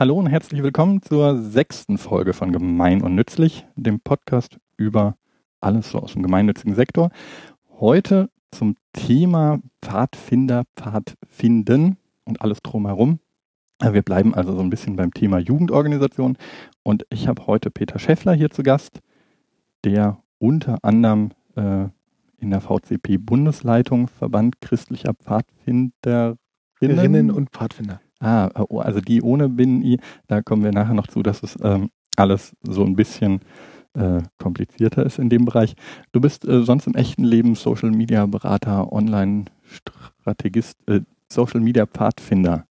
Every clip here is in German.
Hallo und herzlich willkommen zur sechsten Folge von Gemein und Nützlich, dem Podcast über alles so aus dem gemeinnützigen Sektor. Heute zum Thema Pfadfinder, Pfadfinden und alles drumherum. Wir bleiben also so ein bisschen beim Thema Jugendorganisation und ich habe heute Peter Schäffler hier zu Gast, der unter anderem äh, in der VCP Bundesleitung Verband christlicher Pfadfinderinnen und Pfadfinder Ah, oh, also die ohne Binnen-I, da kommen wir nachher noch zu, dass es ähm, alles so ein bisschen äh, komplizierter ist in dem Bereich. Du bist äh, sonst im echten Leben Social Media Berater, Online-Strategist, äh, Social Media Pfadfinder.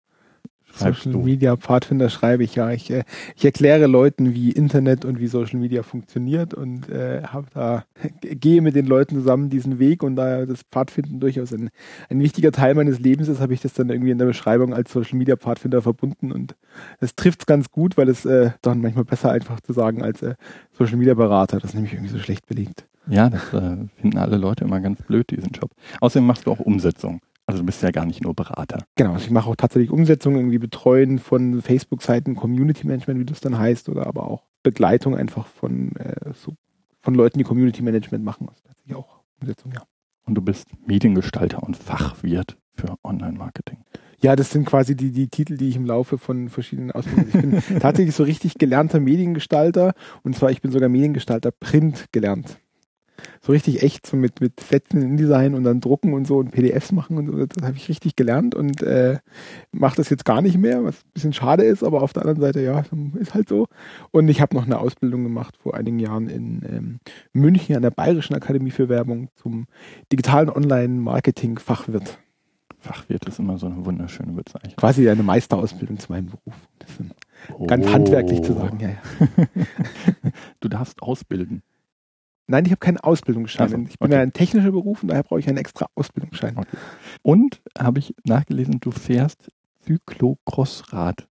Social? Media Pfadfinder schreibe ich ja. Ich, äh, ich erkläre Leuten, wie Internet und wie Social Media funktioniert und äh, habe da gehe mit den Leuten zusammen diesen Weg und da das Pfadfinden durchaus ein, ein wichtiger Teil meines Lebens ist, habe ich das dann irgendwie in der Beschreibung als Social Media Pfadfinder verbunden und es trifft es ganz gut, weil es äh, dann manchmal besser einfach zu sagen als äh, Social Media Berater. Das ist nämlich irgendwie so schlecht belegt. Ja, das äh, finden alle Leute immer ganz blöd, diesen Job. Außerdem machst du auch Umsetzung. Also du bist ja gar nicht nur Berater. Genau, also ich mache auch tatsächlich Umsetzungen, irgendwie Betreuen von Facebook-Seiten, Community Management, wie das dann heißt, oder aber auch Begleitung einfach von, äh, so, von Leuten, die Community Management machen. Also tatsächlich auch Umsetzung, ja. Und du bist Mediengestalter und Fachwirt für Online-Marketing. Ja, das sind quasi die, die Titel, die ich im Laufe von verschiedenen Ausbildungen. Ich bin tatsächlich so richtig gelernter Mediengestalter und zwar ich bin sogar Mediengestalter Print gelernt so richtig echt, so mit, mit Sätzen in InDesign und dann drucken und so und PDFs machen und so. Das habe ich richtig gelernt und äh, mache das jetzt gar nicht mehr, was ein bisschen schade ist, aber auf der anderen Seite, ja, ist halt so. Und ich habe noch eine Ausbildung gemacht vor einigen Jahren in ähm, München an der Bayerischen Akademie für Werbung zum digitalen Online-Marketing-Fachwirt. Fachwirt ist immer so eine wunderschöne Bezeichnung. Quasi eine Meisterausbildung zu meinem Beruf. Das ist oh. ganz handwerklich zu sagen, ja, ja. du darfst ausbilden. Nein, ich habe keinen Ausbildungsschein. Also, ich bin okay. ja ein technischer Beruf und daher brauche ich einen extra Ausbildungsschein. Okay. Und habe ich nachgelesen, du fährst Cyclocrossrad.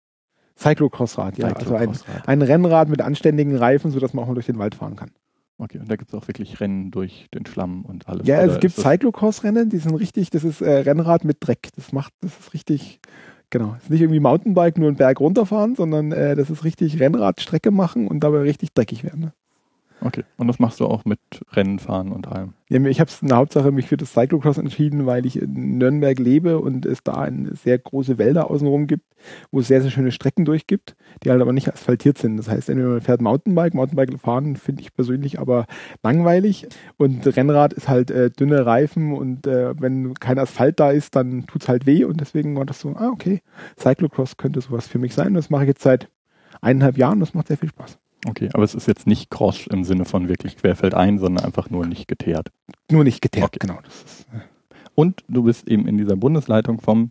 Cyclocrossrad, ja. Cyclo also ein, ein, Rennrad mit anständigen Reifen, sodass man auch mal durch den Wald fahren kann. Okay, und da gibt es auch wirklich Rennen durch den Schlamm und alles. Ja, es gibt Cyclocross-Rennen, die sind richtig, das ist äh, Rennrad mit Dreck. Das macht, das ist richtig, genau. Es ist nicht irgendwie Mountainbike, nur einen Berg runterfahren, sondern äh, das ist richtig Rennradstrecke machen und dabei richtig dreckig werden. Ne? Okay. Und das machst du auch mit Rennen fahren und allem? Ja, ich habe es in der Hauptsache mich für das Cyclocross entschieden, weil ich in Nürnberg lebe und es da sehr große Wälder außenrum gibt, wo es sehr, sehr schöne Strecken durchgibt, die halt aber nicht asphaltiert sind. Das heißt, entweder man fährt Mountainbike, Mountainbike fahren finde ich persönlich aber langweilig und Rennrad ist halt äh, dünne Reifen und äh, wenn kein Asphalt da ist, dann tut es halt weh und deswegen war das so, ah okay, Cyclocross könnte sowas für mich sein. Das mache ich jetzt seit eineinhalb Jahren, das macht sehr viel Spaß. Okay, aber es ist jetzt nicht Cross im Sinne von wirklich querfeldein, sondern einfach nur nicht geteert. Nur nicht geteert, okay. genau. Ist, äh und du bist eben in dieser Bundesleitung vom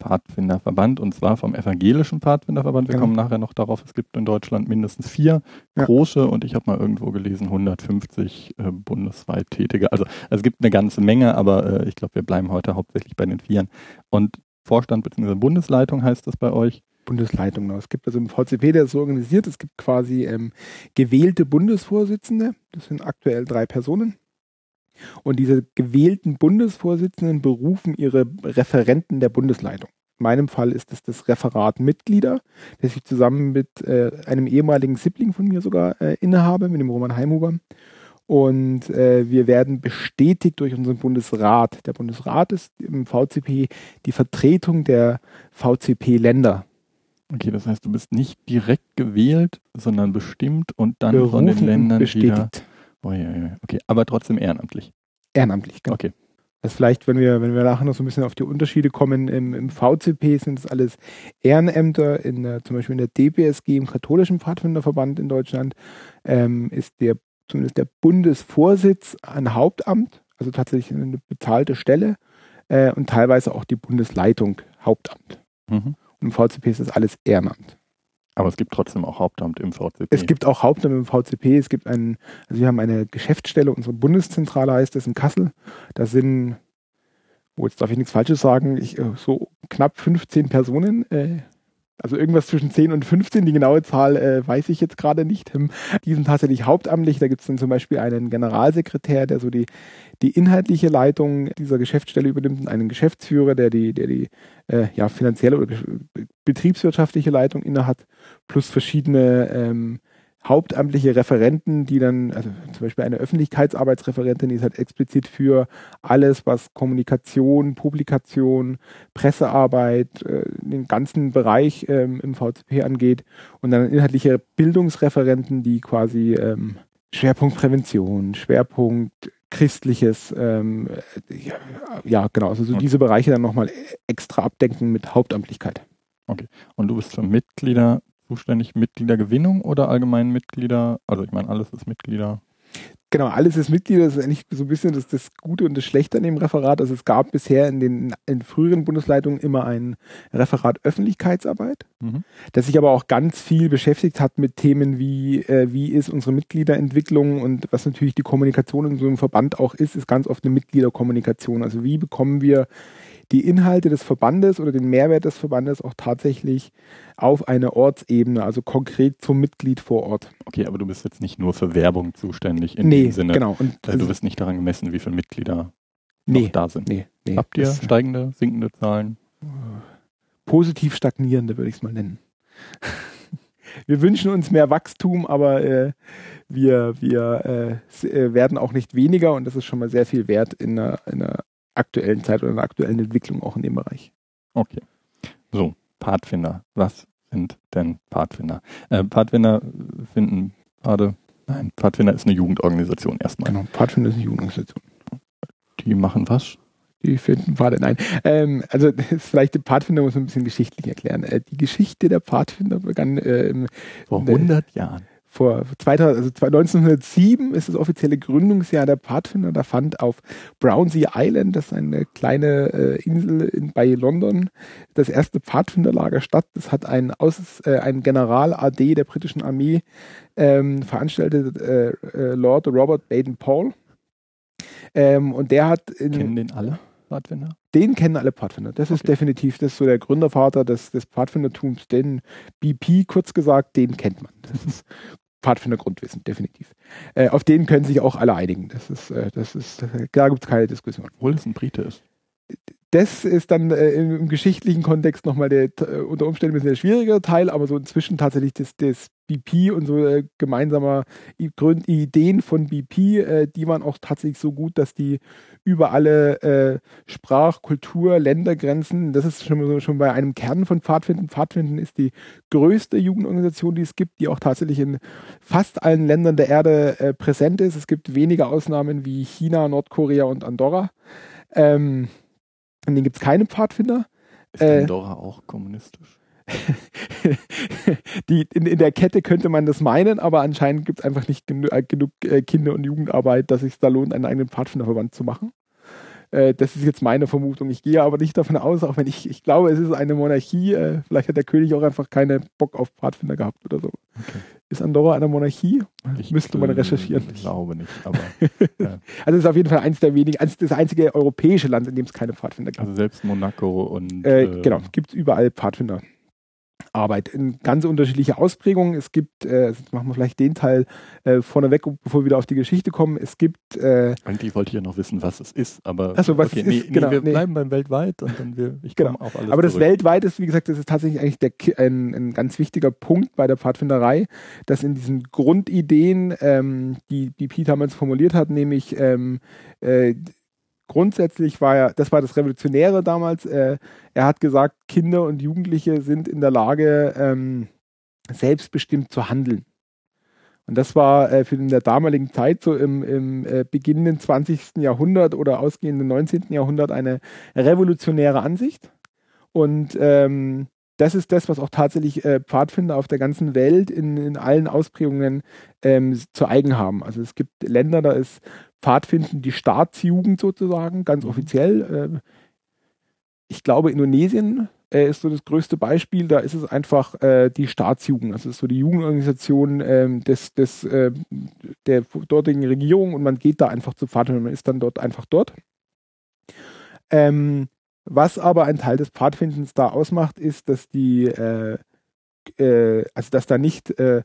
Pfadfinderverband und zwar vom evangelischen Pfadfinderverband. Wir genau. kommen nachher noch darauf, es gibt in Deutschland mindestens vier ja. große und ich habe mal irgendwo gelesen 150 äh, bundesweit tätige. Also es gibt eine ganze Menge, aber äh, ich glaube, wir bleiben heute hauptsächlich bei den Vieren. Und Vorstand bzw. Bundesleitung heißt das bei euch? Bundesleitung. Es gibt also im VCP, der ist so organisiert, es gibt quasi ähm, gewählte Bundesvorsitzende, das sind aktuell drei Personen. Und diese gewählten Bundesvorsitzenden berufen ihre Referenten der Bundesleitung. In meinem Fall ist es das Referat Mitglieder, das ich zusammen mit äh, einem ehemaligen Sibling von mir sogar äh, innehabe, mit dem Roman Heimhuber. Und äh, wir werden bestätigt durch unseren Bundesrat. Der Bundesrat ist im VCP die Vertretung der VCP-Länder. Okay, das heißt, du bist nicht direkt gewählt, sondern bestimmt und dann Berufen von den Ländern bestätigt. wieder. Oh, ja, ja. Okay, aber trotzdem ehrenamtlich. Ehrenamtlich, genau. Okay. Das vielleicht, wenn wir, wenn wir nachher noch so ein bisschen auf die Unterschiede kommen, im, im VCP sind es alles Ehrenämter, in der, zum Beispiel in der DPSG, im katholischen Pfadfinderverband in Deutschland, ähm, ist der zumindest der Bundesvorsitz ein Hauptamt, also tatsächlich eine bezahlte Stelle äh, und teilweise auch die Bundesleitung Hauptamt. Mhm. Im VCP ist das alles Ehrenamt. Aber es gibt trotzdem auch Hauptamt im VCP. Es gibt auch Hauptamt im VCP. Es gibt einen, also wir haben eine Geschäftsstelle, unsere Bundeszentrale heißt das in Kassel. Da sind, oh, jetzt darf ich nichts Falsches sagen, ich, äh, so knapp 15 Personen äh, also irgendwas zwischen 10 und 15, die genaue Zahl äh, weiß ich jetzt gerade nicht. Ähm, die sind tatsächlich hauptamtlich. Da gibt es dann zum Beispiel einen Generalsekretär, der so die, die inhaltliche Leitung dieser Geschäftsstelle übernimmt und einen Geschäftsführer, der die, der die äh, ja, finanzielle oder betriebswirtschaftliche Leitung innehat, plus verschiedene ähm, hauptamtliche Referenten, die dann, also zum Beispiel eine Öffentlichkeitsarbeitsreferentin, die ist halt explizit für alles, was Kommunikation, Publikation, Pressearbeit, äh, den ganzen Bereich ähm, im VCP angeht und dann inhaltliche Bildungsreferenten, die quasi ähm, Schwerpunkt Prävention, Schwerpunkt Christliches, ähm, ja, ja, genau, also so okay. diese Bereiche dann nochmal extra abdenken mit Hauptamtlichkeit. Okay. Und du bist für Mitglieder zuständig Mitgliedergewinnung oder allgemein Mitglieder? Also ich meine, alles ist Mitglieder. Genau, alles ist Mitglieder. Das ist eigentlich so ein bisschen das, das Gute und das Schlechte an dem Referat. Also es gab bisher in den in früheren Bundesleitungen immer ein Referat Öffentlichkeitsarbeit, mhm. das sich aber auch ganz viel beschäftigt hat mit Themen wie, äh, wie ist unsere Mitgliederentwicklung und was natürlich die Kommunikation in so einem Verband auch ist, ist ganz oft eine Mitgliederkommunikation. Also wie bekommen wir die Inhalte des Verbandes oder den Mehrwert des Verbandes auch tatsächlich auf einer Ortsebene, also konkret zum Mitglied vor Ort. Okay, aber du bist jetzt nicht nur für Werbung zuständig in nee, dem Sinne. Genau. Und äh, du wirst nicht daran gemessen, wie viele Mitglieder nee, da sind. Nee, nee, Habt ihr steigende, sinkende Zahlen? Positiv stagnierende, würde ich es mal nennen. wir wünschen uns mehr Wachstum, aber äh, wir, wir äh, äh, werden auch nicht weniger und das ist schon mal sehr viel wert in einer, in einer aktuellen Zeit oder einer aktuellen Entwicklung auch in dem Bereich. Okay. So, Pfadfinder. Was sind denn Pfadfinder? Äh, Pfadfinder finden Pfade, nein, Pfadfinder ist eine Jugendorganisation erstmal. Genau, Pfadfinder ist eine Jugendorganisation. Die machen was? Die finden Pfade, nein. Ähm, also vielleicht den Pfadfinder muss man ein bisschen geschichtlich erklären. Äh, die Geschichte der Pfadfinder begann äh, vor 100 Jahren vor 2000, also 1907 ist das offizielle Gründungsjahr der Pfadfinder. Da fand auf Brownsea Island, das ist eine kleine äh, Insel in, bei London, das erste Pfadfinderlager statt. Das hat ein, Aus, äh, ein General AD der britischen Armee ähm, veranstaltet, äh, äh Lord Robert Baden-Powell. Ähm, und der hat. In, Kennen den alle? Pfadfinder? Den kennen alle Pfadfinder. Das okay. ist definitiv, das ist so der Gründervater des, des Pfadfindertums. Den BP, kurz gesagt, den kennt man. Das ist Pfadfindergrundwissen, definitiv. Äh, auf den können sich auch alle einigen. Das ist, äh, das ist, da gibt es keine Diskussion. Obwohl es ein Brite ist. Das ist dann äh, im, im, geschichtlichen Kontext nochmal der äh, unter Umständen ein bisschen der schwierigere Teil, aber so inzwischen tatsächlich das, das BP und so äh, gemeinsamer Ideen von BP, äh, die waren auch tatsächlich so gut, dass die über alle äh, Sprach-, Kultur-, Ländergrenzen, das ist schon, schon bei einem Kern von Pfadfinden. Pfadfinden ist die größte Jugendorganisation, die es gibt, die auch tatsächlich in fast allen Ländern der Erde äh, präsent ist. Es gibt wenige Ausnahmen wie China, Nordkorea und Andorra. Ähm, in denen gibt es keine Pfadfinder. Ist Andorra äh, auch kommunistisch? die, in, in, der Kette könnte man das meinen, aber anscheinend gibt es einfach nicht genu äh, genug äh, Kinder- und Jugendarbeit, dass es sich da lohnt, einen eigenen Pfadfinderverband zu machen. Äh, das ist jetzt meine Vermutung. Ich gehe aber nicht davon aus, auch wenn ich, ich glaube, es ist eine Monarchie. Äh, vielleicht hat der König auch einfach keinen Bock auf Pfadfinder gehabt oder so. Okay. Ist Andorra eine Monarchie? Ich Müsste man recherchieren. Ich glaube nicht, aber. ja. Also es ist auf jeden Fall eines der wenigen, eines, das einzige europäische Land, in dem es keine Pfadfinder gibt. Also selbst Monaco und. Äh, genau, gibt es überall Pfadfinder. Arbeit in ganz unterschiedliche Ausprägungen. Es gibt, äh, jetzt machen wir vielleicht den Teil äh, vorneweg, bevor wir wieder auf die Geschichte kommen. Es gibt. Äh, Eigentlich wollte ich ja noch wissen, was es ist, aber Achso, was okay, es ist, nee, genau, wir nee. bleiben beim weltweit und dann wir, ich genau. auf alles. Aber das zurück. weltweit ist, wie gesagt, das ist tatsächlich eigentlich der, ein, ein ganz wichtiger Punkt bei der Pfadfinderei, dass in diesen Grundideen, ähm, die, die Pete damals formuliert hat, nämlich ähm, äh, grundsätzlich war er, das war das Revolutionäre damals, äh, er hat gesagt, Kinder und Jugendliche sind in der Lage, ähm, selbstbestimmt zu handeln. Und das war äh, für in der damaligen Zeit, so im, im äh, beginnenden 20. Jahrhundert oder ausgehenden 19. Jahrhundert, eine revolutionäre Ansicht. Und ähm, das ist das, was auch tatsächlich äh, Pfadfinder auf der ganzen Welt in, in allen Ausprägungen ähm, zu eigen haben. Also es gibt Länder, da ist Pfadfinden die Staatsjugend sozusagen, ganz mhm. offiziell. Äh, ich glaube, Indonesien äh, ist so das größte Beispiel. Da ist es einfach äh, die Staatsjugend. Das ist so die Jugendorganisation ähm, des, des, äh, der dortigen Regierung und man geht da einfach zu Pfadfindern. Man ist dann dort einfach dort. Ähm, was aber ein Teil des Pfadfindens da ausmacht, ist, dass die, äh, äh, also dass da nicht äh,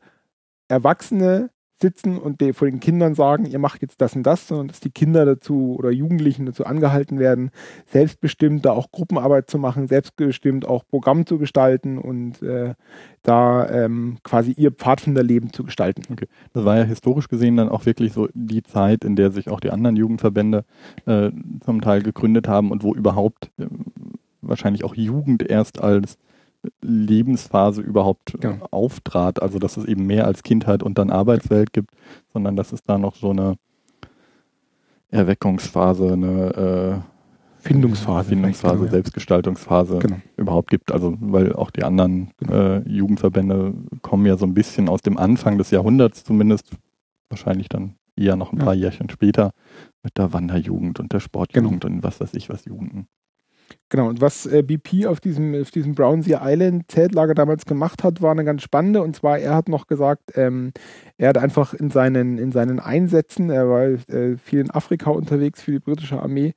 Erwachsene sitzen und vor den Kindern sagen, ihr macht jetzt das und das, sondern dass die Kinder dazu oder Jugendlichen dazu angehalten werden, selbstbestimmt da auch Gruppenarbeit zu machen, selbstbestimmt auch Programm zu gestalten und äh, da ähm, quasi ihr Pfadfinderleben zu gestalten. Okay. Das war ja historisch gesehen dann auch wirklich so die Zeit, in der sich auch die anderen Jugendverbände äh, zum Teil gegründet haben und wo überhaupt äh, wahrscheinlich auch Jugend erst als Lebensphase überhaupt ja. auftrat. Also dass es eben mehr als Kindheit und dann Arbeitswelt gibt, sondern dass es da noch so eine Erweckungsphase, eine äh, Findungsphase, Findungsphase genau, Selbstgestaltungsphase genau. überhaupt gibt. Also weil auch die anderen genau. äh, Jugendverbände kommen ja so ein bisschen aus dem Anfang des Jahrhunderts zumindest, wahrscheinlich dann eher noch ein ja. paar Jährchen später mit der Wanderjugend und der Sportjugend genau. und was weiß ich was Jugenden. Genau, und was äh, BP auf diesem, auf diesem Brownsea Island Zeltlager damals gemacht hat, war eine ganz spannende. Und zwar, er hat noch gesagt, ähm, er hat einfach in seinen, in seinen Einsätzen, er war äh, viel in Afrika unterwegs für die britische Armee,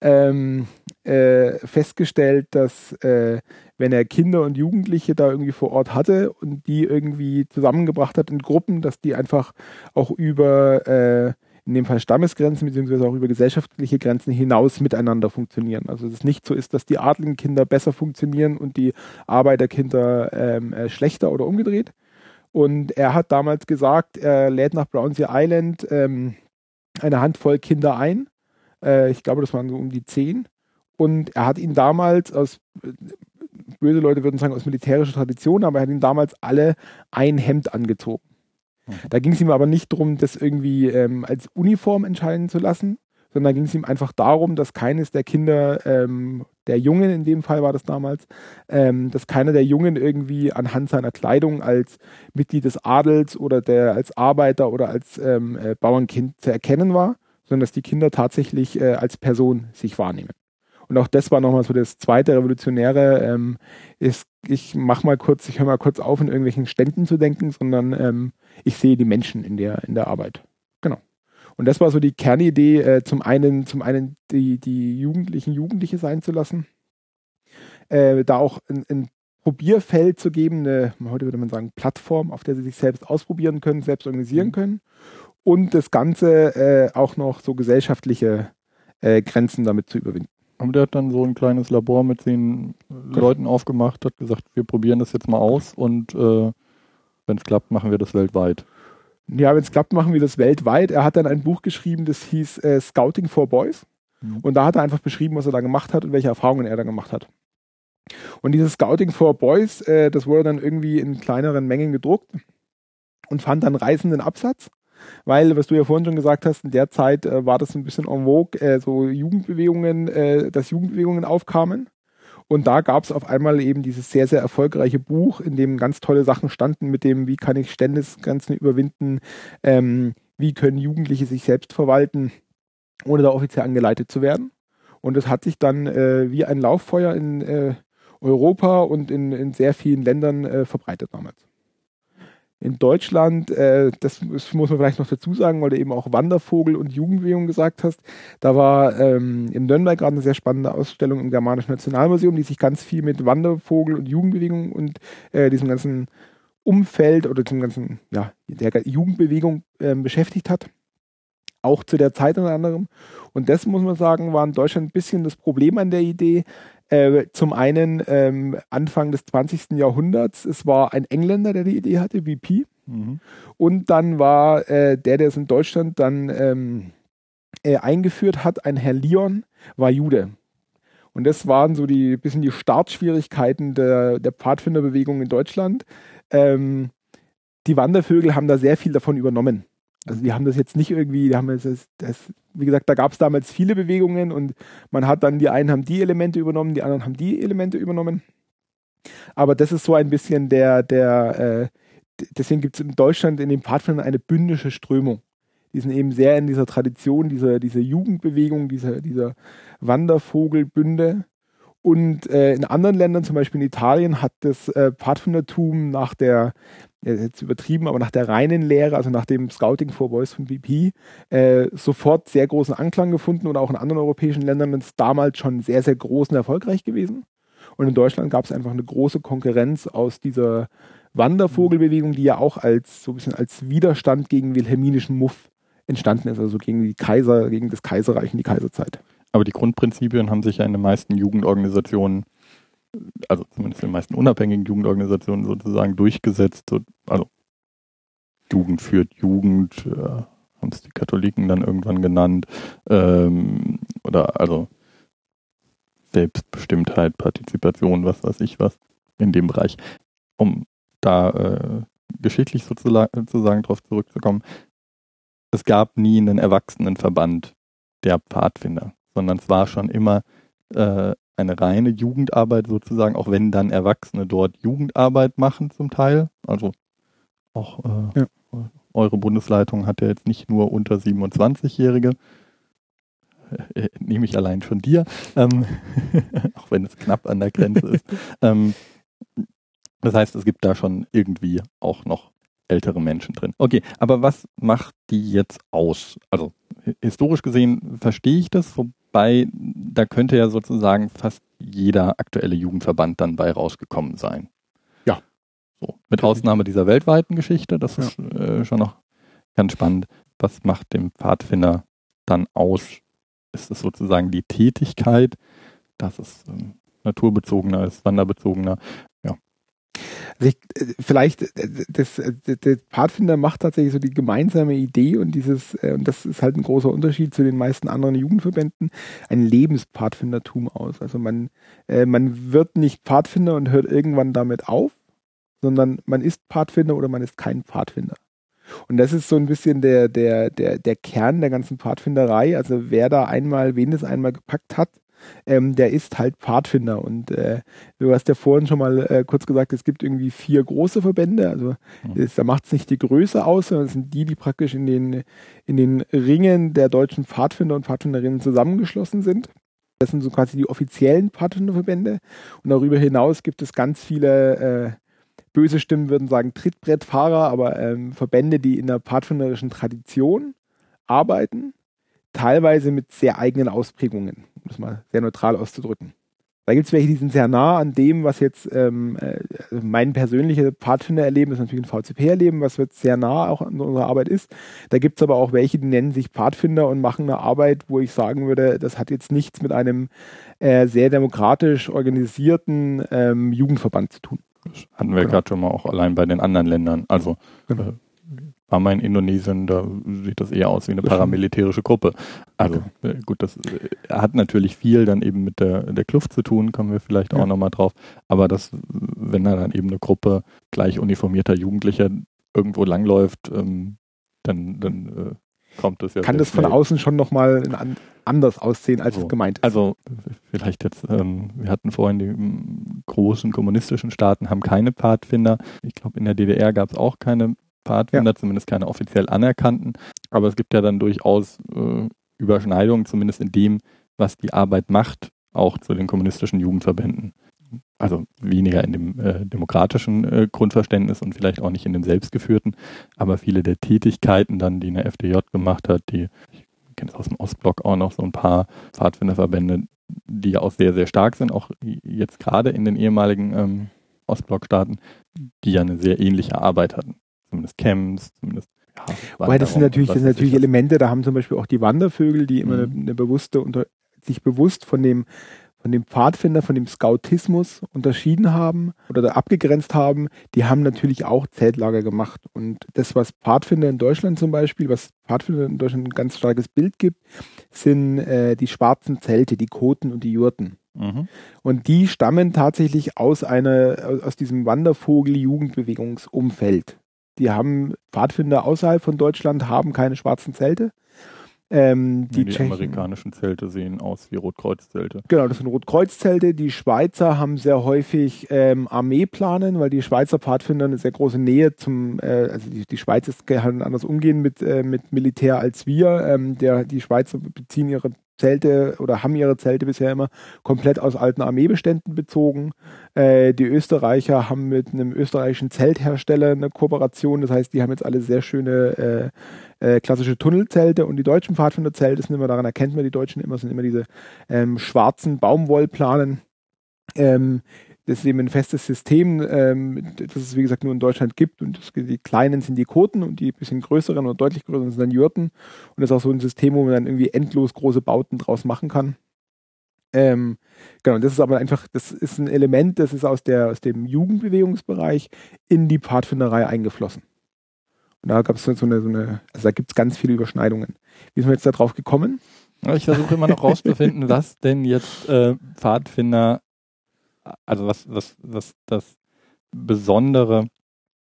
ähm, äh, festgestellt, dass äh, wenn er Kinder und Jugendliche da irgendwie vor Ort hatte und die irgendwie zusammengebracht hat in Gruppen, dass die einfach auch über äh, in dem Fall Stammesgrenzen beziehungsweise auch über gesellschaftliche Grenzen hinaus miteinander funktionieren. Also dass es nicht so ist, dass die adligen Kinder besser funktionieren und die Arbeiterkinder ähm, äh, schlechter oder umgedreht. Und er hat damals gesagt, er lädt nach Brownsea Island ähm, eine Handvoll Kinder ein. Äh, ich glaube, das waren so um die zehn. Und er hat ihn damals aus, böse Leute würden sagen, aus militärischer Tradition, aber er hat ihn damals alle ein Hemd angezogen. Mhm. Da ging es ihm aber nicht darum, das irgendwie ähm, als Uniform entscheiden zu lassen, sondern da ging es ihm einfach darum, dass keines der Kinder, ähm, der Jungen in dem Fall war das damals, ähm, dass keiner der Jungen irgendwie anhand seiner Kleidung als Mitglied des Adels oder der als Arbeiter oder als ähm, äh, Bauernkind zu erkennen war, sondern dass die Kinder tatsächlich äh, als Person sich wahrnehmen. Und auch das war nochmal so das zweite Revolutionäre. Ähm, ist, ich mach mal kurz, ich höre mal kurz auf, in irgendwelchen Ständen zu denken, sondern ähm, ich sehe die Menschen in der, in der Arbeit. Genau. Und das war so die Kernidee, äh, zum einen, zum einen die, die Jugendlichen Jugendliche sein zu lassen, äh, da auch ein, ein Probierfeld zu geben, eine, heute würde man sagen, Plattform, auf der sie sich selbst ausprobieren können, selbst organisieren mhm. können und das Ganze äh, auch noch so gesellschaftliche äh, Grenzen damit zu überwinden. Aber der hat dann so ein kleines Labor mit zehn genau. Leuten aufgemacht, hat gesagt, wir probieren das jetzt mal aus und äh, wenn es klappt, machen wir das weltweit. Ja, wenn es klappt, machen wir das weltweit. Er hat dann ein Buch geschrieben, das hieß äh, Scouting for Boys. Mhm. Und da hat er einfach beschrieben, was er da gemacht hat und welche Erfahrungen er da gemacht hat. Und dieses Scouting for Boys, äh, das wurde dann irgendwie in kleineren Mengen gedruckt und fand dann reißenden Absatz. Weil, was du ja vorhin schon gesagt hast, in der Zeit äh, war das ein bisschen en vogue, äh, so Jugendbewegungen, äh, dass Jugendbewegungen aufkamen. Und da gab es auf einmal eben dieses sehr, sehr erfolgreiche Buch, in dem ganz tolle Sachen standen mit dem, wie kann ich Ständesgrenzen überwinden, ähm, wie können Jugendliche sich selbst verwalten, ohne da offiziell angeleitet zu werden. Und das hat sich dann äh, wie ein Lauffeuer in äh, Europa und in, in sehr vielen Ländern äh, verbreitet damals in Deutschland, äh, das, muss man vielleicht noch dazu sagen, weil du eben auch Wandervogel und Jugendbewegung gesagt hast. Da war ähm, in Nürnberg gerade eine sehr spannende Ausstellung im Germanischen Nationalmuseum, die sich ganz viel mit Wandervogel und Jugendbewegung und äh, diesem ganzen Umfeld oder dem ganzen, ja, der Jugendbewegung äh, beschäftigt hat. Auch zu der Zeit unter anderem. Und das muss man sagen, war in Deutschland ein bisschen das Problem an der Idee, äh, zum einen ähm, Anfang des 20. Jahrhunderts, es war ein Engländer, der die Idee hatte, BP. Mhm. Und dann war äh, der, der es in Deutschland dann ähm, äh, eingeführt hat, ein Herr Lyon, war Jude. Und das waren so die bisschen die Startschwierigkeiten der, der Pfadfinderbewegung in Deutschland. Ähm, die Wandervögel haben da sehr viel davon übernommen. Also die haben das jetzt nicht irgendwie, die haben das, das wie gesagt, da gab es damals viele Bewegungen und man hat dann, die einen haben die Elemente übernommen, die anderen haben die Elemente übernommen. Aber das ist so ein bisschen der, der, äh, deswegen gibt es in Deutschland in den Pfadfindern eine bündische Strömung. Die sind eben sehr in dieser Tradition, dieser, dieser Jugendbewegung, dieser, dieser Wandervogelbünde. Und äh, in anderen Ländern, zum Beispiel in Italien, hat das äh, Pfadfindertum nach der jetzt übertrieben, aber nach der reinen Lehre, also nach dem Scouting for Boys von BP, äh, sofort sehr großen Anklang gefunden und auch in anderen europäischen Ländern ist damals schon sehr, sehr groß und erfolgreich gewesen. Und in Deutschland gab es einfach eine große Konkurrenz aus dieser Wandervogelbewegung, die ja auch als so ein bisschen als Widerstand gegen wilhelminischen Muff entstanden ist, also gegen die Kaiser, gegen das Kaiserreich und die Kaiserzeit. Aber die Grundprinzipien haben sich ja in den meisten Jugendorganisationen, also zumindest in den meisten unabhängigen Jugendorganisationen sozusagen durchgesetzt. Also Jugend führt Jugend, äh, haben es die Katholiken dann irgendwann genannt. Ähm, oder also Selbstbestimmtheit, Partizipation, was weiß ich was in dem Bereich. Um da äh, geschichtlich sozusagen drauf zurückzukommen, es gab nie einen Erwachsenenverband der Pfadfinder, sondern es war schon immer äh, eine reine Jugendarbeit sozusagen, auch wenn dann Erwachsene dort Jugendarbeit machen zum Teil. Also auch äh, ja. eure Bundesleitung hat ja jetzt nicht nur unter 27-Jährige, äh, nehme ich allein von dir, ähm, auch wenn es knapp an der Grenze ist. Ähm, das heißt, es gibt da schon irgendwie auch noch ältere Menschen drin. Okay, aber was macht die jetzt aus? Also historisch gesehen verstehe ich das, wobei da könnte ja sozusagen fast jeder aktuelle Jugendverband dann bei rausgekommen sein. Ja. So, mit Ausnahme dieser weltweiten Geschichte, das ist ja. äh, schon noch ganz spannend. Was macht dem Pfadfinder dann aus? Ist es sozusagen die Tätigkeit, dass es ähm, naturbezogener ist, wanderbezogener? Also ich, äh, vielleicht, äh, das, äh, der Pfadfinder macht tatsächlich so die gemeinsame Idee und dieses, und das ist halt ein großer Unterschied zu den meisten anderen Jugendverbänden, ein Lebenspfadfindertum aus. Also man, man wird nicht Pfadfinder und hört irgendwann damit auf, sondern man ist Pfadfinder oder man ist kein Pfadfinder. Und das ist so ein bisschen der, der, der, der Kern der ganzen Pfadfinderei. Also wer da einmal, wen es einmal gepackt hat, ähm, der ist halt Pfadfinder. Und äh, du hast ja vorhin schon mal äh, kurz gesagt, es gibt irgendwie vier große Verbände. Also mhm. ist, da macht es nicht die Größe aus, sondern es sind die, die praktisch in den, in den Ringen der deutschen Pfadfinder und Pfadfinderinnen zusammengeschlossen sind. Das sind so quasi die offiziellen Pfadfinderverbände. Und darüber hinaus gibt es ganz viele äh, böse Stimmen würden sagen Trittbrettfahrer, aber ähm, Verbände, die in der pfadfinderischen Tradition arbeiten, teilweise mit sehr eigenen Ausprägungen um das mal sehr neutral auszudrücken. Da gibt es welche, die sind sehr nah an dem, was jetzt ähm, äh, mein persönliches Pfadfinder-Erleben ist, natürlich ein VCP-Erleben, was jetzt sehr nah auch an unserer Arbeit ist. Da gibt es aber auch welche, die nennen sich Pfadfinder und machen eine Arbeit, wo ich sagen würde, das hat jetzt nichts mit einem äh, sehr demokratisch organisierten ähm, Jugendverband zu tun. Das hatten wir genau. gerade schon mal auch allein bei den anderen Ländern. Also genau. Mal in Indonesien, da sieht das eher aus wie eine paramilitärische Gruppe. Also okay. Äh, gut, das äh, hat natürlich viel dann eben mit der, der Kluft zu tun, kommen wir vielleicht ja. auch nochmal drauf. Aber das, wenn da dann eben eine Gruppe gleich uniformierter Jugendlicher irgendwo langläuft, ähm, dann, dann äh, kommt das ja. Kann das von außen schon nochmal anders aussehen, als so. es gemeint ist. Also vielleicht jetzt, ähm, wir hatten vorhin die großen kommunistischen Staaten haben keine Pfadfinder. Ich glaube, in der DDR gab es auch keine Pfadfinder, ja. zumindest keine offiziell anerkannten. Aber es gibt ja dann durchaus äh, Überschneidungen, zumindest in dem, was die Arbeit macht, auch zu den kommunistischen Jugendverbänden. Also weniger in dem äh, demokratischen äh, Grundverständnis und vielleicht auch nicht in dem selbstgeführten, aber viele der Tätigkeiten dann, die eine FDJ gemacht hat, die, ich kenne es aus dem Ostblock auch noch, so ein paar Pfadfinderverbände, die ja auch sehr, sehr stark sind, auch jetzt gerade in den ehemaligen ähm, Ostblockstaaten, die ja eine sehr ähnliche Arbeit hatten zumindest Camps, zumindest ja, Wobei das sind natürlich, das sind natürlich Elemente, da haben zum Beispiel auch die Wandervögel, die immer mhm. eine, eine, bewusste, unter, sich bewusst von dem, von dem Pfadfinder, von dem Scoutismus unterschieden haben oder abgegrenzt haben, die haben natürlich auch Zeltlager gemacht. Und das, was Pfadfinder in Deutschland zum Beispiel, was Pfadfinder in Deutschland ein ganz starkes Bild gibt, sind äh, die schwarzen Zelte, die Koten und die Jurten. Mhm. Und die stammen tatsächlich aus einer, aus diesem Wandervogel-Jugendbewegungsumfeld. Die haben Pfadfinder außerhalb von Deutschland, haben keine schwarzen Zelte. Ähm, die, die amerikanischen Zelte sehen aus wie Rotkreuzzelte. Genau, das sind Rotkreuzzelte. Die Schweizer haben sehr häufig ähm, Armeeplanen, weil die Schweizer Pfadfinder eine sehr große Nähe zum, äh, also die, die Schweiz ist halt anders umgehen mit, äh, mit Militär als wir. Ähm, der, die Schweizer beziehen ihre Zelte oder haben ihre Zelte bisher immer komplett aus alten Armeebeständen bezogen. Äh, die Österreicher haben mit einem österreichischen Zelthersteller eine Kooperation. Das heißt, die haben jetzt alle sehr schöne äh, äh, klassische Tunnelzelte und die deutschen Pfadfinderzelte sind immer, daran erkennt man die Deutschen immer, sind immer diese ähm, schwarzen Baumwollplanen. Ähm, das ist eben ein festes System, ähm, das es wie gesagt nur in Deutschland gibt und das, die kleinen sind die Koten und die bisschen größeren oder deutlich größeren sind dann Jurten und das ist auch so ein System, wo man dann irgendwie endlos große Bauten draus machen kann. Ähm, genau, das ist aber einfach, das ist ein Element, das ist aus, der, aus dem Jugendbewegungsbereich in die Pfadfinderei eingeflossen. Und da gab es so eine, so eine, also da gibt es ganz viele Überschneidungen. Wie sind wir jetzt da drauf gekommen? Ich versuche immer noch rauszufinden, was denn jetzt äh, Pfadfinder, also was, was, was das Besondere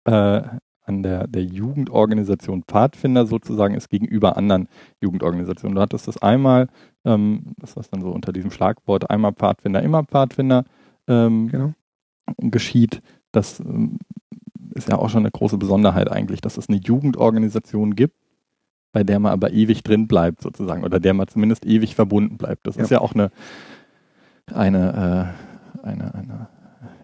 äh, an der, der Jugendorganisation Pfadfinder sozusagen ist gegenüber anderen Jugendorganisationen. Du hattest das einmal, ähm, das was dann so unter diesem Schlagwort einmal Pfadfinder, immer Pfadfinder ähm, genau. geschieht. Das ähm, ist ja auch schon eine große Besonderheit eigentlich, dass es eine Jugendorganisation gibt, bei der man aber ewig drin bleibt sozusagen oder der man zumindest ewig verbunden bleibt. Das ja. ist ja auch eine, eine, äh, eine, eine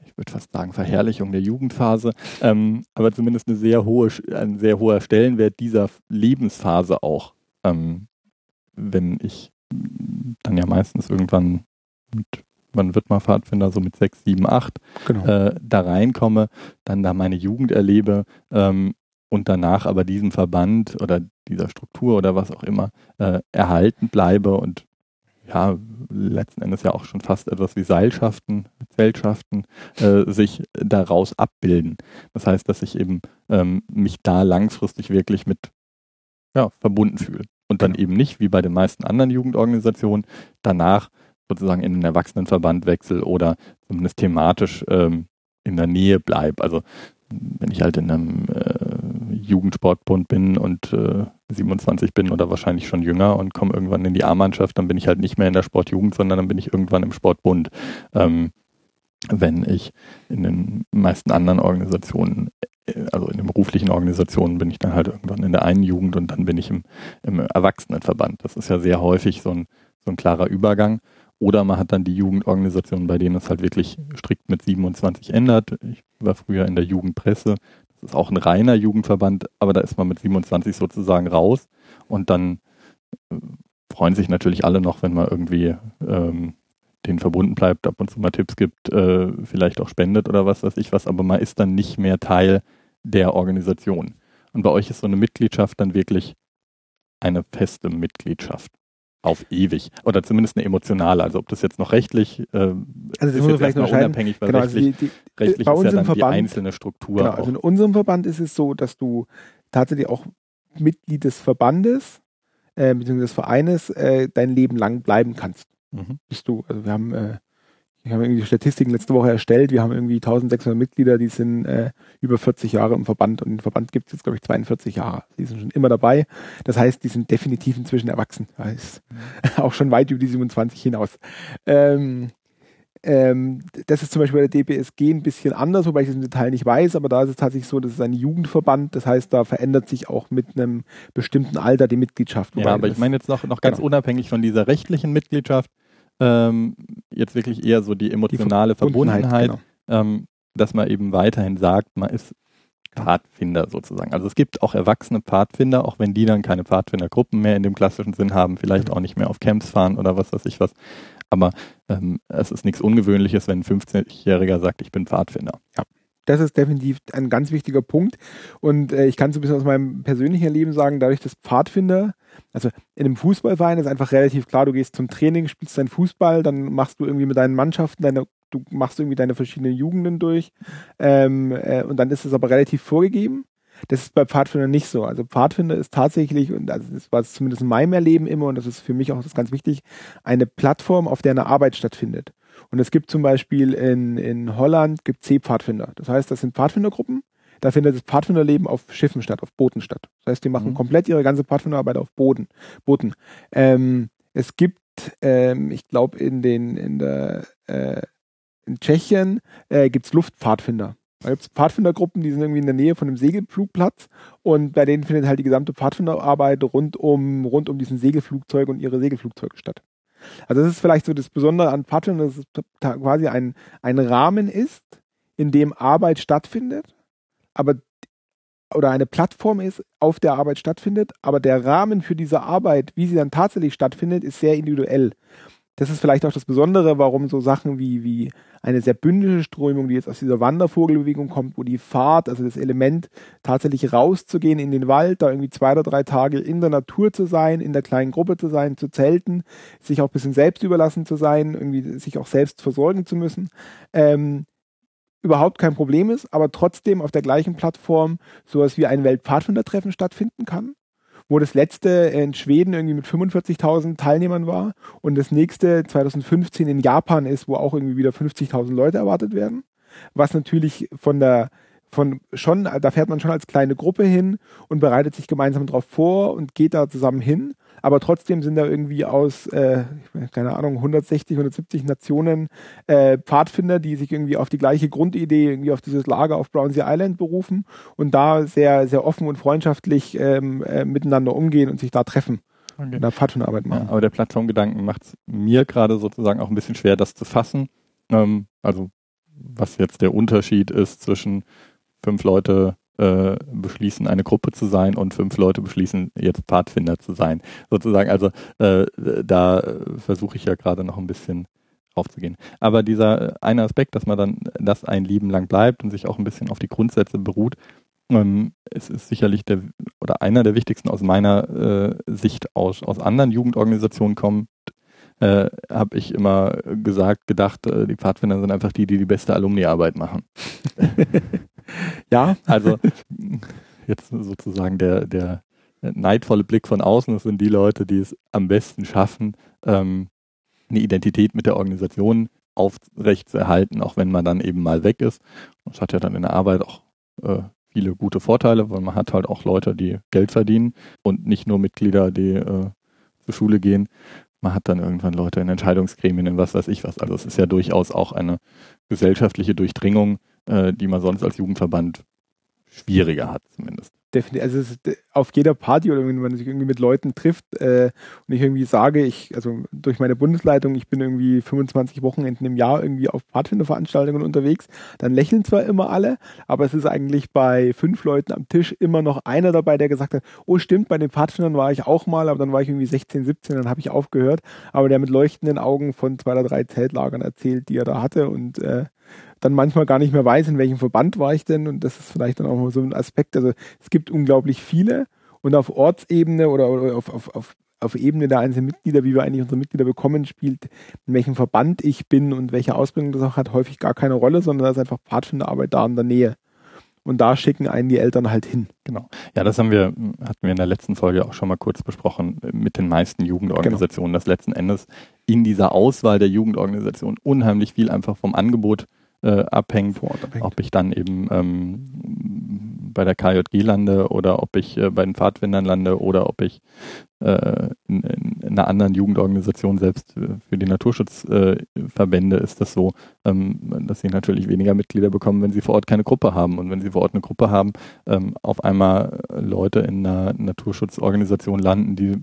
ich würde fast sagen, Verherrlichung der Jugendphase, ähm, aber zumindest eine sehr hohe, ein sehr hoher Stellenwert dieser Lebensphase auch. Ähm, wenn ich dann ja meistens irgendwann mit, wann wird man Pfadfinder, so mit sechs, sieben, acht, genau. äh, da reinkomme, dann da meine Jugend erlebe ähm, und danach aber diesem Verband oder dieser Struktur oder was auch immer äh, erhalten bleibe und ja, letzten Endes ja auch schon fast etwas wie Seilschaften, Zeltschaften, äh, sich daraus abbilden. Das heißt, dass ich eben ähm, mich da langfristig wirklich mit ja, verbunden fühle. Und dann genau. eben nicht, wie bei den meisten anderen Jugendorganisationen, danach sozusagen in den Erwachsenenverband wechsel oder zumindest thematisch ähm, in der Nähe bleibe. Also wenn ich halt in einem äh, Jugendsportbund bin und äh, 27 bin oder wahrscheinlich schon jünger und komme irgendwann in die A-Mannschaft, dann bin ich halt nicht mehr in der Sportjugend, sondern dann bin ich irgendwann im Sportbund. Ähm, wenn ich in den meisten anderen Organisationen, äh, also in den beruflichen Organisationen, bin ich dann halt irgendwann in der einen Jugend und dann bin ich im, im Erwachsenenverband. Das ist ja sehr häufig so ein, so ein klarer Übergang. Oder man hat dann die Jugendorganisationen, bei denen es halt wirklich strikt mit 27 ändert. Ich war früher in der Jugendpresse. Ist auch ein reiner Jugendverband, aber da ist man mit 27 sozusagen raus. Und dann äh, freuen sich natürlich alle noch, wenn man irgendwie ähm, den verbunden bleibt, ab und zu mal Tipps gibt, äh, vielleicht auch spendet oder was weiß ich was, aber man ist dann nicht mehr Teil der Organisation. Und bei euch ist so eine Mitgliedschaft dann wirklich eine feste Mitgliedschaft auf ewig oder zumindest eine emotionale. Also ob das jetzt noch rechtlich äh, also das ist jetzt vielleicht noch unabhängig, weil genau, rechtlich, also die, die, rechtlich ist ja dann Verband, die einzelne Struktur. Genau, also in unserem Verband ist es so, dass du tatsächlich auch Mitglied des Verbandes äh, bzw. des Vereines äh, dein Leben lang bleiben kannst. Mhm. Bist du, also wir haben äh, wir haben irgendwie Statistiken letzte Woche erstellt. Wir haben irgendwie 1600 Mitglieder, die sind äh, über 40 Jahre im Verband und den Verband gibt es jetzt, glaube ich, 42 Jahre. Die sind schon immer dabei. Das heißt, die sind definitiv inzwischen erwachsen. Das ist mhm. auch schon weit über die 27 hinaus. Ähm, ähm, das ist zum Beispiel bei der DPSG ein bisschen anders, wobei ich es im Detail nicht weiß, aber da ist es tatsächlich so, das ist ein Jugendverband, das heißt, da verändert sich auch mit einem bestimmten Alter die Mitgliedschaft. Ja, aber ich meine jetzt noch, noch ganz genau. unabhängig von dieser rechtlichen Mitgliedschaft, ähm, jetzt wirklich eher so die emotionale die Verbundenheit, Verbundenheit genau. ähm, dass man eben weiterhin sagt, man ist Pfadfinder sozusagen. Also es gibt auch erwachsene Pfadfinder, auch wenn die dann keine Pfadfindergruppen mehr in dem klassischen Sinn haben, vielleicht auch nicht mehr auf Camps fahren oder was weiß ich was. Aber ähm, es ist nichts Ungewöhnliches, wenn ein 15-Jähriger sagt, ich bin Pfadfinder. Ja. Das ist definitiv ein ganz wichtiger Punkt. Und äh, ich kann so ein bisschen aus meinem persönlichen Leben sagen, dadurch, dass Pfadfinder also in einem Fußballverein ist einfach relativ klar, du gehst zum Training, spielst deinen Fußball, dann machst du irgendwie mit deinen Mannschaften deine, du machst irgendwie deine verschiedenen Jugenden durch ähm, äh, und dann ist es aber relativ vorgegeben. Das ist bei Pfadfinder nicht so. Also Pfadfinder ist tatsächlich, und also das war zumindest in meinem Erleben immer, und das ist für mich auch das ganz wichtig, eine Plattform, auf der eine Arbeit stattfindet. Und es gibt zum Beispiel in, in Holland gibt C-Pfadfinder. Das heißt, das sind Pfadfindergruppen, da findet das Pfadfinderleben auf Schiffen statt, auf Booten statt. Das heißt, die machen mhm. komplett ihre ganze Pfadfinderarbeit auf Boden, Booten. Ähm, es gibt, ähm, ich glaube, in den, in der, äh, in Tschechien äh, gibt es Luftpfadfinder. Da gibt es Pfadfindergruppen, die sind irgendwie in der Nähe von einem Segelflugplatz und bei denen findet halt die gesamte Pfadfinderarbeit rund um, rund um diesen Segelflugzeug und ihre Segelflugzeuge statt. Also das ist vielleicht so das Besondere an Pfadfindern, dass es quasi ein, ein Rahmen ist, in dem Arbeit stattfindet aber oder eine Plattform ist, auf der Arbeit stattfindet, aber der Rahmen für diese Arbeit, wie sie dann tatsächlich stattfindet, ist sehr individuell. das ist vielleicht auch das Besondere, warum so Sachen wie, wie eine sehr bündische Strömung, die jetzt aus dieser Wandervogelbewegung kommt, wo die Fahrt, also das Element, tatsächlich rauszugehen in den Wald, da irgendwie zwei oder drei Tage in der Natur zu sein, in der kleinen Gruppe zu sein, zu zelten, sich auch ein bisschen selbst überlassen zu sein, irgendwie sich auch selbst versorgen zu müssen, ähm, überhaupt kein Problem ist, aber trotzdem auf der gleichen Plattform sowas wie ein Weltpfadfindertreffen stattfinden kann wo das letzte in Schweden irgendwie mit 45.000 Teilnehmern war und das nächste 2015 in Japan ist, wo auch irgendwie wieder 50.000 Leute erwartet werden. Was natürlich von der von schon, da fährt man schon als kleine Gruppe hin und bereitet sich gemeinsam darauf vor und geht da zusammen hin aber trotzdem sind da irgendwie aus, äh, keine Ahnung, 160, 170 Nationen äh, Pfadfinder, die sich irgendwie auf die gleiche Grundidee, irgendwie auf dieses Lager auf Brownsea Island berufen und da sehr, sehr offen und freundschaftlich ähm, äh, miteinander umgehen und sich da treffen. Okay. Da Pfadfinderarbeit machen. Ja, aber der Plattformgedanken macht es mir gerade sozusagen auch ein bisschen schwer, das zu fassen. Ähm, also was jetzt der Unterschied ist zwischen fünf Leute äh, beschließen, eine Gruppe zu sein und fünf Leute beschließen, jetzt Pfadfinder zu sein. Sozusagen, also äh, da versuche ich ja gerade noch ein bisschen aufzugehen. Aber dieser eine Aspekt, dass man dann das ein Leben lang bleibt und sich auch ein bisschen auf die Grundsätze beruht, ähm, es ist sicherlich der oder einer der wichtigsten aus meiner äh, Sicht aus, aus anderen Jugendorganisationen kommt, äh, habe ich immer gesagt, gedacht, äh, die Pfadfinder sind einfach die, die die beste Alumni-Arbeit machen. ja. Also jetzt sozusagen der, der neidvolle Blick von außen, das sind die Leute, die es am besten schaffen, ähm, eine Identität mit der Organisation aufrecht zu erhalten, auch wenn man dann eben mal weg ist. Das hat ja dann in der Arbeit auch äh, viele gute Vorteile, weil man hat halt auch Leute, die Geld verdienen und nicht nur Mitglieder, die äh, zur Schule gehen. Man hat dann irgendwann Leute in Entscheidungsgremien, in was weiß ich was. Also es ist ja durchaus auch eine gesellschaftliche Durchdringung, äh, die man sonst als Jugendverband schwieriger hat zumindest. Definitiv, also ist auf jeder Party oder wenn man sich irgendwie mit Leuten trifft äh, und ich irgendwie sage, ich, also durch meine Bundesleitung, ich bin irgendwie 25 Wochenenden im Jahr irgendwie auf Pfadfinderveranstaltungen unterwegs, dann lächeln zwar immer alle, aber es ist eigentlich bei fünf Leuten am Tisch immer noch einer dabei, der gesagt hat, oh stimmt, bei den Pfadfindern war ich auch mal, aber dann war ich irgendwie 16, 17, dann habe ich aufgehört, aber der mit leuchtenden Augen von zwei oder drei Zeltlagern erzählt, die er da hatte und äh, dann manchmal gar nicht mehr weiß, in welchem Verband war ich denn. Und das ist vielleicht dann auch mal so ein Aspekt. Also es gibt unglaublich viele und auf Ortsebene oder, auf, auf, auf, auf Ebene der einzelnen Mitglieder, wie wir eigentlich unsere Mitglieder bekommen, spielt, in welchem Verband ich bin und welche Ausbildung das auch hat, häufig gar keine Rolle, sondern da ist einfach Pfadfinderarbeit da in der Nähe. Und da schicken einen die Eltern halt hin. Genau. Ja, das haben wir, hatten wir in der letzten Folge auch schon mal kurz besprochen, mit den meisten Jugendorganisationen, genau. dass letzten Endes in dieser Auswahl der Jugendorganisation unheimlich viel einfach vom Angebot äh, abhängt, abhängt, ob ich dann eben ähm, bei der KJG lande oder ob ich äh, bei den Pfadfindern lande oder ob ich äh, in, in, einer anderen Jugendorganisation selbst äh, für die Naturschutzverbände ist das so, ähm, dass sie natürlich weniger Mitglieder bekommen, wenn sie vor Ort keine Gruppe haben. Und wenn sie vor Ort eine Gruppe haben, ähm, auf einmal Leute in einer Naturschutzorganisation landen, die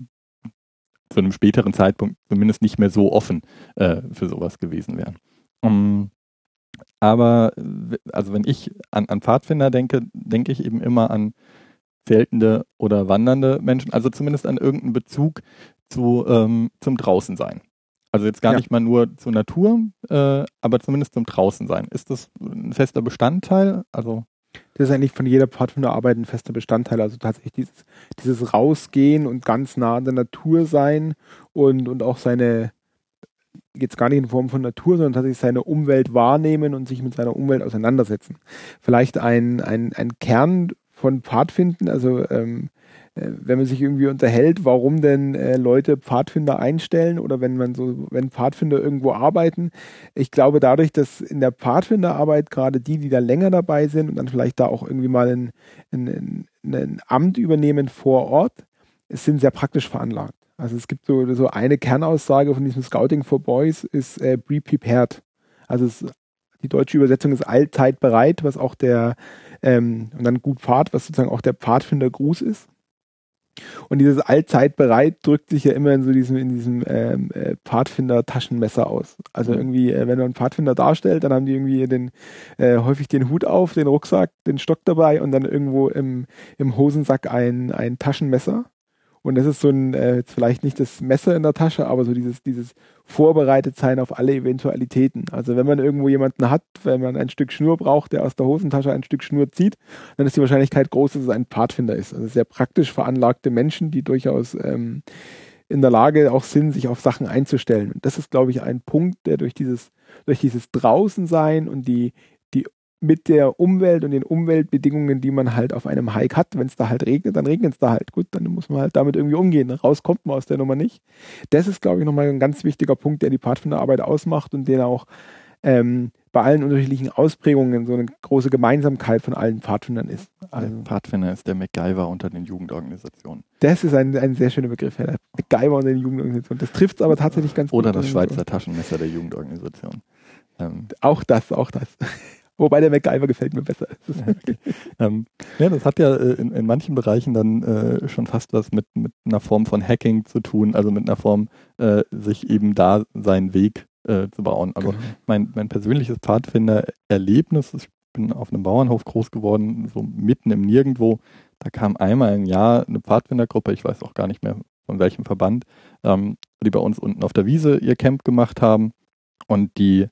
zu einem späteren Zeitpunkt zumindest nicht mehr so offen äh, für sowas gewesen wären. Um, aber also wenn ich an, an Pfadfinder denke, denke ich eben immer an zeltende oder wandernde Menschen, also zumindest an irgendeinen Bezug zu, ähm, zum Draußensein. Also jetzt gar ja. nicht mal nur zur Natur, äh, aber zumindest zum Draußensein. Ist das ein fester Bestandteil? Also das ist eigentlich von jeder Pfadfinderarbeit ein fester Bestandteil. Also tatsächlich dieses, dieses Rausgehen und ganz nah an der Natur sein und, und auch seine, jetzt gar nicht in Form von Natur, sondern tatsächlich seine Umwelt wahrnehmen und sich mit seiner Umwelt auseinandersetzen. Vielleicht ein, ein, ein Kern von Pfadfinden, also ähm, äh, wenn man sich irgendwie unterhält, warum denn äh, Leute Pfadfinder einstellen oder wenn man so, wenn Pfadfinder irgendwo arbeiten. Ich glaube dadurch, dass in der Pfadfinderarbeit gerade die, die da länger dabei sind und dann vielleicht da auch irgendwie mal ein, ein, ein Amt übernehmen vor Ort, es sind sehr praktisch veranlagt. Also es gibt so, so eine Kernaussage von diesem Scouting for Boys ist äh, Be Prepared. Also es, die deutsche Übersetzung ist allzeit bereit, was auch der ähm, und dann gut Pfad, was sozusagen auch der Pfadfindergruß ist. Und dieses allzeit bereit drückt sich ja immer in so diesem, in diesem ähm, äh, Pfadfinder-Taschenmesser aus. Also mhm. irgendwie, äh, wenn man einen Pfadfinder darstellt, dann haben die irgendwie den, äh, häufig den Hut auf, den Rucksack, den Stock dabei und dann irgendwo im, im Hosensack ein, ein Taschenmesser Und das ist so ein, äh, jetzt vielleicht nicht das Messer in der Tasche, aber so dieses, dieses vorbereitet sein auf alle Eventualitäten. Also wenn man irgendwo jemanden hat, wenn man ein Stück Schnur braucht, der aus der Hosentasche ein Stück Schnur zieht, dann ist die Wahrscheinlichkeit groß, dass es ein Pfadfinder ist. Also sehr praktisch veranlagte Menschen, die durchaus ähm, in der Lage auch sind, sich auf Sachen einzustellen. Und das ist, glaube ich, ein Punkt, der durch dieses, durch dieses Draußensein und die, mit der Umwelt und den Umweltbedingungen, die man halt auf einem Hike hat. Wenn es da halt regnet, dann regnet es da halt. Gut, dann muss man halt damit irgendwie umgehen. Raus kommt man aus der Nummer nicht. Das ist, glaube ich, nochmal ein ganz wichtiger Punkt, der die Pfadfinderarbeit ausmacht und den auch ähm, bei allen unterschiedlichen Ausprägungen so eine große Gemeinsamkeit von allen Pfadfindern ist. Also, der Pfadfinder ist der MacGyver unter den Jugendorganisationen. Das ist ein, ein sehr schöner Begriff, ja, der MacGyver unter den Jugendorganisationen. Das trifft es aber tatsächlich ganz Oder gut. Oder das Schweizer Taschenmesser der Jugendorganisation. Ähm. Auch das, auch das. Wobei der MacGyver gefällt mir besser. ähm, ja, das hat ja äh, in, in manchen Bereichen dann äh, schon fast was mit, mit einer Form von Hacking zu tun, also mit einer Form, äh, sich eben da seinen Weg äh, zu bauen. Also genau. mein, mein persönliches Pfadfinder-Erlebnis, ich bin auf einem Bauernhof groß geworden, so mitten im Nirgendwo. Da kam einmal im Jahr eine Pfadfindergruppe, ich weiß auch gar nicht mehr von welchem Verband, ähm, die bei uns unten auf der Wiese ihr Camp gemacht haben und die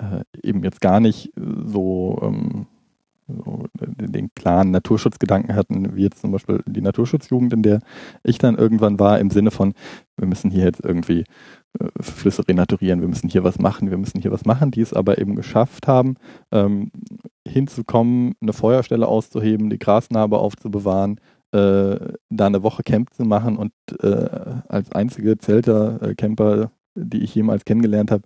äh, eben jetzt gar nicht so, ähm, so, den klaren Naturschutzgedanken hatten, wie jetzt zum Beispiel die Naturschutzjugend, in der ich dann irgendwann war, im Sinne von, wir müssen hier jetzt irgendwie äh, Flüsse renaturieren, wir müssen hier was machen, wir müssen hier was machen, die es aber eben geschafft haben, ähm, hinzukommen, eine Feuerstelle auszuheben, die Grasnarbe aufzubewahren, äh, da eine Woche Camp zu machen und äh, als einzige Zelter, äh, Camper die ich jemals kennengelernt habe,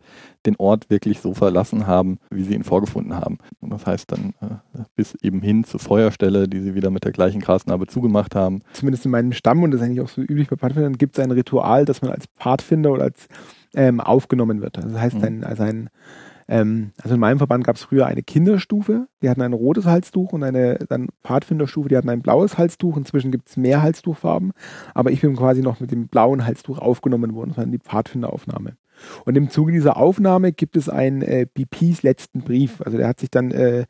den Ort wirklich so verlassen haben, wie sie ihn vorgefunden haben. Und das heißt dann äh, bis eben hin zur Feuerstelle, die sie wieder mit der gleichen Grasnarbe zugemacht haben. Zumindest in meinem Stamm, und das ist eigentlich auch so üblich bei Pfadfindern, gibt es ein Ritual, dass man als Pfadfinder oder als ähm, aufgenommen wird. Das heißt, mhm. ein, also ein ähm, also in meinem Verband gab es früher eine Kinderstufe, die hatten ein rotes Halstuch und eine dann Pfadfinderstufe, die hatten ein blaues Halstuch. Inzwischen gibt es mehr Halstuchfarben, aber ich bin quasi noch mit dem blauen Halstuch aufgenommen worden. Das war die Pfadfinderaufnahme. Und im Zuge dieser Aufnahme gibt es einen äh, BPs letzten Brief. Also der hat sich dann, äh,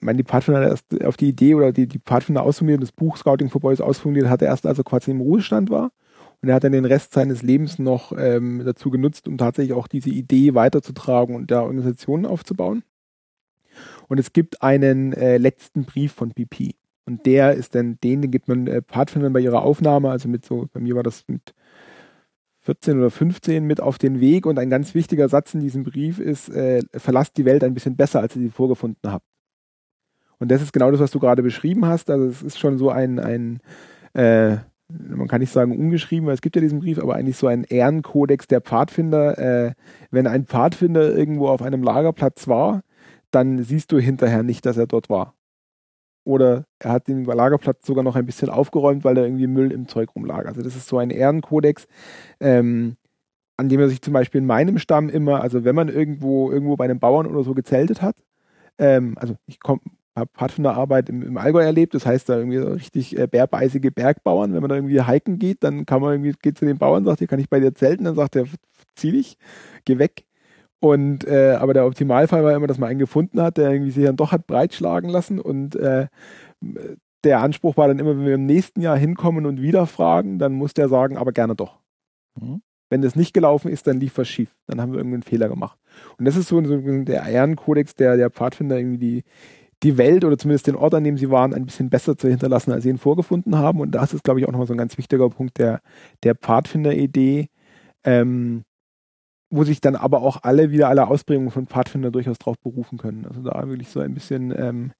meine, die Pfadfinder erst auf die Idee oder die, die Pfadfinder ausformuliert, das Buch Scouting for Boys ausformuliert, hat er erst als er quasi im Ruhestand war. Und er hat dann den Rest seines Lebens noch ähm, dazu genutzt, um tatsächlich auch diese Idee weiterzutragen und da Organisationen aufzubauen. Und es gibt einen äh, letzten Brief von BP. Und der ist dann den, den gibt man äh, Pfadfindern bei ihrer Aufnahme, also mit so, bei mir war das mit 14 oder 15 mit auf den Weg. Und ein ganz wichtiger Satz in diesem Brief ist, äh, verlasst die Welt ein bisschen besser, als ihr sie vorgefunden habt. Und das ist genau das, was du gerade beschrieben hast. Also es ist schon so ein, ein äh, man kann nicht sagen ungeschrieben, weil es gibt ja diesen Brief, aber eigentlich so ein Ehrenkodex der Pfadfinder. Äh, wenn ein Pfadfinder irgendwo auf einem Lagerplatz war, dann siehst du hinterher nicht, dass er dort war. Oder er hat den Lagerplatz sogar noch ein bisschen aufgeräumt, weil da irgendwie Müll im Zeug rumlag. Also das ist so ein Ehrenkodex, ähm, an dem er sich zum Beispiel in meinem Stamm immer, also wenn man irgendwo, irgendwo bei einem Bauern oder so gezeltet hat, ähm, also ich komme habe Pfadfinderarbeit im, im Allgäu erlebt. Das heißt, da irgendwie so richtig äh, bärbeißige Bergbauern. Wenn man da irgendwie hiken geht, dann kann man irgendwie, geht zu den Bauern, sagt, hier kann ich bei dir zelten. Dann sagt er, zieh dich, geh weg. Und äh, aber der Optimalfall war immer, dass man einen gefunden hat, der irgendwie sich dann doch hat breitschlagen lassen. Und äh, der Anspruch war dann immer, wenn wir im nächsten Jahr hinkommen und wieder fragen, dann muss der sagen, aber gerne doch. Mhm. Wenn das nicht gelaufen ist, dann lief was schief. Dann haben wir irgendeinen Fehler gemacht. Und das ist so, so der Ehrenkodex der, der Pfadfinder, irgendwie die, die Welt oder zumindest den Ort, an dem sie waren, ein bisschen besser zu hinterlassen, als sie ihn vorgefunden haben. Und das ist, glaube ich, auch nochmal so ein ganz wichtiger Punkt der, der Pfadfinder-Idee, ähm, wo sich dann aber auch alle wieder alle Ausprägungen von Pfadfinder durchaus drauf berufen können. Also da wirklich so ein bisschen, ähm,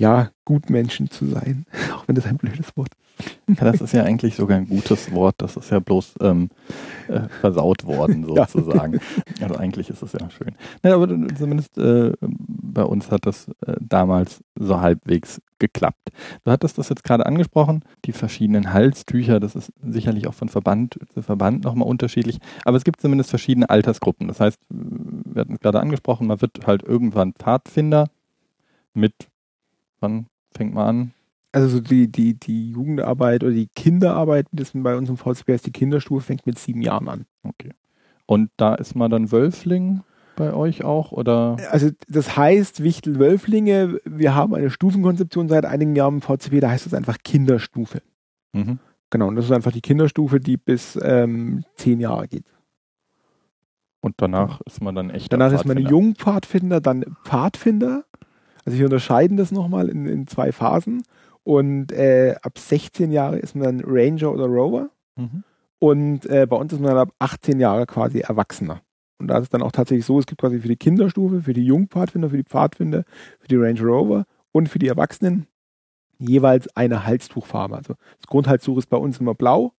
ja, Gutmenschen zu sein, auch wenn das ein blödes Wort ist. Ja, das ist ja eigentlich sogar ein gutes Wort. Das ist ja bloß ähm, äh, versaut worden, sozusagen. Ja. Also eigentlich ist es ja schön. Ja, aber zumindest äh, bei uns hat das äh, damals so halbwegs geklappt. Du hattest das jetzt gerade angesprochen, die verschiedenen Halstücher, das ist sicherlich auch von Verband zu Verband nochmal unterschiedlich, aber es gibt zumindest verschiedene Altersgruppen. Das heißt, wir hatten es gerade angesprochen, man wird halt irgendwann Pfadfinder mit, wann fängt man an? also so die, die, die Jugendarbeit oder die Kinderarbeit, das bei uns im VCP heißt, die Kinderstufe fängt mit sieben Jahren an. Okay. Und da ist man dann Wölfling bei euch auch, oder? Also das heißt Wichtel-Wölflinge, wir haben eine Stufenkonzeption seit einigen Jahren im VCP, da heißt es einfach Kinderstufe. Mhm. Genau, und das ist einfach die Kinderstufe, die bis ähm, zehn Jahre geht. Und danach ist man dann echt. Danach ist man Jungpfadfinder, dann Pfadfinder. Also wir unterscheiden das nochmal in, in zwei Phasen. Und äh, ab 16 Jahre ist man dann Ranger oder Rover. Mhm. Und äh, bei uns ist man dann ab 18 Jahre quasi Erwachsener. Und da ist es dann auch tatsächlich so, es gibt quasi für die Kinderstufe, für die Jungpfadfinder, für die Pfadfinder, für die Ranger Rover und für die Erwachsenen jeweils eine Halstuchfarbe. Also das Grundhalstuch ist bei uns immer blau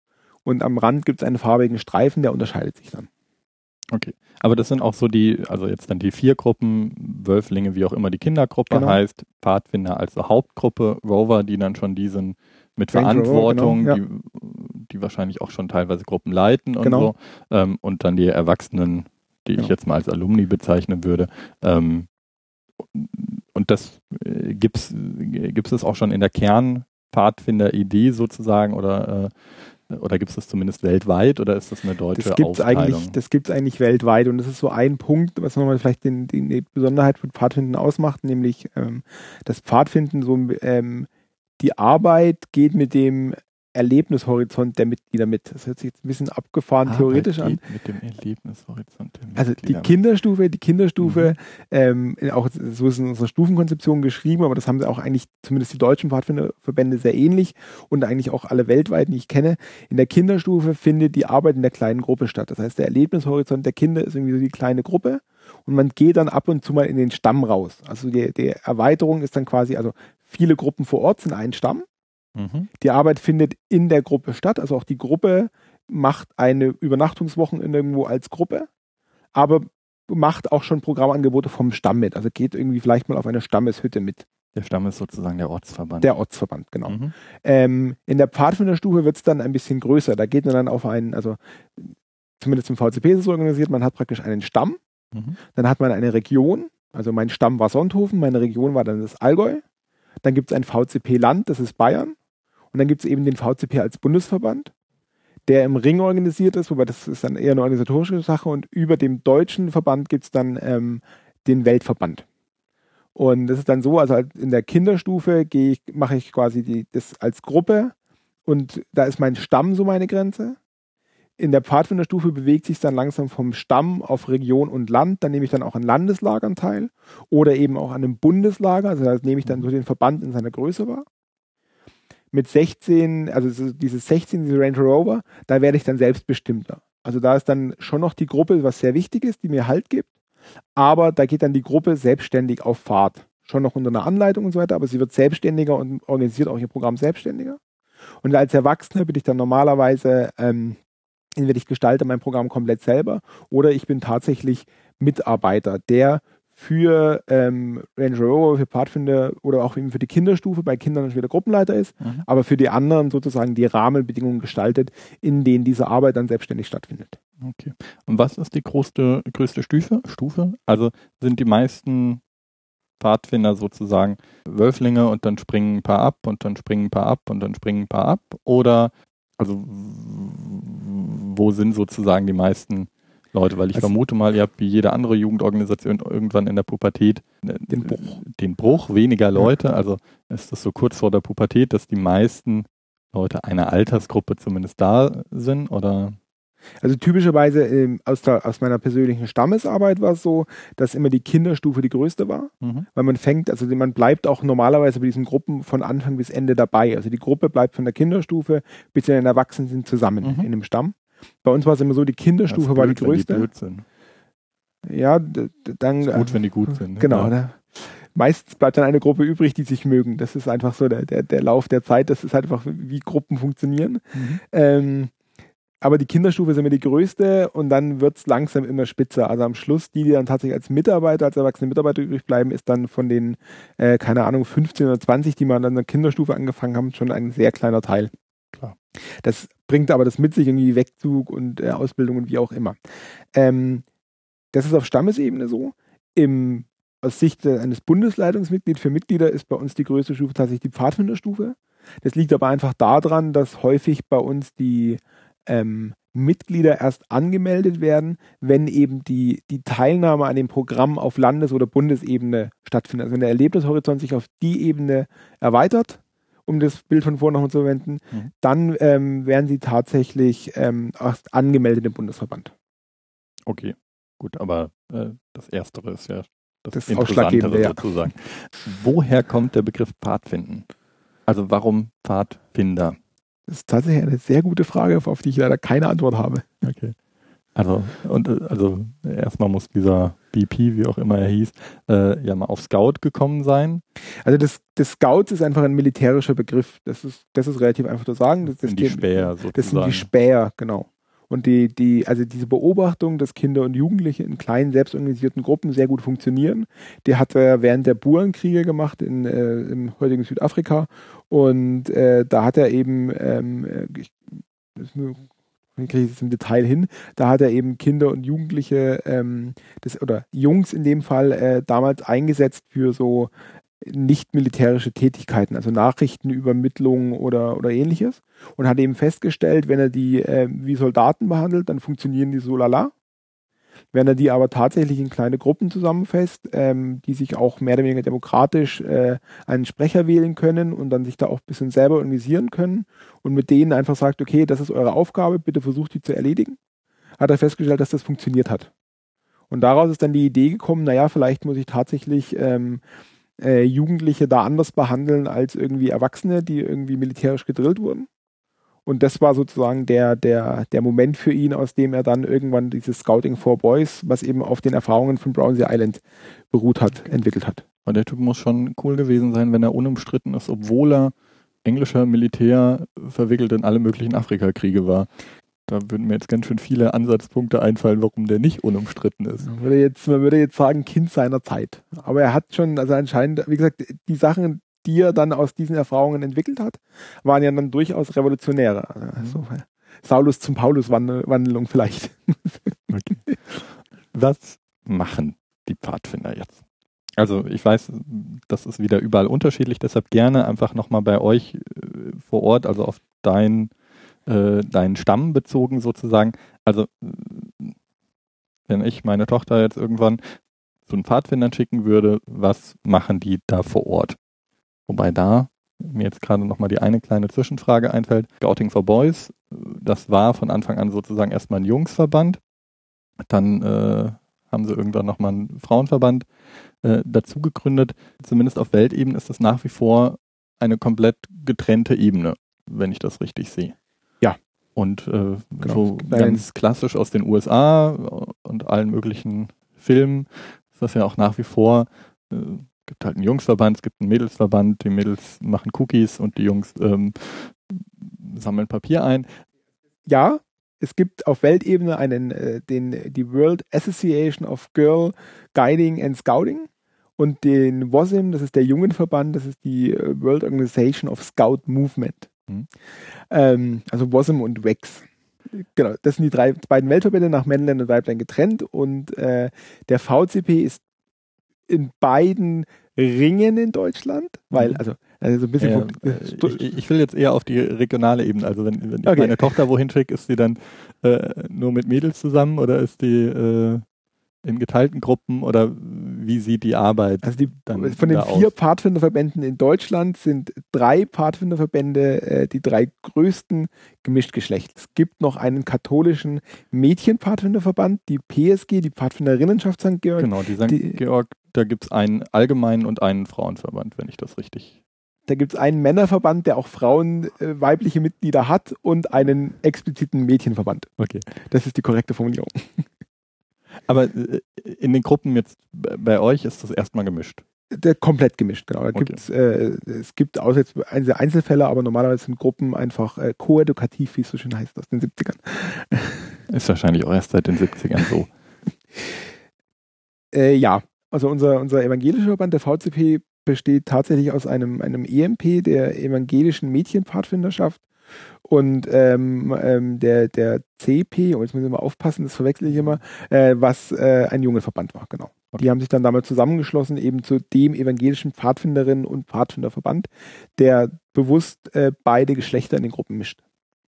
und am Rand gibt es einen farbigen Streifen, der unterscheidet sich dann. Okay. Aber das sind auch so die, also jetzt dann die vier Gruppen, Wölflinge, wie auch immer die Kindergruppe genau. heißt, Pfadfinder als Hauptgruppe, Rover, die dann schon die sind mit Range Verantwortung, Rover, genau, ja. die, die wahrscheinlich auch schon teilweise Gruppen leiten und genau. so. Ähm, und dann die Erwachsenen, die genau. ich jetzt mal als Alumni bezeichnen würde. Ähm, und das äh, gibt es auch schon in der Kernpfadfinder-Idee sozusagen oder äh, oder gibt es das zumindest weltweit oder ist das eine deutsche das gibt's Aufteilung? Eigentlich, das gibt es eigentlich weltweit und das ist so ein Punkt, was nochmal vielleicht den, den, die Besonderheit von Pfadfinden ausmacht, nämlich ähm, das Pfadfinden so ähm, die Arbeit geht mit dem Erlebnishorizont der Mitglieder mit. Das hört sich jetzt ein bisschen abgefahren ah, theoretisch an. Mit dem Erlebnishorizont der Mitglieder. Also die Kinderstufe, die Kinderstufe, mhm. ähm, auch so ist in unserer Stufenkonzeption geschrieben, aber das haben sie auch eigentlich zumindest die deutschen Pfadfinderverbände sehr ähnlich und eigentlich auch alle weltweiten, die ich kenne. In der Kinderstufe findet die Arbeit in der kleinen Gruppe statt. Das heißt, der Erlebnishorizont der Kinder ist irgendwie so die kleine Gruppe und man geht dann ab und zu mal in den Stamm raus. Also die, die Erweiterung ist dann quasi, also viele Gruppen vor Ort sind ein Stamm Mhm. Die Arbeit findet in der Gruppe statt. Also auch die Gruppe macht eine Übernachtungswochenende irgendwo als Gruppe, aber macht auch schon Programmangebote vom Stamm mit. Also geht irgendwie vielleicht mal auf eine Stammeshütte mit. Der Stamm ist sozusagen der Ortsverband. Der Ortsverband, genau. Mhm. Ähm, in der Pfadfinderstufe wird es dann ein bisschen größer. Da geht man dann auf einen, also zumindest im VCP ist es organisiert, man hat praktisch einen Stamm, mhm. dann hat man eine Region, also mein Stamm war Sonthofen, meine Region war dann das Allgäu, dann gibt es ein VCP-Land, das ist Bayern, und dann gibt es eben den VCP als Bundesverband, der im Ring organisiert ist, wobei das ist dann eher eine organisatorische Sache. Und über dem deutschen Verband gibt es dann ähm, den Weltverband. Und das ist dann so, also in der Kinderstufe ich, mache ich quasi die, das als Gruppe und da ist mein Stamm so meine Grenze. In der Pfadfinderstufe bewegt sich dann langsam vom Stamm auf Region und Land. Dann nehme ich dann auch an Landeslagern teil oder eben auch an einem Bundeslager. Also da nehme ich dann so den Verband in seiner Größe wahr mit 16, also dieses 16, diese Range Rover, da werde ich dann selbstbestimmter. Also da ist dann schon noch die Gruppe, was sehr wichtig ist, die mir Halt gibt. Aber da geht dann die Gruppe selbstständig auf Fahrt. Schon noch unter einer Anleitung und so weiter, aber sie wird selbstständiger und organisiert auch ihr Programm selbstständiger. Und als Erwachsener bin ich dann normalerweise, ähm, entweder ich gestalte mein Programm komplett selber oder ich bin tatsächlich Mitarbeiter, der für ähm, Range Rover, für Pfadfinder oder auch eben für die Kinderstufe bei Kindern schon wieder Gruppenleiter ist, mhm. aber für die anderen sozusagen die Rahmenbedingungen gestaltet, in denen diese Arbeit dann selbstständig stattfindet. Okay. Und was ist die größte, größte Stufe? Stufe? Also sind die meisten Pfadfinder sozusagen Wölflinge und dann springen ein paar ab und dann springen ein paar ab und dann springen ein paar ab? Oder also wo sind sozusagen die meisten Leute, weil ich also, vermute mal, ihr habt wie jede andere Jugendorganisation irgendwann in der Pubertät äh, den Bruch, den Bruch weniger Leute. Also ist das so kurz vor der Pubertät, dass die meisten Leute einer Altersgruppe zumindest da sind oder? Also typischerweise ähm, aus, der, aus meiner persönlichen Stammesarbeit war es so, dass immer die Kinderstufe die größte war, mhm. weil man fängt, also man bleibt auch normalerweise bei diesen Gruppen von Anfang bis Ende dabei. Also die Gruppe bleibt von der Kinderstufe bis sie dann erwachsen sind zusammen mhm. in einem Stamm. Bei uns war es immer so, die Kinderstufe war die größte. Wenn die blöd sind. Ja, dann. Ist gut, wenn die gut sind. Ne? Genau. Ja. Ne? Meistens bleibt dann eine Gruppe übrig, die sich mögen. Das ist einfach so der, der, der Lauf der Zeit. Das ist halt einfach, wie Gruppen funktionieren. Mhm. Ähm, aber die Kinderstufe ist immer die größte und dann wird es langsam immer spitzer. Also am Schluss, die, die dann tatsächlich als Mitarbeiter, als erwachsene Mitarbeiter übrig bleiben, ist dann von den, äh, keine Ahnung, 15 oder 20, die man an der Kinderstufe angefangen haben, schon ein sehr kleiner Teil. Klar. Das bringt aber das mit sich irgendwie Wegzug und äh, Ausbildung und wie auch immer. Ähm, das ist auf Stammesebene so. Im, aus Sicht eines Bundesleitungsmitglieds für Mitglieder ist bei uns die größte Stufe tatsächlich die Pfadfinderstufe. Das liegt aber einfach daran, dass häufig bei uns die ähm, Mitglieder erst angemeldet werden, wenn eben die, die Teilnahme an dem Programm auf Landes- oder Bundesebene stattfindet. Also wenn der Erlebnishorizont sich auf die Ebene erweitert, um das Bild von vorhin nochmal zu verwenden, Mhm. dann ähm, wären sie tatsächlich ähm, angemeldet im Bundesverband. Okay, gut, aber äh, das Erstere ist ja das, Das Interessantere ja. sozusagen. Woher kommt der Begriff Pfadfinden? Also warum Pfadfinder? Das ist tatsächlich eine sehr gute Frage, auf die ich leider keine Antwort habe. Okay. Also, und, äh, also erstmal muss dieser BP, wie auch immer er hieß, äh, ja mal auf Scout gekommen sein. Also das, das Scouts ist einfach ein militärischer Begriff. Das ist, das ist relativ einfach zu sagen. Das, das sind die Späher sozusagen. Das sind die Späher, genau. Und die, die, also diese Beobachtung, dass Kinder und Jugendliche in kleinen, selbstorganisierten Gruppen sehr gut funktionieren, die hat er während der Burenkriege gemacht in, äh, im heutigen Südafrika. Und äh, da hat er eben, ähm, äh, ich, das nur- wie kriege ich das im Detail hin, da hat er eben Kinder und Jugendliche, ähm, das, oder Jungs in dem Fall, äh, damals eingesetzt für so nicht militärische Tätigkeiten, also Nachrichtenübermittlung oder, oder ähnliches und hat eben festgestellt, wenn er die äh, wie Soldaten behandelt, dann funktionieren die so lala. Wenn er die aber tatsächlich in kleine Gruppen zusammenfasst, ähm, die sich auch mehr oder weniger demokratisch äh, einen Sprecher wählen können und dann sich da auch ein bisschen selber organisieren können und mit denen einfach sagt, okay, das ist eure Aufgabe, bitte versucht die zu erledigen, hat er festgestellt, dass das funktioniert hat. Und daraus ist dann die Idee gekommen, naja, vielleicht muss ich tatsächlich ähm, äh, Jugendliche da anders behandeln als irgendwie Erwachsene, die irgendwie militärisch gedrillt wurden. Und das war sozusagen der, der, der Moment für ihn, aus dem er dann irgendwann dieses Scouting for Boys, was eben auf den Erfahrungen von Brownsea Island beruht hat, entwickelt hat. Und der Typ muss schon cool gewesen sein, wenn er unumstritten ist, obwohl er englischer Militär verwickelt in alle möglichen Afrikakriege war. Da würden mir jetzt ganz schön viele Ansatzpunkte einfallen, warum der nicht unumstritten ist. Man würde jetzt, man würde jetzt sagen, Kind seiner Zeit. Aber er hat schon, also anscheinend, wie gesagt, die Sachen, die er dann aus diesen Erfahrungen entwickelt hat, waren ja dann durchaus revolutionäre. Also, Saulus zum Paulus-Wandlung vielleicht. Okay. Was machen die Pfadfinder jetzt? Also ich weiß, das ist wieder überall unterschiedlich, deshalb gerne einfach nochmal bei euch äh, vor Ort, also auf dein, äh, deinen Stamm bezogen sozusagen. Also wenn ich meine Tochter jetzt irgendwann zu den Pfadfindern schicken würde, was machen die da vor Ort? Wobei da mir jetzt gerade nochmal die eine kleine Zwischenfrage einfällt. Scouting for Boys, äh, das war von Anfang an sozusagen erstmal ein Jungsverband. Dann äh, haben sie irgendwann nochmal einen Frauenverband äh, dazu gegründet. Zumindest auf Weltebene ist das nach wie vor eine komplett getrennte Ebene, wenn ich das richtig sehe. Ja. Und äh, Genau. so ganz klassisch aus den USA und allen möglichen Filmen ist das ja auch nach wie vor. Gibt halt einen Jungsverband, es gibt einen Mädelsverband, die Mädels machen Cookies und die Jungs ähm, sammeln Papier ein. ja, es gibt auf Weltebene einen, äh, den, die World Association of Girl Guiding and Scouting und den WOSIM, das ist der Jungenverband, das ist die äh, World Organization of Scout Movement. Mhm. Ähm, also WOSIM und WEX. Genau, das sind die drei beiden Weltverbände nach Männlein und Weiblein getrennt und äh, der VCP ist in beiden Ringen in Deutschland, weil, Mhm. also, also so ein bisschen Ja, vom- äh, ich, ich will jetzt eher auf die regionale Ebene. Also wenn, wenn ich Okay. meine Tochter wohin schicke, ist sie dann äh, nur mit Mädels zusammen oder ist die äh, in geteilten Gruppen oder wie sieht die Arbeit? Also die, dann von den vier aus? Pfadfinderverbänden in Deutschland sind drei Pfadfinderverbände äh, die drei größten gemischt Geschlecht. Es gibt noch einen katholischen Mädchenpfadfinderverband, die PSG, die Pfadfinderinnenschaft St. Georg. Genau, die St. Georg, da gibt es einen allgemeinen und einen Frauenverband, wenn ich das richtig. Da gibt es einen Männerverband, der auch Frauen, äh, weibliche Mitglieder hat und einen expliziten Mädchenverband. Okay. Das ist die korrekte Formulierung. Aber äh, in den Gruppen jetzt bei euch ist das erstmal gemischt. Der komplett gemischt, genau. Da Okay. gibt's, äh, es gibt außer jetzt Einzelfälle, aber normalerweise sind Gruppen einfach äh, koedukativ, wie es so schön heißt, aus den 70ern. Ist wahrscheinlich auch erst seit den 70ern so. Äh, ja, also unser, unser evangelischer Verband, der VCP, besteht tatsächlich aus einem, einem EMP, der evangelischen Mädchenpfadfinderschaft. Und ähm, ähm, der, der CP, und jetzt müssen wir mal aufpassen, das verwechsel ich immer, äh, was äh, ein junger Verband war, genau. Okay. Die haben sich dann damals zusammengeschlossen, eben zu dem evangelischen Pfadfinderinnen- und Pfadfinderverband, der bewusst äh, beide Geschlechter in den Gruppen mischt.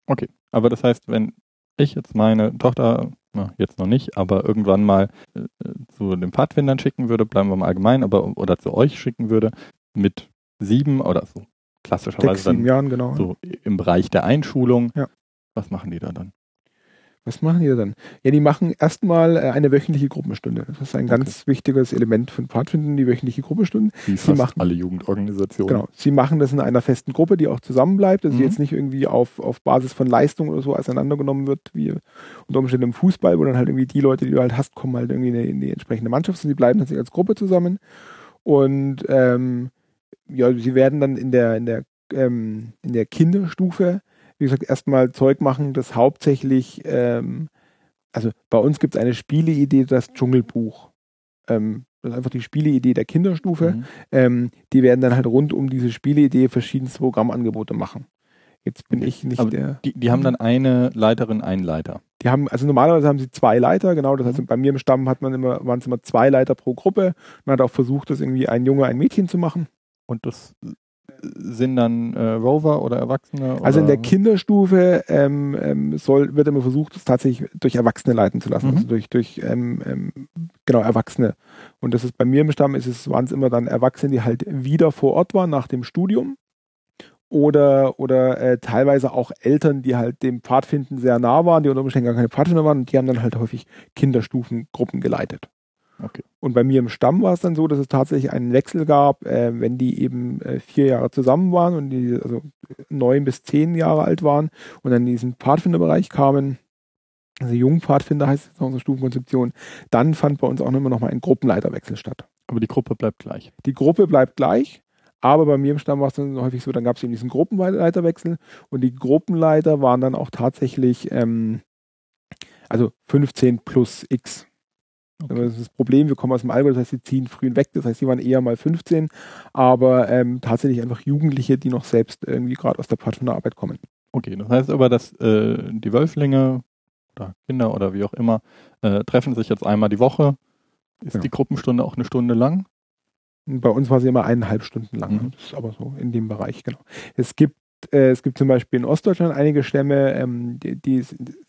Okay, aber das heißt, wenn ich jetzt meine Tochter, na, jetzt noch nicht, aber irgendwann mal äh, zu den Pfadfindern schicken würde, bleiben wir mal allgemein, aber oder zu euch schicken würde, mit sieben oder so klassischerweise Sechs, sieben dann Jahren, genau. so im Bereich der Einschulung. Ja. Was machen die da dann? Was machen die dann? Ja, die machen erstmal äh, eine wöchentliche Gruppenstunde. Das ist ein Okay. ganz wichtiges Element von Pfadfinden, die wöchentliche Gruppenstunde. Wie fast machen- alle Jugendorganisationen. Genau. Sie machen das in einer festen Gruppe, die auch zusammenbleibt, also die Mhm. jetzt nicht irgendwie auf, auf Basis von Leistung oder so auseinandergenommen wird, wie unter Umständen im Fußball, wo dann halt irgendwie die Leute, die du halt hast, kommen halt irgendwie in die, in die entsprechende Mannschaft und sie bleiben tatsächlich als Gruppe zusammen. Und ähm, ja, sie werden dann in der, in der, ähm, in der Kinderstufe, wie gesagt, erstmal Zeug machen, das hauptsächlich, ähm, also bei uns gibt es eine Spieleidee, das Dschungelbuch. Ähm, das ist einfach die Spieleidee der Kinderstufe. Mhm. Ähm, die werden dann halt rund um diese Spieleidee verschiedenste Programmangebote machen. Jetzt bin Okay. ich nicht Aber der. Die, die haben dann eine Leiterin, einen Leiter. Die haben, also normalerweise haben sie zwei Leiter, genau. Das heißt, Mhm. bei mir im Stamm hat man immer, waren es immer zwei Leiter pro Gruppe. Man hat auch versucht, das irgendwie ein Junge, ein Mädchen zu machen. Und das sind dann äh, Rover oder Erwachsene? Also in oder? der Kinderstufe ähm, ähm, soll, wird immer versucht, das tatsächlich durch Erwachsene leiten zu lassen. Mhm. Also durch, durch ähm, ähm, genau, Erwachsene. Und das ist bei mir im Stamm ist es, waren es immer dann Erwachsene, die halt wieder vor Ort waren nach dem Studium. Oder, oder äh, teilweise auch Eltern, die halt dem Pfadfinden sehr nah waren, die unter Umständen gar keine Pfadfinder waren und die haben dann halt häufig Kinderstufengruppen geleitet. Okay. Und bei mir im Stamm war es dann so, dass es tatsächlich einen Wechsel gab, äh, wenn die eben äh, vier Jahre zusammen waren und die also neun bis zehn Jahre alt waren und dann in diesen Pfadfinderbereich kamen, also Jungpfadfinder heißt es in unserer Stufenkonzeption, dann fand bei uns auch immer noch mal ein Gruppenleiterwechsel statt. Aber die Gruppe bleibt gleich. Die Gruppe bleibt gleich, aber bei mir im Stamm war es dann häufig so, dann gab es eben diesen Gruppenleiterwechsel und die Gruppenleiter waren dann auch tatsächlich ähm, also 15 plus X. Okay. Das ist das Problem, wir kommen aus dem Allgäu, das heißt, sie ziehen früh weg, das heißt, sie waren eher mal 15, aber ähm, tatsächlich einfach Jugendliche, die noch selbst irgendwie gerade aus der Pfadfinderarbeit kommen. Okay, das heißt aber, dass äh, die Wölflinge oder Kinder oder wie auch immer äh, treffen sich jetzt einmal die Woche. Ist Genau. die Gruppenstunde auch eine Stunde lang? Bei uns war sie immer eineinhalb Stunden lang. Mhm. Das ist aber so in dem Bereich, genau. Es gibt, äh, es gibt zum Beispiel in Ostdeutschland einige Stämme, ähm, die, die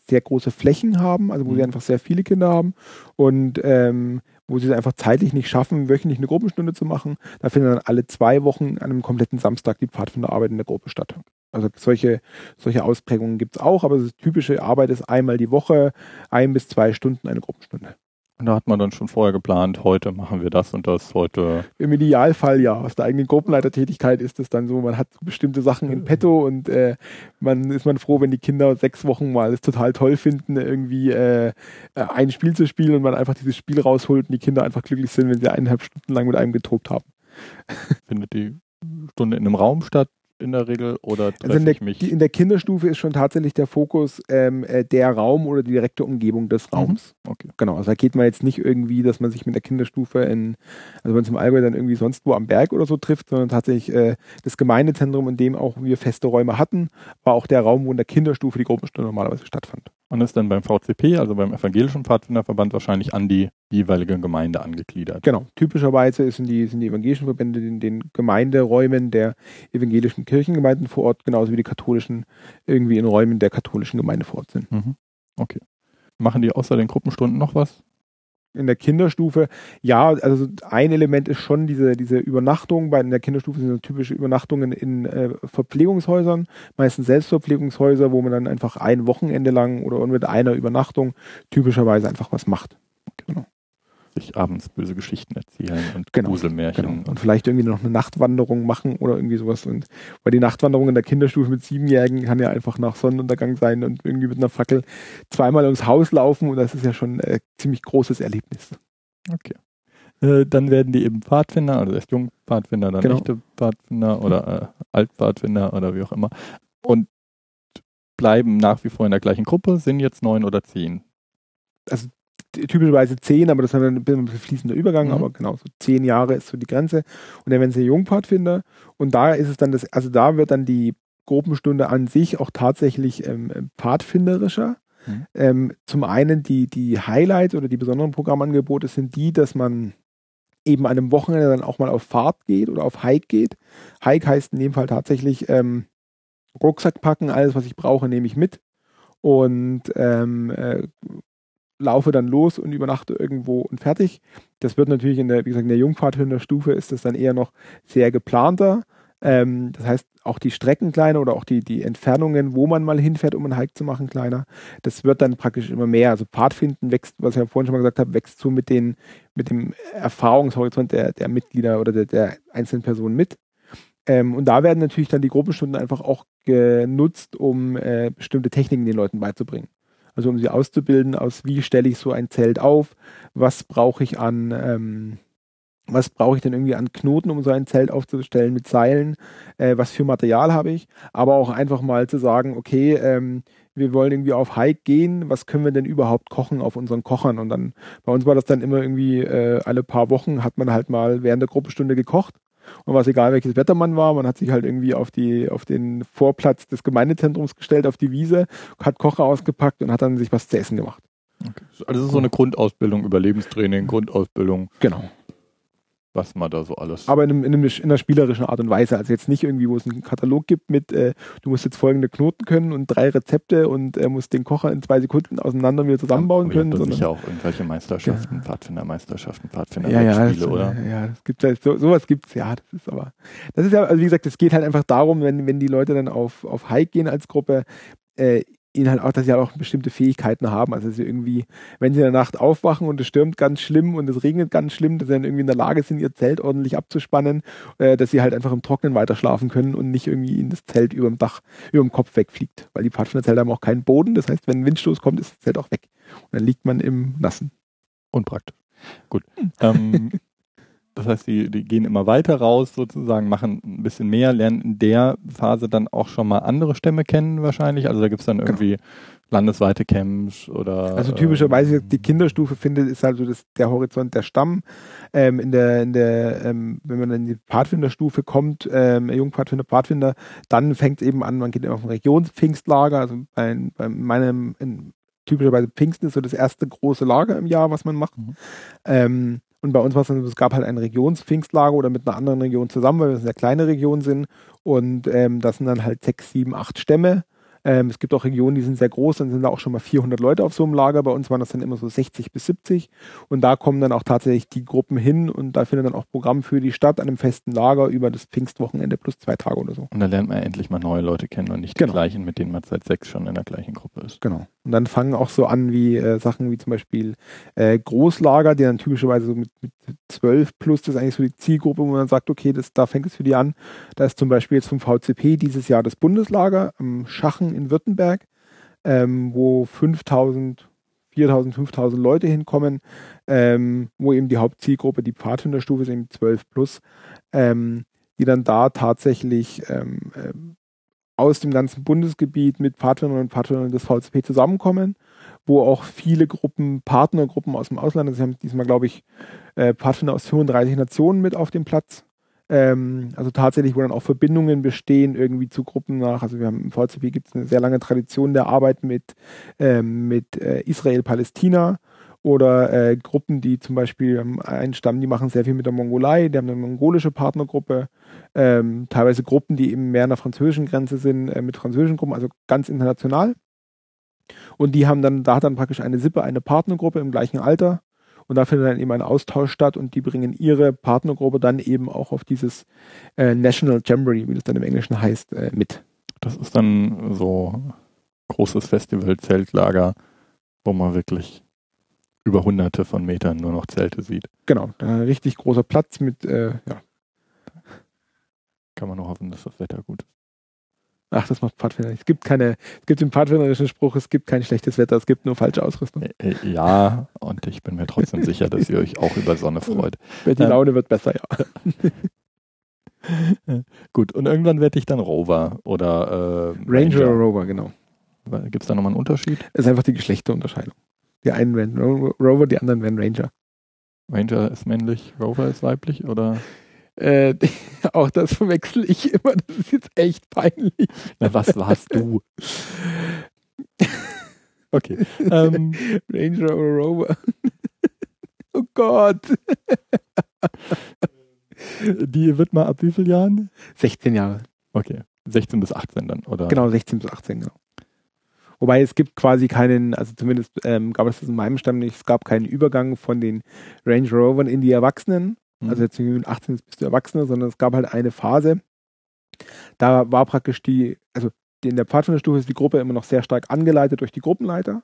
sehr große Flächen haben, also wo Mhm. sie einfach sehr viele Kinder haben und ähm, wo sie es einfach zeitlich nicht schaffen, wöchentlich eine Gruppenstunde zu machen. Da findet dann alle zwei Wochen an einem kompletten Samstag die Pfadfinderarbeit in der Gruppe statt. Also solche, solche Ausprägungen gibt es auch, aber das typische Arbeit ist einmal die Woche, ein bis zwei Stunden eine Gruppenstunde. Und da hat man dann schon vorher geplant, heute machen wir das und das, heute. Im Idealfall ja. Aus der eigenen Gruppenleitertätigkeit ist es dann so, man hat bestimmte Sachen in petto und äh, man ist man froh, wenn die Kinder sechs Wochen mal es total toll finden, irgendwie äh, ein Spiel zu spielen und man einfach dieses Spiel rausholt und die Kinder einfach glücklich sind, wenn sie eineinhalb Stunden lang mit einem getobt haben. Findet die Stunde in einem Raum statt in der Regel oder treffe Also in der, ich mich? in der Kinderstufe ist schon tatsächlich der Fokus ähm, äh, der Raum oder die direkte Umgebung des Raums. Okay. Genau, also da geht man jetzt nicht irgendwie, dass man sich mit der Kinderstufe in, also wenn es im Allgäu dann irgendwie sonst wo am Berg oder so trifft, sondern tatsächlich äh, das Gemeindezentrum, in dem auch wir feste Räume hatten, war auch der Raum, wo in der Kinderstufe die Gruppenstunde normalerweise stattfand. Und ist dann beim VCP, also beim Evangelischen Pfadfinderverband, wahrscheinlich an die jeweilige Gemeinde angegliedert. Genau, typischerweise sind die, sind die evangelischen Verbände in den Gemeinderäumen der evangelischen Kirchengemeinden vor Ort, genauso wie die katholischen irgendwie in Räumen der katholischen Gemeinde vor Ort sind. Mhm. Okay. Machen die außer den Gruppenstunden noch was? In der Kinderstufe, ja, also ein Element ist schon diese, diese Übernachtung. Bei in der Kinderstufe sind so typische Übernachtungen in äh, Verpflegungshäusern, meistens Selbstverpflegungshäuser, wo man dann einfach ein Wochenende lang oder mit einer Übernachtung typischerweise einfach was macht. Sich abends böse Geschichten erzählen und Genau, Gruselmärchen. Genau. Und vielleicht irgendwie noch eine Nachtwanderung machen oder irgendwie sowas. Und weil die Nachtwanderung in der Kinderstufe mit Siebenjährigen kann ja einfach nach Sonnenuntergang sein und irgendwie mit einer Fackel zweimal ums Haus laufen und das ist ja schon ein ziemlich großes Erlebnis. okay. Äh, dann werden die eben Pfadfinder, also erst Jungpfadfinder, dann Genau. echte Pfadfinder oder äh, Altpfadfinder oder wie auch immer. Und bleiben nach wie vor in der gleichen Gruppe, sind jetzt neun oder zehn. Typischerweise zehn, aber das ist ein bisschen fließender Übergang, Mhm. aber genau, so zehn Jahre ist so die Grenze. Und dann werden sie Jungpfadfinder und da ist es dann das, also da wird dann die Gruppenstunde an sich auch tatsächlich ähm, pfadfinderischer. Mhm. Ähm, zum einen die, die Highlights oder die besonderen Programmangebote sind die, dass man eben an einem Wochenende dann auch mal auf Fahrt geht oder auf Hike geht. Hike heißt in dem Fall tatsächlich ähm, Rucksack packen, alles, was ich brauche, nehme ich mit und ähm, äh, laufe dann los und übernachte irgendwo und fertig. Das wird natürlich in der, wie gesagt, in der Jungpfadfinderstufe ist das dann eher noch sehr geplanter. Ähm, das heißt, auch die Strecken kleiner oder auch die, die Entfernungen, wo man mal hinfährt, um einen Hike zu machen, kleiner. Das wird dann praktisch immer mehr. Also Pfadfinden wächst, was ich ja vorhin schon mal gesagt habe, wächst so mit, den, mit dem Erfahrungshorizont der, der Mitglieder oder der, der einzelnen Personen mit. Ähm, und da werden natürlich dann die Gruppenstunden einfach auch genutzt, um äh, bestimmte Techniken den Leuten beizubringen. Also um sie auszubilden, aus wie stelle ich so ein Zelt auf, was brauche ich an, ähm, was brauche ich denn irgendwie an Knoten, um so ein Zelt aufzustellen mit Seilen, äh, was für Material habe ich, aber auch einfach mal zu sagen, okay, ähm, wir wollen irgendwie auf Hike gehen, was können wir denn überhaupt kochen auf unseren Kochern? Und dann, bei uns war das dann immer irgendwie äh, alle paar Wochen hat man halt mal während der Gruppenstunde gekocht und war es egal, welches Wetter man war. Man hat sich halt irgendwie auf, die, auf den Vorplatz des Gemeindezentrums gestellt, auf die Wiese, hat Kocher ausgepackt und hat dann sich was zu essen gemacht. Okay. Also das ist so eine Grundausbildung, Überlebenstraining, Grundausbildung. Genau was man da so alles. Aber in, einem, in, einem, in, einer spielerischen Art und Weise. Also jetzt nicht irgendwie, wo es einen Katalog gibt mit, äh, du musst jetzt folgende Knoten können und drei Rezepte und er äh, muss den Kocher in zwei Sekunden auseinander wieder zusammenbauen ja, können. Das sicher auch irgendwelche Meisterschaften, ja. Pfadfindermeisterschaften, Pfadfinder ja, ja, oder? Ja, das gibt halt, so, sowas gibt es, ja. Das ist aber, das ist ja, also wie gesagt, es geht halt einfach darum, wenn, wenn die Leute dann auf, auf Hike gehen als Gruppe, äh, ihnen halt auch, dass sie halt auch bestimmte Fähigkeiten haben. Also sie irgendwie, wenn sie in der Nacht aufwachen und es stürmt ganz schlimm und es regnet ganz schlimm, dass sie dann irgendwie in der Lage sind, ihr Zelt ordentlich abzuspannen, äh, dass sie halt einfach im Trocknen weiter schlafen können und nicht irgendwie in das Zelt über dem Dach, über dem Kopf wegfliegt. Weil die Pfadfinderzelte haben auch keinen Boden. Das heißt, wenn ein Windstoß kommt, ist das Zelt auch weg. Und dann liegt man im Nassen. Unpraktisch. Gut. ähm, Das heißt, die, die gehen immer weiter raus sozusagen, machen ein bisschen mehr, lernen in der Phase dann auch schon mal andere Stämme kennen wahrscheinlich. Also da gibt es dann genau. irgendwie genau. landesweite Camps oder. Also typischerweise ähm, die Kinderstufe findet, ist also das, der Horizont der Stamm. Ähm, in der, in der, ähm, wenn man in die Pfadfinderstufe kommt, ähm, Jungpfadfinder, Pfadfinder, dann fängt es eben an, man geht auf ein Regionspfingstlager, also bei, bei meinem in, typischerweise Pfingsten ist so das erste große Lager im Jahr, was man macht. Mhm. Ähm, und bei uns war es dann, es gab halt ein Regionspfingstlager oder mit einer anderen Region zusammen, weil wir eine sehr kleine Region sind. Und ähm, das sind dann halt sechs, sieben, acht Stämme. Ähm, es gibt auch Regionen, die sind sehr groß, dann sind da auch schon mal 400 Leute auf so einem Lager. Bei uns waren das dann immer so 60 bis 70. Und da kommen dann auch tatsächlich die Gruppen hin und da findet dann auch Programm für die Stadt an einem festen Lager über das Pfingstwochenende plus zwei Tage oder so. Und da lernt man endlich mal neue Leute kennen und nicht genau. die gleichen, mit denen man seit sechs schon in der gleichen Gruppe ist. Genau. Und dann fangen auch so an wie äh, Sachen wie zum Beispiel äh, Großlager, die dann typischerweise so mit, mit 12 plus, das ist eigentlich so die Zielgruppe, wo man sagt, okay, das, da fängt es für die an. Da ist zum Beispiel jetzt vom VCP dieses Jahr das Bundeslager am Schachen in Württemberg, ähm, wo 5000, 4000, 5000 Leute hinkommen, ähm, wo eben die Hauptzielgruppe, die Pfadfinderstufe ist eben 12 plus, ähm, die dann da tatsächlich ähm, ähm aus dem ganzen Bundesgebiet mit Pfadfindern und Pfadfindern des VCP zusammenkommen, wo auch viele Gruppen, Partnergruppen aus dem Ausland, also sie haben diesmal, glaube ich, äh, Pfadfinder aus 35 Nationen mit auf dem Platz. Ähm, also tatsächlich, wo dann auch Verbindungen bestehen irgendwie zu Gruppen nach. Also wir haben im VCP gibt es eine sehr lange Tradition der Arbeit mit, ähm, mit äh, Israel-Palästina oder äh, Gruppen, die zum Beispiel ähm, einen Stamm, die machen sehr viel mit der Mongolei, die haben eine mongolische Partnergruppe, ähm, teilweise Gruppen, die eben mehr an der französischen Grenze sind, äh, mit französischen Gruppen, also ganz international. Und die haben dann, da hat dann praktisch eine Sippe, eine Partnergruppe im gleichen Alter. Und da findet dann eben ein Austausch statt und die bringen ihre Partnergruppe dann eben auch auf dieses äh, National Jamboree, wie das dann im Englischen heißt, äh, mit. Das ist dann so großes Festival, Zeltlager, wo man wirklich über hunderte von Metern nur noch Zelte sieht. Genau, ein richtig großer Platz mit, äh, ja. Kann man nur hoffen, dass das Wetter gut ist. Ach, das macht Pfadfinder. Es gibt keine, es gibt den pfadfinderischen Spruch, es gibt kein schlechtes Wetter, es gibt nur falsche Ausrüstung. Ja, und ich bin mir trotzdem sicher, dass ihr euch auch über Sonne freut. Die ähm, Laune wird besser, ja. Gut, und irgendwann werde ich dann Rover oder äh, Ranger, Ranger Rover, genau. Gibt es da nochmal einen Unterschied? Es ist einfach die Geschlechterunterscheidung. Die einen werden Rover, die anderen werden Ranger. Ranger ist männlich, Rover ist weiblich, oder? Äh, auch das verwechsel ich immer. Das ist jetzt echt peinlich. Na, was warst du? Okay. Ähm, Ranger oder Rover. oh Gott. Die wird mal ab wie vielen Jahren? 16 Jahre. Okay. 16 bis 18 dann, oder? Genau, 16 bis 18, genau. Wobei es gibt quasi keinen, also zumindest ähm, gab es das in meinem Stamm nicht, es gab keinen Übergang von den Range Rovern in die Erwachsenen. Mhm. Also jetzt mit 18 bist du Erwachsener, sondern es gab halt eine Phase, Da war praktisch die, also in der Pfadfinderstufe ist die Gruppe immer noch sehr stark angeleitet durch die Gruppenleiter.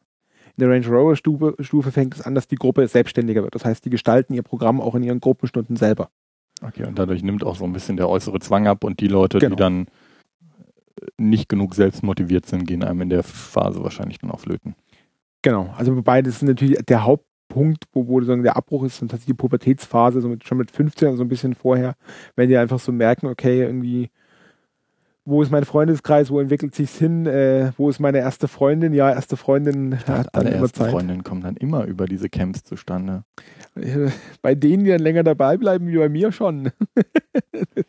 In der Range Rover Stufe, Stufe fängt es an, dass die Gruppe selbstständiger wird. Das heißt, die gestalten ihr Programm auch in ihren Gruppenstunden selber. Okay, und dadurch nimmt auch so ein bisschen der äußere Zwang ab und die Leute, Genau. die dann nicht genug selbst motiviert sind, gehen einem in der Phase wahrscheinlich dann auf Löten. Genau. Also wobei das ist natürlich der Hauptpunkt, wo, wo sozusagen der Abbruch ist, und tatsächlich die Pubertätsphase, so mit, schon mit 15 oder so ein bisschen vorher, wenn die einfach so merken, okay, irgendwie, wo ist mein Freundeskreis, wo entwickelt sich's hin, äh, wo ist meine erste Freundin? Ja, erste Freundin hat dann Alle immer Zeit. Freundinnen kommen dann immer über diese Camps zustande. Bei denen, die dann länger dabei bleiben, wie bei mir schon. das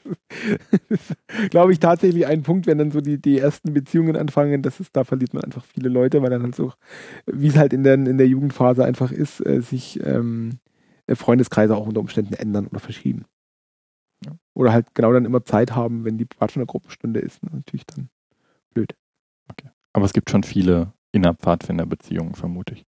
ist, glaube ich, tatsächlich ein Punkt, wenn dann so die, die ersten Beziehungen anfangen, das ist, da verliert man einfach viele Leute, weil dann halt so, wie es halt in der, in der Jugendphase einfach ist, äh, sich ähm, Freundeskreise auch unter Umständen ändern oder verschieben. Ja. Oder halt genau dann immer Zeit haben, wenn die Pfadfindergruppenstunde ist. ne, Natürlich dann blöd. Aber es gibt schon viele Innerpfadfinderbeziehungen, vermute ich.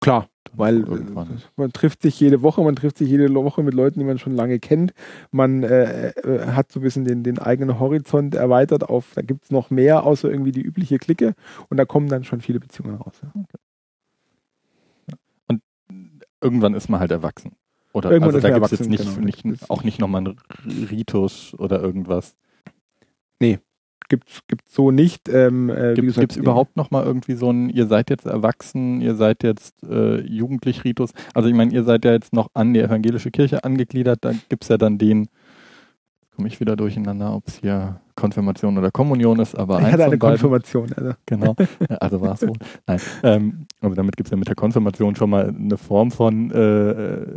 Klar, weil äh, man trifft sich jede Woche, man trifft sich jede Woche mit Leuten, die man schon lange kennt. Man äh, äh, hat so ein bisschen den, den eigenen Horizont erweitert auf, da gibt es noch mehr, außer irgendwie die übliche Clique. Und da kommen dann schon viele Beziehungen raus. Ja. Irgendwann ist man halt erwachsen. Oder Irgendwann also da gibt es jetzt nicht, genau. nicht, auch nicht nochmal einen Ritus oder irgendwas. Gibt es so nicht. Ähm, äh, Gibt gesagt, es überhaupt nochmal irgendwie so ein, ihr seid jetzt erwachsen, ihr seid jetzt äh, jugendlich Ritus? Also ich meine, ihr seid ja jetzt noch an die evangelische Kirche angegliedert, da gibt es ja dann den, komme ich wieder durcheinander, ob es hier Konfirmation oder Kommunion ist, aber Ich eins hatte eine. Konfirmation. Also. Genau, also war es so. Nein, ähm, aber damit gibt es ja mit der Konfirmation schon mal eine Form von äh, äh,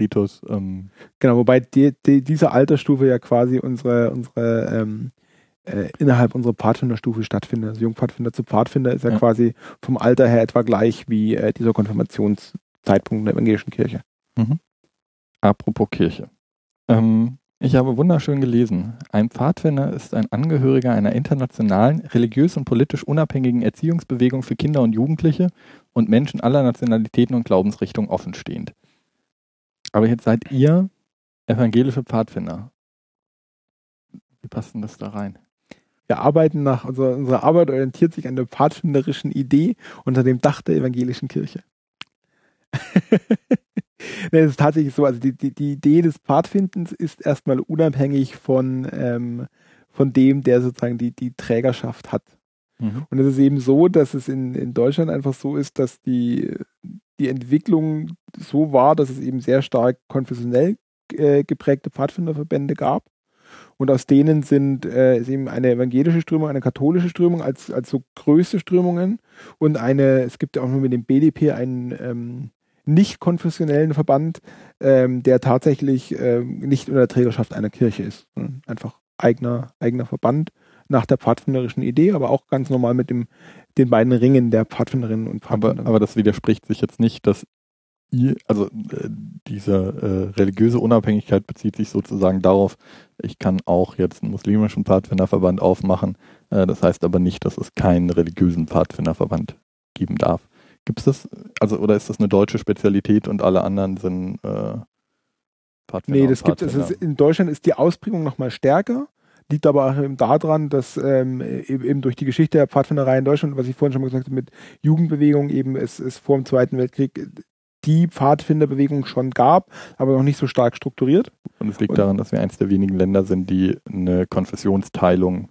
Ritus. Ähm, Genau, wobei die, die, diese Altersstufe ja quasi unsere, unsere ähm, äh, innerhalb unserer Pfadfinderstufe stattfindet. Also Jungpfadfinder zu Pfadfinder ist ja, Ja. quasi vom Alter her etwa gleich wie äh, dieser Konfirmationszeitpunkt in der evangelischen Kirche. Apropos Kirche. Ähm, ich habe wunderschön gelesen. Ein Pfadfinder ist ein Angehöriger einer internationalen, religiös und politisch unabhängigen Erziehungsbewegung für Kinder und Jugendliche und Menschen aller Nationalitäten und Glaubensrichtungen offenstehend. Aber jetzt seid ihr evangelische Pfadfinder. Wie passt denn das da rein? Wir arbeiten nach, unserer, unsere Arbeit orientiert sich an der pfadfinderischen Idee unter dem Dach der evangelischen Kirche. nee, es ist tatsächlich so, also die, die, die Idee des Pfadfindens ist erstmal unabhängig von, ähm, von dem, der sozusagen die, die Trägerschaft hat. Und es ist eben so, dass es in, in Deutschland einfach so ist, dass die, die Entwicklung so war, dass es eben sehr stark konfessionell äh, geprägte Pfadfinderverbände gab. Und aus denen sind äh, ist eben eine evangelische Strömung, eine katholische Strömung als, als so größte Strömungen und eine, es gibt ja auch nur mit dem BDP einen ähm, nicht konfessionellen Verband, ähm, der tatsächlich ähm, nicht unter der Trägerschaft einer Kirche ist. sondern Einfach eigener, eigener Verband nach der pfadfinderischen Idee, aber auch ganz normal mit dem, den beiden Ringen der Pfadfinderinnen und Aber, Pfadfinder. aber das widerspricht sich jetzt nicht, dass ihr, also äh, diese äh, religiöse Unabhängigkeit bezieht sich sozusagen darauf, ich kann auch jetzt einen muslimischen Pfadfinderverband aufmachen. Äh, das heißt aber nicht, dass es keinen religiösen Pfadfinderverband geben darf. Gibt es das, also oder ist das eine deutsche Spezialität und alle anderen sind äh, Pfadfinder? Nee, das gibt es. In Deutschland ist die Ausprägung nochmal stärker. Liegt aber auch eben daran, dass ähm, eben eben durch die Geschichte der Pfadfinderei in Deutschland, was ich vorhin schon mal gesagt habe, mit Jugendbewegung eben es, es vor dem Zweiten Weltkrieg die Pfadfinderbewegung schon gab, aber noch nicht so stark strukturiert. Und es liegt und- daran, dass wir eins der wenigen Länder sind, die eine Konfessionsteilung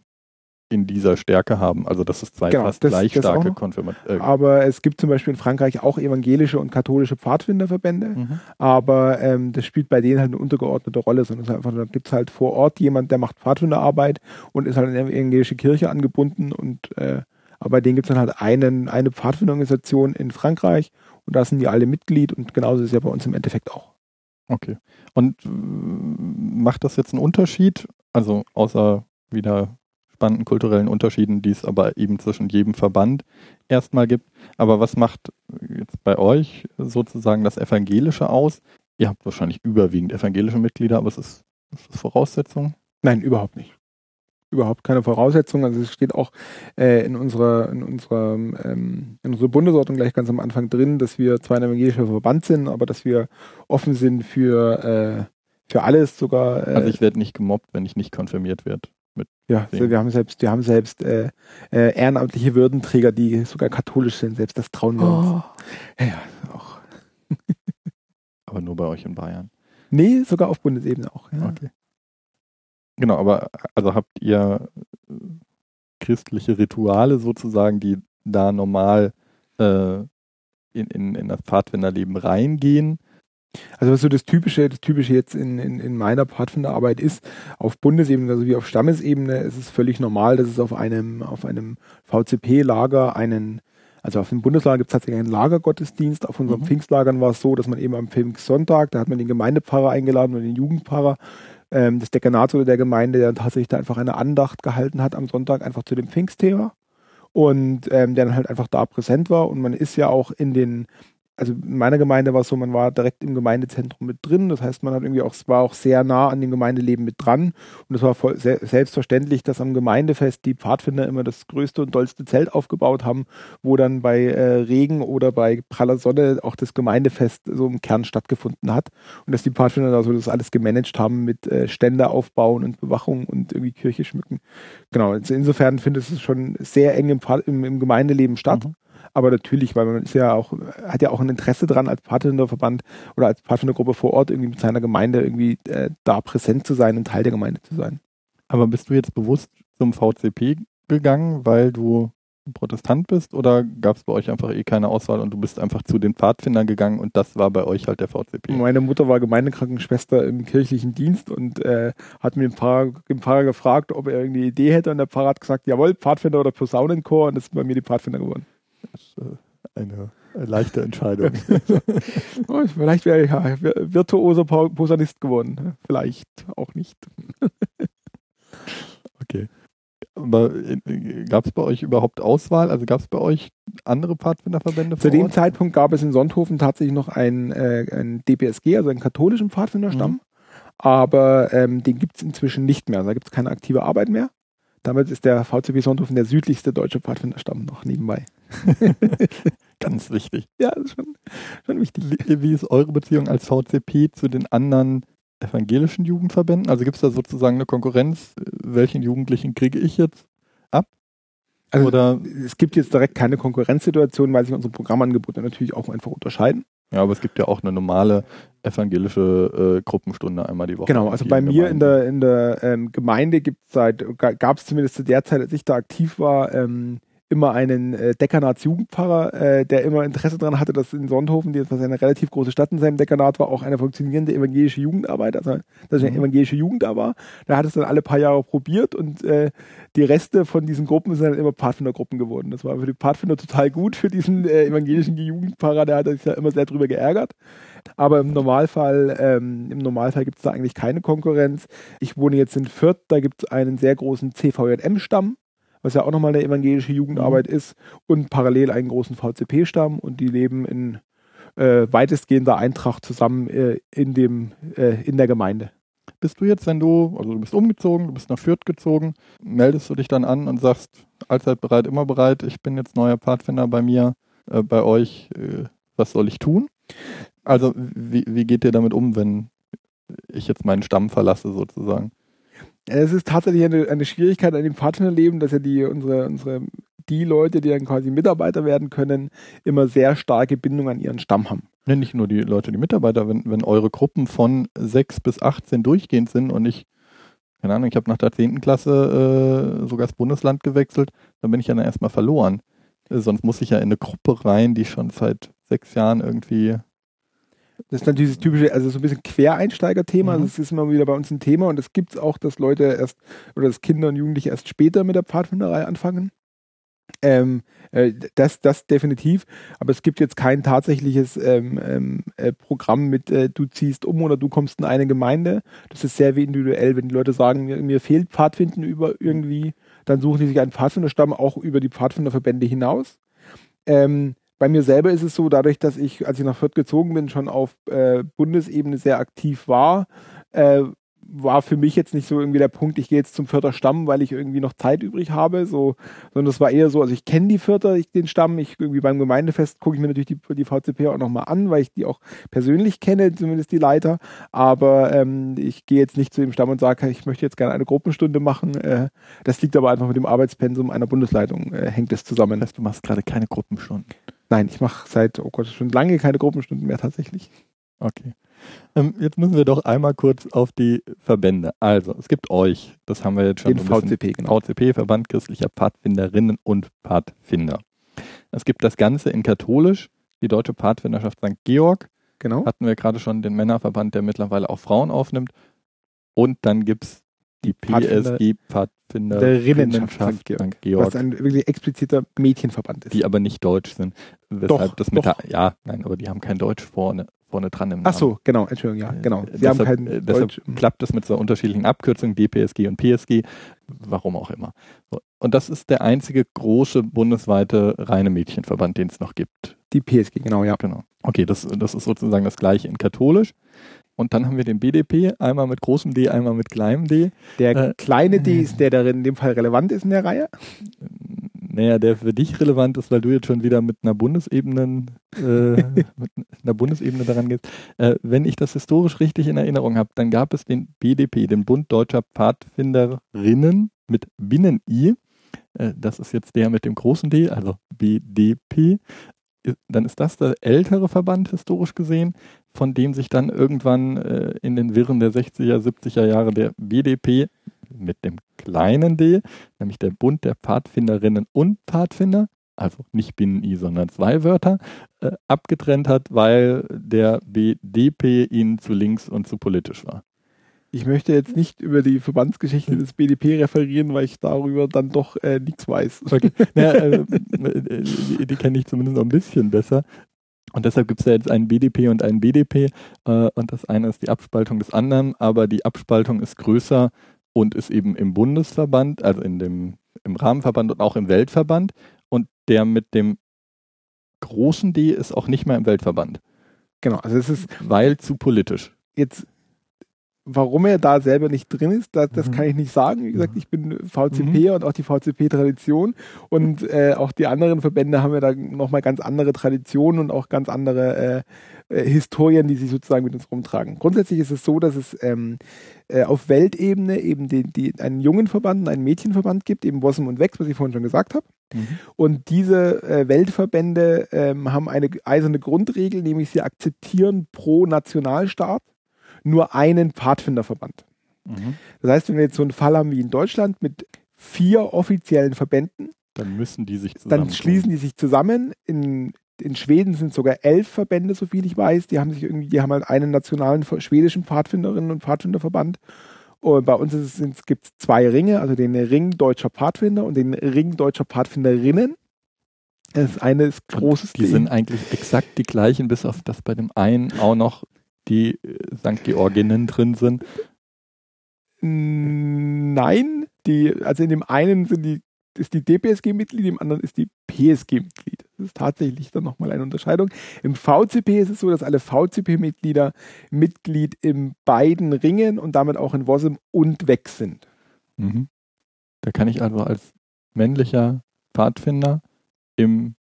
in dieser Stärke haben. Also dass es zwei Genau, fast das- gleich das starke. Konfirmationen. Äh, Aber es gibt zum Beispiel in Frankreich auch evangelische und katholische Pfadfinderverbände. mhm. aber ähm, das spielt bei denen halt eine untergeordnete Rolle, sondern es ist einfach, da gibt es halt vor Ort jemand, der macht Pfadfinderarbeit und ist halt an eine evangelische Kirche angebunden und äh, aber bei denen gibt es dann halt einen, eine Pfadfinderorganisation in Frankreich und da sind die alle Mitglied und genauso ist es ja bei uns im Endeffekt auch. Okay. Und äh, macht das jetzt einen Unterschied? Also außer wieder spannenden kulturellen Unterschieden, die es aber eben zwischen jedem Verband erstmal gibt. Aber was macht jetzt bei euch sozusagen das Evangelische aus? Ihr habt wahrscheinlich überwiegend evangelische Mitglieder, aber es ist, ist das Voraussetzung? Nein, überhaupt nicht. Überhaupt keine Voraussetzung. Also es steht auch äh, in unserer, in unserer, ähm, in unserer Bundesordnung gleich ganz am Anfang drin, dass wir zwar ein evangelischer Verband sind, aber dass wir offen sind für, äh, für alles sogar. Äh, Also ich werde nicht gemobbt, wenn ich nicht konfirmiert werde. Mit. Ja, also wir haben selbst, wir haben selbst äh, äh, ehrenamtliche Würdenträger, die sogar katholisch sind. Selbst das trauen wir uns. Oh. Ja, ja, auch. Aber nur bei euch in Bayern. Nee, sogar auf Bundesebene auch. Ja. Okay. Genau, aber also habt ihr äh, christliche Rituale sozusagen, die da normal äh, in, in, in das Pfadfinderleben reingehen? Also was so das Typische, das Typische jetzt in, in, in meiner Pfadfinderarbeit ist, auf Bundesebene, also wie auf Stammesebene, ist es völlig normal, dass es auf einem, auf einem VCP-Lager einen, also auf dem Bundeslager gibt es tatsächlich einen Lagergottesdienst. Auf unseren mhm. Pfingstlagern war es so, dass man eben am Pfingstsonntag, da hat man den Gemeindepfarrer eingeladen und den Jugendpfarrer, ähm, das Dekanat oder der Gemeinde, der tatsächlich da einfach eine Andacht gehalten hat am Sonntag, einfach zu dem Pfingstthema und ähm, der dann halt einfach da präsent war. Und man ist ja auch in den also in meiner Gemeinde war es so, man war direkt im Gemeindezentrum mit drin. Das heißt, man hat irgendwie auch, war auch sehr nah an dem Gemeindeleben mit dran. Und es war voll, sehr, selbstverständlich, dass am Gemeindefest die Pfadfinder immer das größte und dollste Zelt aufgebaut haben, wo dann bei äh, Regen oder bei praller Sonne auch das Gemeindefest so im Kern stattgefunden hat. Und dass die Pfadfinder da so das alles gemanagt haben mit äh, Ständer aufbauen und Bewachung und irgendwie Kirche schmücken. Genau, insofern findet es schon sehr eng im, im, im Gemeindeleben statt. Mhm. Aber natürlich, weil man ist ja auch, hat ja auch ein Interesse dran, als Pfadfinderverband oder als Pfadfindergruppe vor Ort irgendwie mit seiner Gemeinde irgendwie äh, da präsent zu sein und Teil der Gemeinde zu sein. Aber bist du jetzt bewusst zum VCP gegangen, weil du Protestant bist oder gab es bei euch einfach eh keine Auswahl und du bist einfach zu den Pfadfindern gegangen und das war bei euch halt der VCP? Meine Mutter war Gemeindekrankenschwester im kirchlichen Dienst und äh, hat mir den Pfarrer, den Pfarrer gefragt, ob er irgendeine Idee hätte und der Pfarrer hat gesagt, jawohl, Pfadfinder oder Posaunenchor und das ist bei mir die Pfadfinder geworden. Das ist äh, eine, leichte Entscheidung. oh, vielleicht wäre ich ja virtuoser Posaunist geworden. Vielleicht auch nicht. okay. Aber gab es bei euch überhaupt Auswahl? Also gab es bei euch andere Pfadfinderverbände? Zu dem Ort? Zeitpunkt gab es in Sonthofen tatsächlich noch einen, äh, einen DPSG, also einen katholischen Pfadfinderstamm. Mhm. Aber ähm, den gibt es inzwischen nicht mehr. Also da gibt es keine aktive Arbeit mehr. Damit ist der VCP Sonthofen der südlichste deutsche Pfadfinderstamm noch nebenbei. Ganz wichtig. Ja, das ist schon, schon wichtig. Wie, wie, ist eure Beziehung als VCP zu den anderen evangelischen Jugendverbänden? Also gibt es da sozusagen eine Konkurrenz? Welchen Jugendlichen kriege ich jetzt ab? Also Oder es gibt jetzt direkt keine Konkurrenzsituation, weil sich unsere Programmangebote natürlich auch einfach unterscheiden. Ja, aber es gibt ja auch eine normale evangelische äh, Gruppenstunde einmal die Woche. Genau, also bei mir in der, in der ähm, Gemeinde gibt es seit, gab es zumindest zu der Zeit, als ich da aktiv war, ähm, immer einen äh, Dekanatsjugendpfarrer, äh, der immer Interesse daran hatte, dass in Sonthofen, die was eine relativ große Stadt in seinem Dekanat war, auch eine funktionierende evangelische Jugendarbeit, also dass eine mhm. evangelische Jugend da war. Da hat es dann alle paar Jahre probiert und äh, die Reste von diesen Gruppen sind dann immer Pfadfindergruppen geworden. Das war für die Pfadfinder total gut, für diesen äh, evangelischen Jugendpfarrer, der hat sich ja immer sehr drüber geärgert. Aber im Normalfall, ähm, im Normalfall gibt es da eigentlich keine Konkurrenz. Ich wohne jetzt in Fürth, da gibt es einen sehr großen CVJM-Stamm was ja auch nochmal eine evangelische Jugendarbeit mhm. ist, und parallel einen großen VCP-Stamm und die leben in äh, weitestgehender Eintracht zusammen äh, in, dem, äh, in der Gemeinde. Bist du jetzt, wenn du, also du bist umgezogen, du bist nach Fürth gezogen, meldest du dich dann an und sagst, allzeit bereit, immer bereit, ich bin jetzt neuer Pfadfinder bei mir, äh, bei euch, äh, was soll ich tun? Also wie, wie geht ihr damit um, wenn ich jetzt meinen Stamm verlasse sozusagen? Es ist tatsächlich eine, eine Schwierigkeit an dem Partnerleben, dass ja die, unsere, unsere, die Leute, die dann quasi Mitarbeiter werden können, immer sehr starke Bindung an ihren Stamm haben. Ja, nicht nur die Leute, die Mitarbeiter, wenn, wenn eure Gruppen von 6 bis 18 durchgehend sind und ich, keine Ahnung, ich habe nach der 10. Klasse äh, sogar das Bundesland gewechselt, dann bin ich ja dann erstmal verloren. Äh, sonst muss ich ja in eine Gruppe rein, die schon seit sechs Jahren irgendwie das ist natürlich das typische, also so ein bisschen Quereinsteiger-Thema. Mhm. Das ist immer wieder bei uns ein Thema und es gibt es auch, dass Leute erst oder dass Kinder und Jugendliche erst später mit der Pfadfinderei anfangen. Ähm, äh, das, das definitiv. Aber es gibt jetzt kein tatsächliches ähm, ähm, äh, Programm mit, äh, du ziehst um oder du kommst in eine Gemeinde. Das ist sehr individuell. Wenn die Leute sagen, mir, mir fehlt Pfadfinden über irgendwie, dann suchen die sich einen Pfadfinderstamm auch über die Pfadfinderverbände hinaus. Ähm, bei mir selber ist es so, dadurch, dass ich, als ich nach Fürth gezogen bin, schon auf äh, Bundesebene sehr aktiv war, äh, war für mich jetzt nicht so irgendwie der Punkt, ich gehe jetzt zum Vierter Stamm, weil ich irgendwie noch Zeit übrig habe, so, sondern es war eher so, also ich kenne die Vierter, ich, den Stamm, ich irgendwie beim Gemeindefest gucke ich mir natürlich die, die VCP auch nochmal an, weil ich die auch persönlich kenne, zumindest die Leiter, aber ähm, ich gehe jetzt nicht zu dem Stamm und sage, ich möchte jetzt gerne eine Gruppenstunde machen, äh, das liegt aber einfach mit dem Arbeitspensum einer Bundesleitung, äh, hängt es zusammen. Das heißt, du machst gerade keine Gruppenstunden? Nein, ich mache seit, oh Gott, schon lange keine Gruppenstunden mehr tatsächlich. Okay. Ähm, jetzt müssen wir doch einmal kurz auf die Verbände. Also, es gibt euch, das haben wir jetzt schon. Den VCP, genau. VCP, Verband christlicher Pfadfinderinnen und Pfadfinder. Es gibt das Ganze in katholisch, die Deutsche Pfadfinderschaft St. Georg. Genau. Hatten wir gerade schon den Männerverband, der mittlerweile auch Frauen aufnimmt. Und dann gibt es die PSG Pfadfinderinnenschaft St. Georg. Was ein wirklich expliziter Mädchenverband ist. Die aber nicht deutsch sind. Weshalb doch, das mit doch. Der, ja, nein, aber die haben kein Deutsch vorne vorne dran im Namen. Ach so, genau, Entschuldigung, ja, genau. Sie deshalb, haben keinen äh, deshalb Deutsch. klappt das mit so unterschiedlichen Abkürzungen, DPSG und PSG, warum auch immer. Und das ist der einzige große bundesweite reine Mädchenverband, den es noch gibt. Die PSG, genau, ja. Genau. Okay, das, das ist sozusagen das gleiche in katholisch. Und dann haben wir den BDP, einmal mit großem D, einmal mit kleinem D. Der äh, kleine D ist der, der in dem Fall relevant ist in der Reihe? Naja, der für dich relevant ist, weil du jetzt schon wieder mit einer Bundesebene, äh, mit einer Bundesebene daran gehst. Äh, wenn ich das historisch richtig in Erinnerung habe, dann gab es den BDP, den Bund Deutscher Pfadfinderinnen mit Binnen-I. Äh, das ist jetzt der mit dem großen D, also BDP. Dann ist das der ältere Verband historisch gesehen, von dem sich dann irgendwann äh, in den Wirren der 60er, 70er Jahre der BDP mit dem kleinen d, nämlich der Bund der Pfadfinderinnen und Pfadfinder, also nicht Binnen-I, sondern zwei Wörter, äh, abgetrennt hat, weil der BDP ihnen zu links und zu politisch war. Ich möchte jetzt nicht über die Verbandsgeschichte des BDP referieren, weil ich darüber dann doch äh, nichts weiß. Okay. Ja, äh, die, die kenne ich zumindest noch ein bisschen besser. Und deshalb gibt es ja jetzt einen BDP und einen BDP äh, und das eine ist die Abspaltung des anderen, aber die Abspaltung ist größer und ist eben im Bundesverband, also in dem, im Rahmenverband und auch im Weltverband. Und der mit dem großen D ist auch nicht mehr im Weltverband. Genau, also es ist. Weil zu politisch. Jetzt Warum er da selber nicht drin ist, das, das mhm. kann ich nicht sagen. Wie gesagt, ich bin VCP mhm. und auch die VCP-Tradition. Und äh, auch die anderen Verbände haben ja da nochmal ganz andere Traditionen und auch ganz andere äh, äh, Historien, die sie sozusagen mit uns rumtragen. Grundsätzlich ist es so, dass es ähm, äh, auf Weltebene eben die, die, einen jungen Verband und einen Mädchenverband gibt, eben Bossum und Wex, was ich vorhin schon gesagt habe. Mhm. Und diese äh, Weltverbände ähm, haben eine eiserne Grundregel, nämlich sie akzeptieren pro Nationalstaat nur einen Pfadfinderverband. Mhm. Das heißt, wenn wir jetzt so einen Fall haben wie in Deutschland mit vier offiziellen Verbänden, dann müssen die sich zusammen. Dann schließen die sich zusammen. In, in Schweden sind sogar elf Verbände, so viel ich weiß. Die haben sich irgendwie, die haben halt einen nationalen schwedischen Pfadfinderinnen und Pfadfinderverband. Und bei uns gibt es zwei Ringe, also den Ring deutscher Pfadfinder und den Ring deutscher Pfadfinderinnen. Das eine ist großes. Die sind eigentlich exakt die gleichen, bis auf das bei dem einen auch noch die St. Georginnen drin sind? Nein, die, also in dem einen sind die, ist die DPSG-Mitglied, im anderen ist die PSG-Mitglied. Das ist tatsächlich dann nochmal eine Unterscheidung. Im VCP ist es so, dass alle VCP-Mitglieder Mitglied in beiden Ringen und damit auch in WOSM und weg sind. Mhm. Da kann ich also als männlicher Pfadfinder im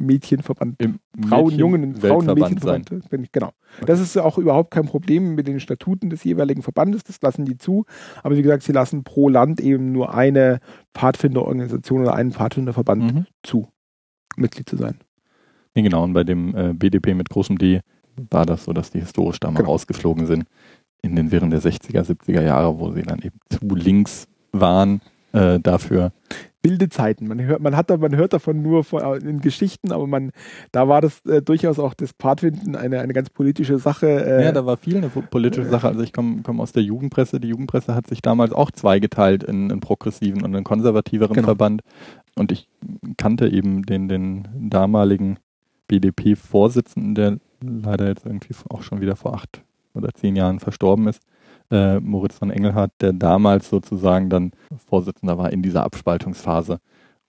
Mädchenverband, Im Frauen, Jungen und Frauen, Mädchenverband. Bin ich, genau. Das ist auch überhaupt kein Problem mit den Statuten des jeweiligen Verbandes, das lassen die zu. Aber wie gesagt, sie lassen pro Land eben nur eine Pfadfinderorganisation oder einen Pfadfinderverband mhm. zu, Mitglied zu sein. Nee, genau, und bei dem äh, BDP mit großem D war das so, dass die historisch da mal genau. rausgeflogen sind in den Wirren der 60er, 70er Jahre, wo sie dann eben zu links waren äh, dafür wilde Zeiten. Man hört, man hat, man hört davon nur in Geschichten, aber man, da war das äh, durchaus auch das Pfadfinden eine, eine ganz politische Sache. Äh, ja, da war viel eine politische Sache. Also ich komme komm aus der Jugendpresse. Die Jugendpresse hat sich damals auch zweigeteilt in einen progressiven und einen konservativeren genau. Verband. Und ich kannte eben den, den damaligen BDP-Vorsitzenden, der leider jetzt irgendwie auch schon wieder vor acht oder zehn Jahren verstorben ist äh, Moritz von Engelhardt, der damals sozusagen dann Vorsitzender war in dieser Abspaltungsphase.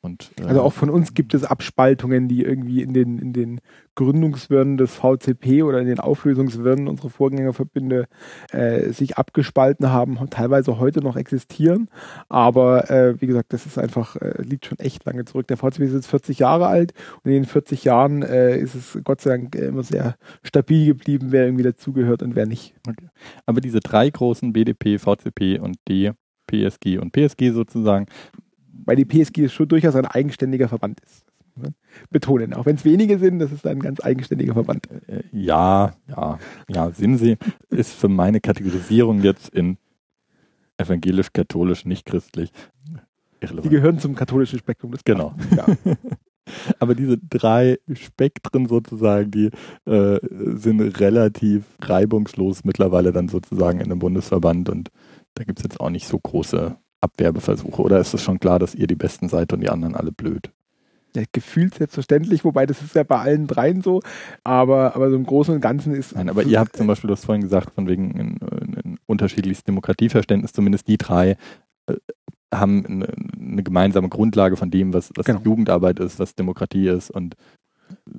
Und, äh, Also auch von uns gibt es Abspaltungen, die irgendwie in den, in den Gründungswirren des VCP oder in den Auflösungswirren unserer Vorgängerverbünde äh, sich abgespalten haben, teilweise heute noch existieren. Aber äh, wie gesagt, das ist einfach, äh, liegt schon echt lange zurück. Der VCP ist jetzt 40 Jahre alt und in den 40 Jahren äh, ist es Gott sei Dank immer sehr stabil geblieben, wer irgendwie dazugehört und wer nicht. Okay. Aber diese drei großen BDP, VCP und D, PSG und PSG sozusagen, weil die PSG schon durchaus ein eigenständiger Verband ist. Betonen, auch wenn es wenige sind, das ist ein ganz eigenständiger Verband. Äh, ja, ja, ja, sind sie, ist für meine Kategorisierung jetzt in evangelisch, katholisch, nicht christlich irrelevant. Die gehören zum katholischen Spektrum des Genau. Ja. Aber diese drei Spektren sozusagen, die äh, sind relativ reibungslos mittlerweile dann sozusagen in einem Bundesverband und da gibt es jetzt auch nicht so große Abwerbeversuche? Oder ist es schon klar, dass ihr die Besten seid und die anderen alle blöd? Ja, gefühlt selbstverständlich, wobei das ist ja bei allen dreien so, aber, aber so im Großen und Ganzen ist. Nein, aber ihr habt zum Beispiel, du hast vorhin gesagt, von wegen ein, ein unterschiedliches Demokratieverständnis, zumindest die drei äh, haben eine, eine, gemeinsame Grundlage von dem, was, was genau. Jugendarbeit ist, was Demokratie ist und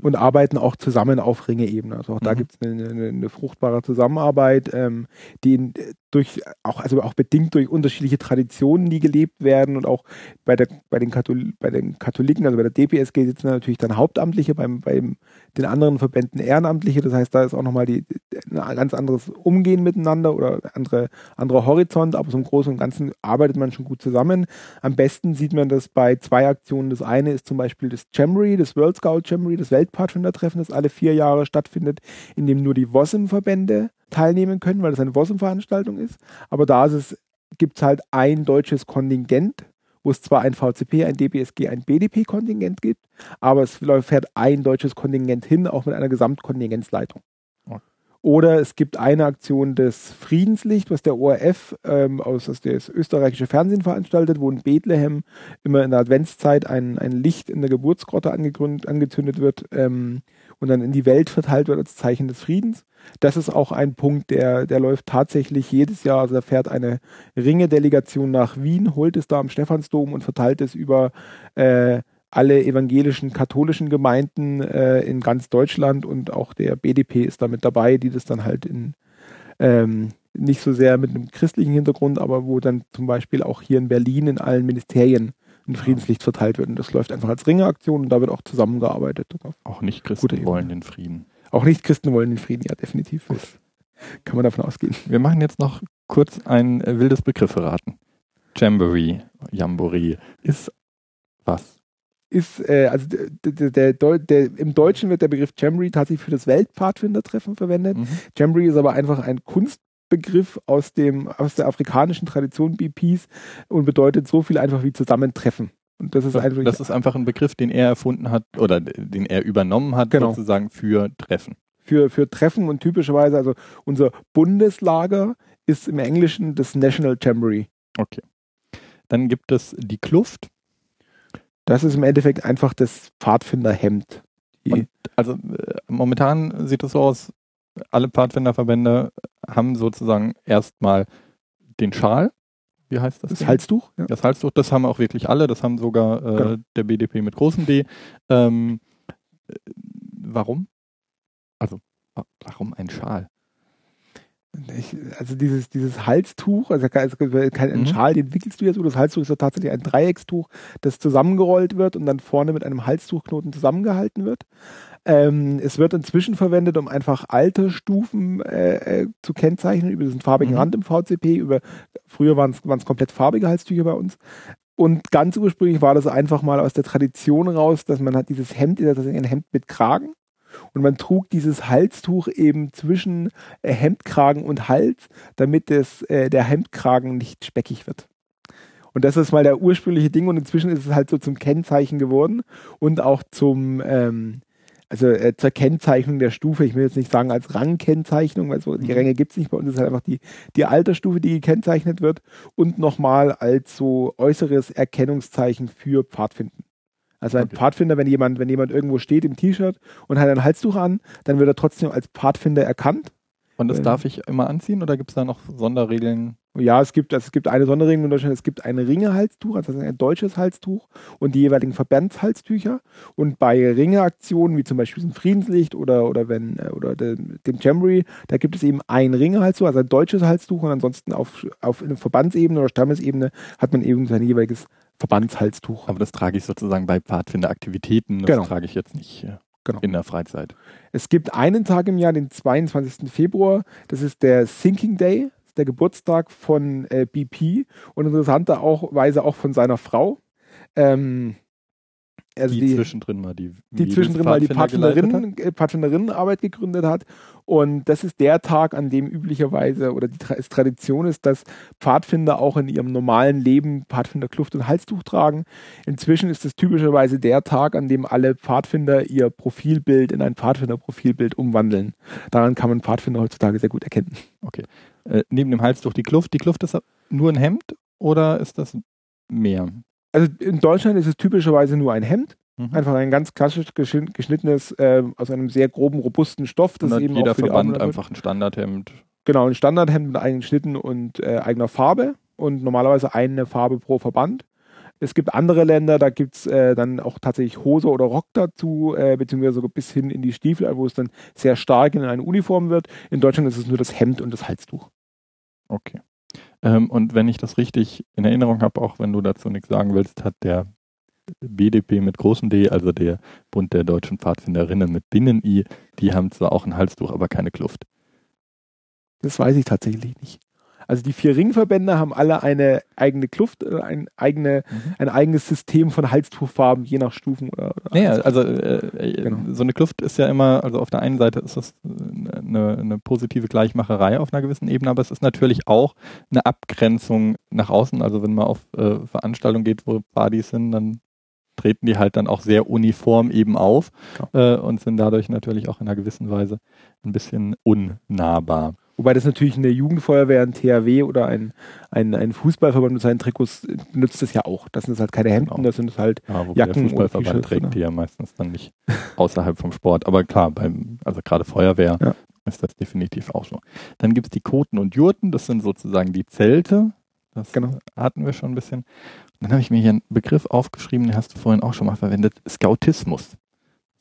und arbeiten auch zusammen auf Ringe-Ebene. Also auch mhm. da gibt es eine, eine, eine, fruchtbare Zusammenarbeit, ähm, die in, durch auch also auch bedingt durch unterschiedliche Traditionen, die gelebt werden und auch bei der bei den, Kathol bei den Katholiken, also bei der DPSG sitzen natürlich dann Hauptamtliche, beim, beim den anderen Verbänden Ehrenamtliche. Das heißt, da ist auch nochmal die, ein ganz anderes Umgehen miteinander oder andere anderer Horizont, aber so im Großen und Ganzen arbeitet man schon gut zusammen. Am besten sieht man das bei zwei Aktionen. Das eine ist zum Beispiel das Jamboree, das World Scout Jamboree, das Weltpfadfindertreffen, das alle vier Jahre stattfindet, in dem nur die WOSM-Verbände teilnehmen können, weil das eine WOSM-Veranstaltung ist. Aber da gibt es halt ein deutsches Kontingent, wo es zwar ein VCP, ein DBSG, ein BDP-Kontingent gibt, aber es fährt ein deutsches Kontingent hin, auch mit einer Gesamtkontingenzleitung. Oder es gibt eine Aktion des Friedenslicht, was der ORF ähm, aus, aus das österreichische Fernsehen veranstaltet, wo in Bethlehem immer in der Adventszeit ein, ein Licht in der Geburtsgrotte angezündet wird ähm, und dann in die Welt verteilt wird als Zeichen des Friedens. Das ist auch ein Punkt, der, der läuft tatsächlich jedes Jahr. Also da fährt eine Ringe-Delegation nach Wien, holt es da am Stephansdom und verteilt es über äh, alle evangelischen, katholischen Gemeinden äh, in ganz Deutschland und auch der BDP ist da mit dabei, die das dann halt in ähm, nicht so sehr mit einem christlichen Hintergrund, aber wo dann zum Beispiel auch hier in Berlin in allen Ministerien ein Friedenslicht verteilt wird. Und das läuft einfach als Ringeaktion und da wird auch zusammengearbeitet. Auch nicht Christen wollen den Frieden. Auch nicht Christen wollen den Frieden, ja, definitiv. Kann man davon ausgehen. Wir machen jetzt noch kurz ein äh, wildes Begriffe raten. Jamboree, Jamboree ist was? Ist, äh, also der, der, der, der, im Deutschen wird der Begriff Jamboree tatsächlich für das Weltpfadfindertreffen verwendet. Mhm. Jamboree ist aber einfach ein Kunstbegriff aus, dem, aus der afrikanischen Tradition BPs und bedeutet so viel einfach wie Zusammentreffen. Und das ist, das, einfach, das ist einfach ein Begriff, den er erfunden hat oder den er übernommen hat, genau. sozusagen für Treffen. Für, für Treffen und typischerweise, also unser Bundeslager ist im Englischen das National Jamboree. Okay. Dann gibt es die Kluft. Das ist im Endeffekt einfach das Pfadfinderhemd. Und also äh, momentan sieht es so aus, alle Pfadfinderverbände haben sozusagen erstmal den Schal. Wie heißt das? Das Ding? Halstuch? Ja. Das Halstuch, das haben auch wirklich alle. Das haben sogar äh, genau. der BDP mit großem D. Ähm, äh, warum? Also, warum ein Schal? Ich, also dieses, dieses Halstuch, also kein, kein mhm. Schal, den wickelst du ja so. Das Halstuch ist ja tatsächlich ein Dreieckstuch, das zusammengerollt wird und dann vorne mit einem Halstuchknoten zusammengehalten wird. Ähm, es wird inzwischen verwendet, um einfach Altersstufen äh, äh, zu kennzeichnen über diesen farbigen mhm. Rand im VCP. Über, früher waren es komplett farbige Halstücher bei uns. Und ganz ursprünglich war das einfach mal aus der Tradition raus, dass man hat dieses Hemd, das ist ein Hemd mit Kragen und man trug dieses Halstuch eben zwischen äh, Hemdkragen und Hals, damit das, äh, der Hemdkragen nicht speckig wird. Und das ist mal der ursprüngliche Ding und inzwischen ist es halt so zum Kennzeichen geworden und auch zum, ähm, also äh, zur Kennzeichnung der Stufe. Ich will jetzt nicht sagen als Rangkennzeichnung, weil so die mhm. Ränge gibt es nicht bei uns, ist halt einfach die, die Altersstufe, die gekennzeichnet wird und nochmal als so äußeres Erkennungszeichen für Pfadfinden. Also ein okay. Pfadfinder, wenn jemand, wenn jemand irgendwo steht im T-Shirt und hat ein Halstuch an, dann wird er trotzdem als Pfadfinder erkannt. Und das äh, darf ich immer anziehen oder gibt es da noch Sonderregeln? Ja, es gibt, also es gibt eine Sonderregelung in Deutschland, es gibt ein Ringehalstuch, also ein deutsches Halstuch und die jeweiligen Verbandshalstücher. Und bei Ringeaktionen, wie zum Beispiel ein Friedenslicht oder, oder wenn, äh, oder dem, dem Jamboree, da gibt es eben ein Ringehalstuch, also ein deutsches Halstuch und ansonsten auf, auf Verbandsebene oder Stammesebene hat man eben sein jeweiliges Verbandshalstuch. Aber das trage ich sozusagen bei Pfadfinderaktivitäten, das Genau. trage ich jetzt nicht äh, Genau. in der Freizeit. Es gibt einen Tag im Jahr, den 22. Februar, das ist der Thinking Day, der Geburtstag von äh, BP und interessanterweise auch von seiner Frau. Ähm, also die, die, zwischendrin mal die die zwischendrin mal die Pfadfinderinnen, äh, Pfadfinderinnenarbeit gegründet hat. Und das ist der Tag, an dem üblicherweise oder die Tra es Tradition ist, dass Pfadfinder auch in ihrem normalen Leben Pfadfinderkluft und Halstuch tragen. Inzwischen ist es typischerweise der Tag, an dem alle Pfadfinder ihr Profilbild in ein Pfadfinderprofilbild umwandeln. Daran kann man Pfadfinder heutzutage sehr gut erkennen. hat. Äh, neben dem Halstuch die Kluft. Die Kluft ist nur ein Hemd oder ist das mehr? Also in Deutschland ist es typischerweise nur ein Hemd, Mhm. einfach ein ganz klassisch geschn- geschnittenes, äh, aus einem sehr groben, robusten Stoff. Und hat eben jeder auch für Verband einfach ein Standardhemd. Genau, ein Standardhemd mit eigenen Schnitten und äh, eigener Farbe und normalerweise eine Farbe pro Verband. Es gibt andere Länder, da gibt es äh, dann auch tatsächlich Hose oder Rock dazu, äh, beziehungsweise sogar bis hin in die Stiefel, wo es dann sehr stark in eine Uniform wird. In Deutschland ist es nur das Hemd und das Halstuch. Okay. Ähm, und wenn ich das richtig in Erinnerung habe, auch wenn du dazu nichts sagen willst, hat der BDP mit großem D, also der Bund der deutschen Pfadfinderinnen mit Binnen-I, die haben zwar auch ein Halstuch, aber keine Kluft. Das weiß ich tatsächlich nicht. Also die vier Ringverbände haben alle eine eigene Kluft, äh, ein, eigene, ein eigenes System von Halstuchfarben, je nach Stufen. Oder, oder Naja, also äh, äh, Genau. so eine Kluft ist ja immer, also auf der einen Seite ist das äh, eine, eine positive Gleichmacherei auf einer gewissen Ebene, aber es ist natürlich auch eine Abgrenzung nach außen. Also wenn man auf äh, Veranstaltungen geht, wo Partys sind, dann treten die halt dann auch sehr uniform eben auf äh, und sind dadurch natürlich auch in einer gewissen Weise ein bisschen unnahbar. Wobei das natürlich eine Jugendfeuerwehr, ein THW oder ein, ein, ein Fußballverband mit seinen Trikots nützt das ja auch. Das sind halt keine Hemden, Genau. das sind halt Ja, Jacken der Fußballverband T-Shirts, trägt oder? die ja meistens dann nicht außerhalb vom Sport. Aber klar, beim, also gerade Feuerwehr Ja. ist das definitiv auch so. Dann gibt es die Koten und Jurten, das sind sozusagen die Zelte. Das Genau. hatten wir schon ein bisschen. Dann habe ich mir hier einen Begriff aufgeschrieben, den hast du vorhin auch schon mal verwendet, Scoutismus.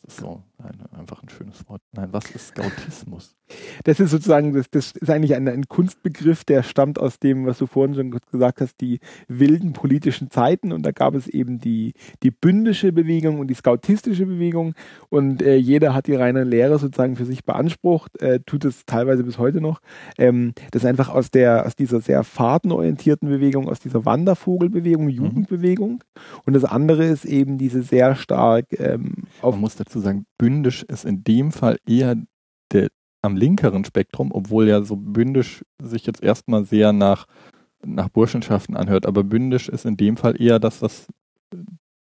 Das ist so ein, einfach ein schönes Wort. Nein, was ist Scoutismus? das ist sozusagen, das, das ist eigentlich ein, ein Kunstbegriff, der stammt aus dem, was du vorhin schon gesagt hast, die wilden politischen Zeiten. Und da gab es eben die, die bündische Bewegung und die scoutistische Bewegung. Und äh, jeder hat die reine Lehre sozusagen für sich beansprucht, äh, tut es teilweise bis heute noch. Ähm, das ist einfach aus, der, aus dieser sehr fahrtenorientierten Bewegung, aus dieser Wandervogelbewegung, Jugendbewegung. Und das andere ist eben diese sehr stark ähm, auf Man muss dazu sagen, bündisch ist in dem Fall eher der am linkeren Spektrum, obwohl ja so bündisch sich jetzt erstmal sehr nach, nach Burschenschaften anhört, aber bündisch ist in dem Fall eher das, was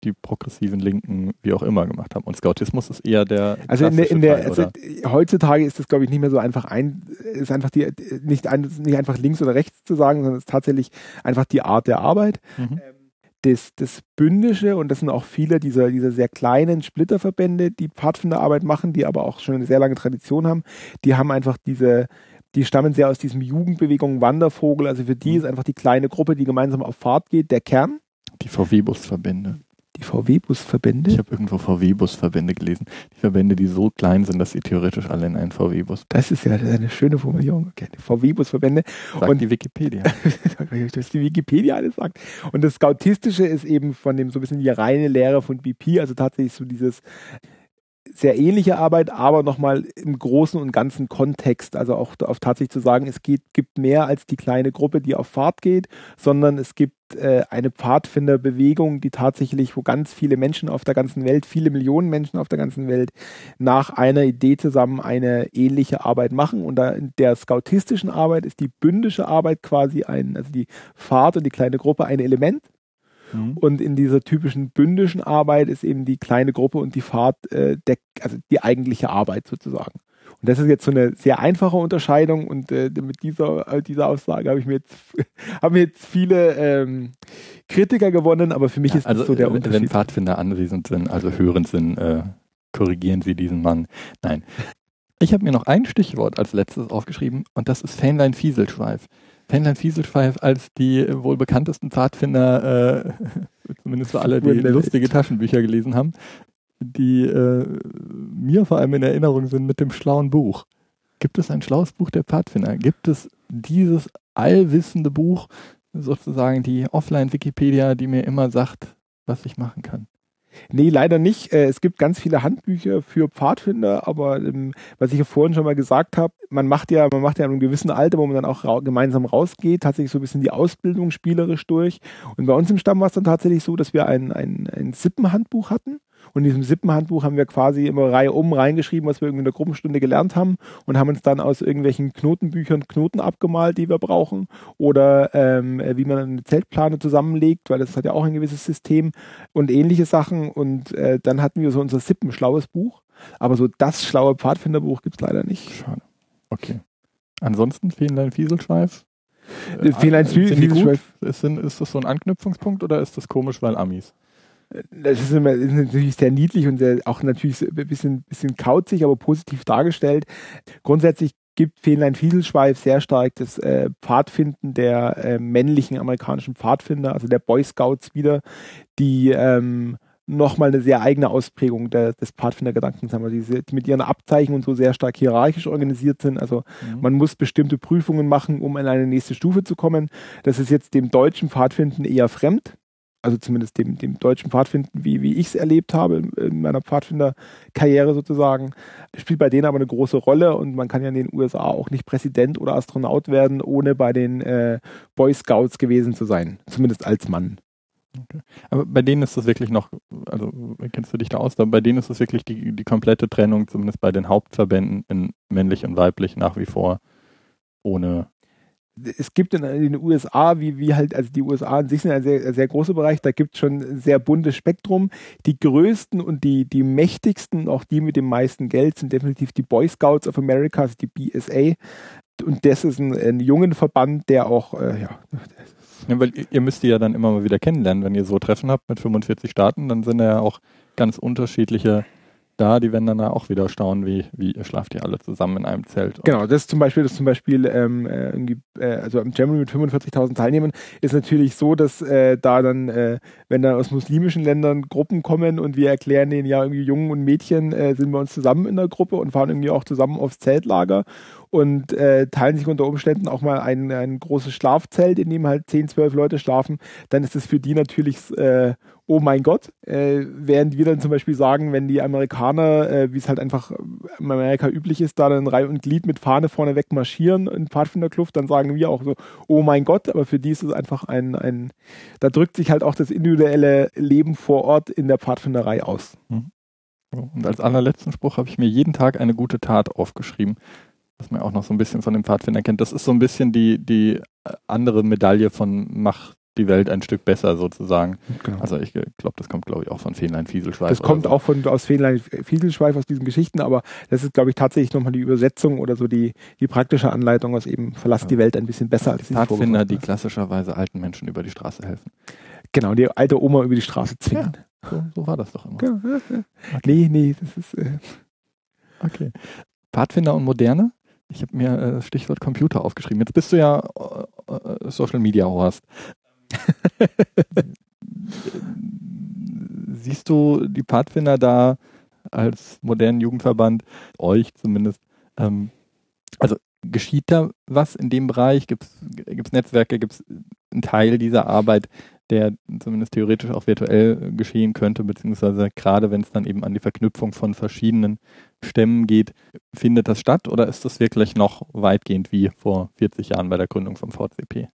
die progressiven Linken wie auch immer gemacht haben. Und Scoutismus ist eher der Also in der, in der also Teil, oder? heutzutage ist das glaube ich nicht mehr so einfach ein ist einfach die nicht ein, nicht einfach links oder rechts zu sagen, sondern es ist tatsächlich einfach die Art der Arbeit. Mhm. Das, das Bündische und das sind auch viele dieser, dieser sehr kleinen Splitterverbände, die Pfadfinderarbeit machen, die aber auch schon eine sehr lange Tradition haben, die haben einfach diese, die stammen sehr aus diesem Jugendbewegung Wandervogel, also für die Mhm. ist einfach die kleine Gruppe, die gemeinsam auf Fahrt geht, der Kern. Die VW-Busverbände. Die VW-Busverbände. Ich habe irgendwo VW-Busverbände gelesen. Die Verbände, die so klein sind, dass sie theoretisch alle in einen VW-Bus. Das ist ja eine schöne Formulierung. Okay, die VW-Busverbände. Sagt Und- die Wikipedia. dass die Wikipedia alles sagt. Und das Scoutistische ist eben von dem so ein bisschen die reine Lehre von BP, also tatsächlich so dieses sehr ähnliche Arbeit, aber nochmal im großen und ganzen Kontext, also auch auf tatsächlich zu sagen, es geht, gibt mehr als die kleine Gruppe, die auf Fahrt geht, sondern es gibt äh, eine Pfadfinderbewegung, die tatsächlich, wo ganz viele Menschen auf der ganzen Welt, viele Millionen Menschen auf der ganzen Welt nach einer Idee zusammen eine ähnliche Arbeit machen. Und in der scoutistischen Arbeit ist die bündische Arbeit quasi ein, also die Fahrt und die kleine Gruppe ein Element. Mhm. Und in dieser typischen bündischen Arbeit ist eben die kleine Gruppe und die Fahrt äh, der, also die eigentliche Arbeit sozusagen. Und das ist jetzt so eine sehr einfache Unterscheidung und äh, mit dieser, äh, dieser Aussage habe ich mir jetzt, haben mir jetzt viele ähm, Kritiker gewonnen, aber für mich ist also das so der äh, wenn Unterschied. Pfadfinder anwesend sind, also hörend sind, äh, korrigieren Sie diesen Mann. Nein. Ich habe mir noch ein Stichwort als letztes aufgeschrieben und das ist Fähnlein Fieselschweif. Fähnlein Fieselschweif als die wohl bekanntesten Pfadfinder, äh, zumindest für alle, die lustige Taschenbücher gelesen haben, die äh, mir vor allem in Erinnerung sind mit dem schlauen Buch. Gibt es ein schlaues Buch der Pfadfinder? Gibt es dieses allwissende Buch, sozusagen die Offline-Wikipedia, die mir immer sagt, was ich machen kann? Nee, leider nicht. Äh, es gibt ganz viele Handbücher für Pfadfinder, aber ähm, was ich ja vorhin schon mal gesagt habe, man macht ja, man macht ja in einem gewissen Alter, wo man dann auch ra gemeinsam rausgeht, tatsächlich so ein bisschen die Ausbildung spielerisch durch. Und bei uns im Stamm war es dann tatsächlich so, dass wir ein, ein, ein Sippenhandbuch hatten. Und in diesem Sippenhandbuch haben wir quasi immer Reihe um reingeschrieben, was wir irgendwie in der Gruppenstunde gelernt haben und haben uns dann aus irgendwelchen Knotenbüchern Knoten abgemalt, die wir brauchen. Oder ähm, wie man eine Zeltplane zusammenlegt, weil das hat ja auch ein gewisses System und ähnliche Sachen. Und äh, dann hatten wir so unser Sippenschlaues Buch. Aber so das schlaue Pfadfinderbuch gibt es leider nicht. Schade. Okay. Ansonsten Fähnlein Fieselschweif? Äh, Fähnlein Fieselschweif. Ist, ist das so ein Anknüpfungspunkt oder ist das komisch, weil Amis? Das ist, immer, ist natürlich sehr niedlich und sehr, auch natürlich ein bisschen, bisschen kauzig, aber positiv dargestellt. Grundsätzlich gibt Fähnlein Fieselschweif sehr stark das äh, Pfadfinden der äh, männlichen amerikanischen Pfadfinder, also der Boy Scouts wieder, die ähm, nochmal eine sehr eigene Ausprägung der, des Pfadfindergedankens haben, die, die mit ihren Abzeichen und so sehr stark hierarchisch organisiert sind. Also mhm. man muss bestimmte Prüfungen machen, um in eine nächste Stufe zu kommen. Das ist jetzt dem deutschen Pfadfinden eher fremd also zumindest dem, dem deutschen Pfadfinden, wie, wie ich es erlebt habe in, in meiner Pfadfinderkarriere sozusagen, spielt bei denen aber eine große Rolle und man kann ja in den USA auch nicht Präsident oder Astronaut werden, ohne bei den äh, Boy Scouts gewesen zu sein, zumindest als Mann. Okay. Aber bei denen ist das wirklich noch, also kennst du dich da aus, aber bei denen ist das wirklich die, die komplette Trennung, zumindest bei den Hauptverbänden in männlich und weiblich nach wie vor ohne es gibt in, den USA, wie, wie halt, also die USA an sich sind ein sehr, sehr großer Bereich, da gibt es schon ein sehr buntes Spektrum. Die größten und die, die mächtigsten, auch die mit dem meisten Geld, sind definitiv die Boy Scouts of America, also die BSA. Und das ist ein, ein jungen Verband, der auch, äh, ja, ja, weil ihr müsst die ja dann immer mal wieder kennenlernen, wenn ihr so Treffen habt mit 45 Staaten, dann sind ja auch ganz unterschiedliche da, die werden dann auch wieder staunen, wie, wie ihr schlaft hier alle zusammen in einem Zelt. Genau, das ist zum Beispiel, das zum Beispiel, ähm, äh, also am Jamboree mit 45.000 Teilnehmern ist natürlich so, dass äh, da dann, äh, wenn dann aus muslimischen Ländern Gruppen kommen und wir erklären denen ja irgendwie Jungen und Mädchen, äh, sind wir uns zusammen in der Gruppe und fahren irgendwie auch zusammen aufs Zeltlager und äh, teilen sich unter Umständen auch mal ein, ein großes Schlafzelt, in dem halt 10, 12 Leute schlafen, dann ist es für die natürlich äh, oh mein Gott, äh, während wir dann zum Beispiel sagen, wenn die Amerikaner, äh, wie es halt einfach in Amerika üblich ist, da dann Reihe und Glied mit Fahne vorne weg marschieren in Pfadfinderkluft, dann sagen wir auch so, oh mein Gott, aber für die ist es einfach ein, ein da drückt sich halt auch das individuelle Leben vor Ort in der Pfadfinderei aus. Mhm. Und als allerletzten Spruch habe ich mir jeden Tag eine gute Tat aufgeschrieben was man auch noch so ein bisschen von dem Pfadfinder kennt. Das ist so ein bisschen die, die andere Medaille von Mach die Welt ein Stück besser sozusagen. Genau. Also ich glaube, das kommt, glaube ich, auch von Fähnlein Fieselschweif. Das kommt so. auch von aus Fähnlein Fieselschweif aus diesen Geschichten, aber das ist, glaube ich, tatsächlich nochmal die Übersetzung oder so die, die praktische Anleitung aus eben verlasst ja. die Welt ein bisschen besser als die Pfadfinder, die klassischerweise alten Menschen über die Straße helfen. Genau, die alte Oma über die Straße zwingen. Ja, so, so, war das doch immer. Genau. Okay. Nee, nee, das ist. Äh okay. Pfadfinder und Moderne? Ich habe mir das äh, Stichwort Computer aufgeschrieben. Jetzt bist du ja äh, äh Social Media Horst. Siehst du die Pfadfinder da als modernen Jugendverband, euch zumindest, ähm, also geschieht da was in dem Bereich? Gibt es Netzwerke, gibt es einen Teil dieser Arbeit, der zumindest theoretisch auch virtuell geschehen könnte, beziehungsweise gerade wenn es dann eben an die Verknüpfung von verschiedenen Stämmen geht, findet das statt oder ist das wirklich noch weitgehend wie vor 40 Jahren bei der Gründung vom VCP?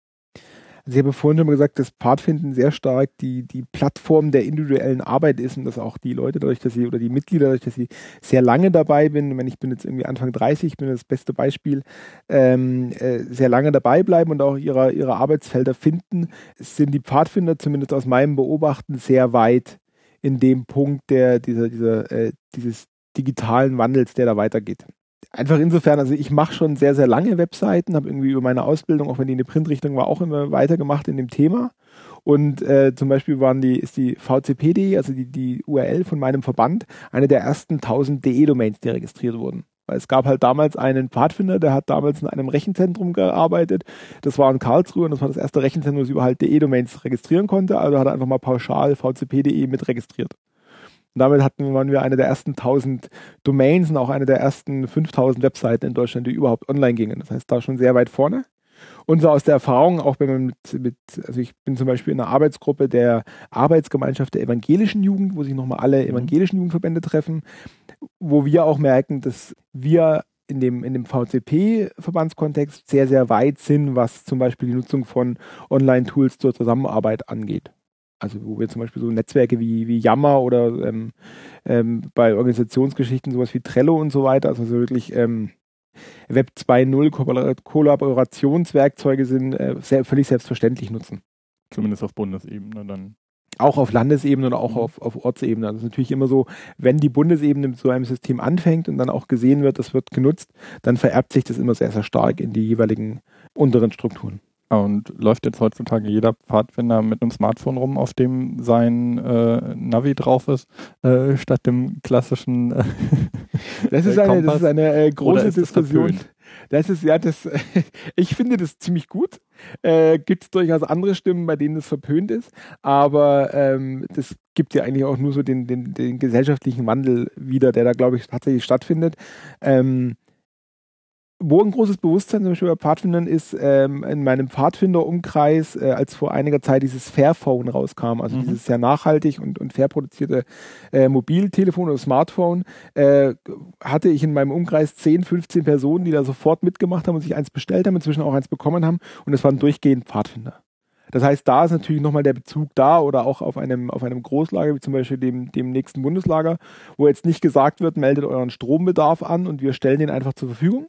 Also ich habe vorhin schon mal gesagt, dass Pfadfinden sehr stark die, die Plattform der individuellen Arbeit ist und dass auch die Leute, dadurch, dass sie, oder die Mitglieder, dadurch, dass sie sehr lange dabei bin, wenn ich bin jetzt irgendwie Anfang 30, bin das beste Beispiel, ähm, äh, sehr lange dabei bleiben und auch ihre, ihre Arbeitsfelder finden, sind die Pfadfinder zumindest aus meinem Beobachten sehr weit in dem Punkt der, dieser, dieser, äh, dieses digitalen Wandels, der da weitergeht einfach insofern, also ich mache schon sehr, sehr lange Webseiten, habe irgendwie über meine Ausbildung, auch wenn die in die Printrichtung war, auch immer weitergemacht in dem Thema. Und äh, zum Beispiel waren die, ist die VCPD, also die, die URL von meinem Verband, eine der ersten 1000 DE-Domains, die registriert wurden. Weil es gab halt damals einen Pfadfinder, der hat damals in einem Rechenzentrum gearbeitet. Das war in Karlsruhe und das war das erste Rechenzentrum, das überhaupt DE-Domains registrieren konnte. Also hat er einfach mal pauschal vcp.de mit registriert. Und damit hatten, waren wir eine der ersten 1000 Domains und auch eine der ersten 5000 Webseiten in Deutschland, die überhaupt online gingen. Das heißt, da schon sehr weit vorne. Und so aus der Erfahrung, auch wenn man mit, mit, also ich bin zum Beispiel in einer Arbeitsgruppe der Arbeitsgemeinschaft der evangelischen Jugend, wo sich nochmal alle mhm. evangelischen Jugendverbände treffen, wo wir auch merken, dass wir in dem, in dem VCP-Verbandskontext sehr, sehr weit sind, was zum Beispiel die Nutzung von Online-Tools zur Zusammenarbeit angeht. Also wo wir zum Beispiel so Netzwerke wie, wie Yammer oder ähm, ähm, bei Organisationsgeschichten sowas wie Trello und so weiter, also so wirklich ähm, Web 2.0 Kollaborationswerkzeuge sind, äh, sehr, völlig selbstverständlich nutzen. Zumindest auf Bundesebene dann. Auch auf Landesebene oder auch mhm. auf, auf Ortsebene. Also es ist natürlich immer so, wenn die Bundesebene mit so einem System anfängt und dann auch gesehen wird, das wird genutzt, dann vererbt sich das immer sehr, sehr stark in die jeweiligen unteren Strukturen. Und läuft jetzt heutzutage jeder Pfadfinder mit einem Smartphone rum, auf dem sein äh, Navi drauf ist, äh, statt dem klassischen. Äh, das, ist eine, das ist eine äh, große Diskussion. Das, das ist ja das. ich finde das ziemlich gut. Äh, gibt es durchaus andere Stimmen, bei denen das verpönt ist, aber ähm, das gibt ja eigentlich auch nur so den, den, den gesellschaftlichen Wandel wieder, der da, glaube ich, tatsächlich stattfindet. Ähm, wo ein großes Bewusstsein zum Beispiel bei Pfadfindern ist, ähm, in meinem Pfadfinder-Umkreis, äh, als vor einiger Zeit dieses Fairphone rauskam, also mhm. dieses sehr nachhaltig und, und fair produzierte äh, Mobiltelefon oder Smartphone, äh, hatte ich in meinem Umkreis 10, 15 Personen, die da sofort mitgemacht haben und sich eins bestellt haben, inzwischen auch eins bekommen haben und es waren durchgehend Pfadfinder. Das heißt, da ist natürlich nochmal der Bezug da oder auch auf einem, auf einem Großlager, wie zum Beispiel dem, dem nächsten Bundeslager, wo jetzt nicht gesagt wird, meldet euren Strombedarf an und wir stellen den einfach zur Verfügung,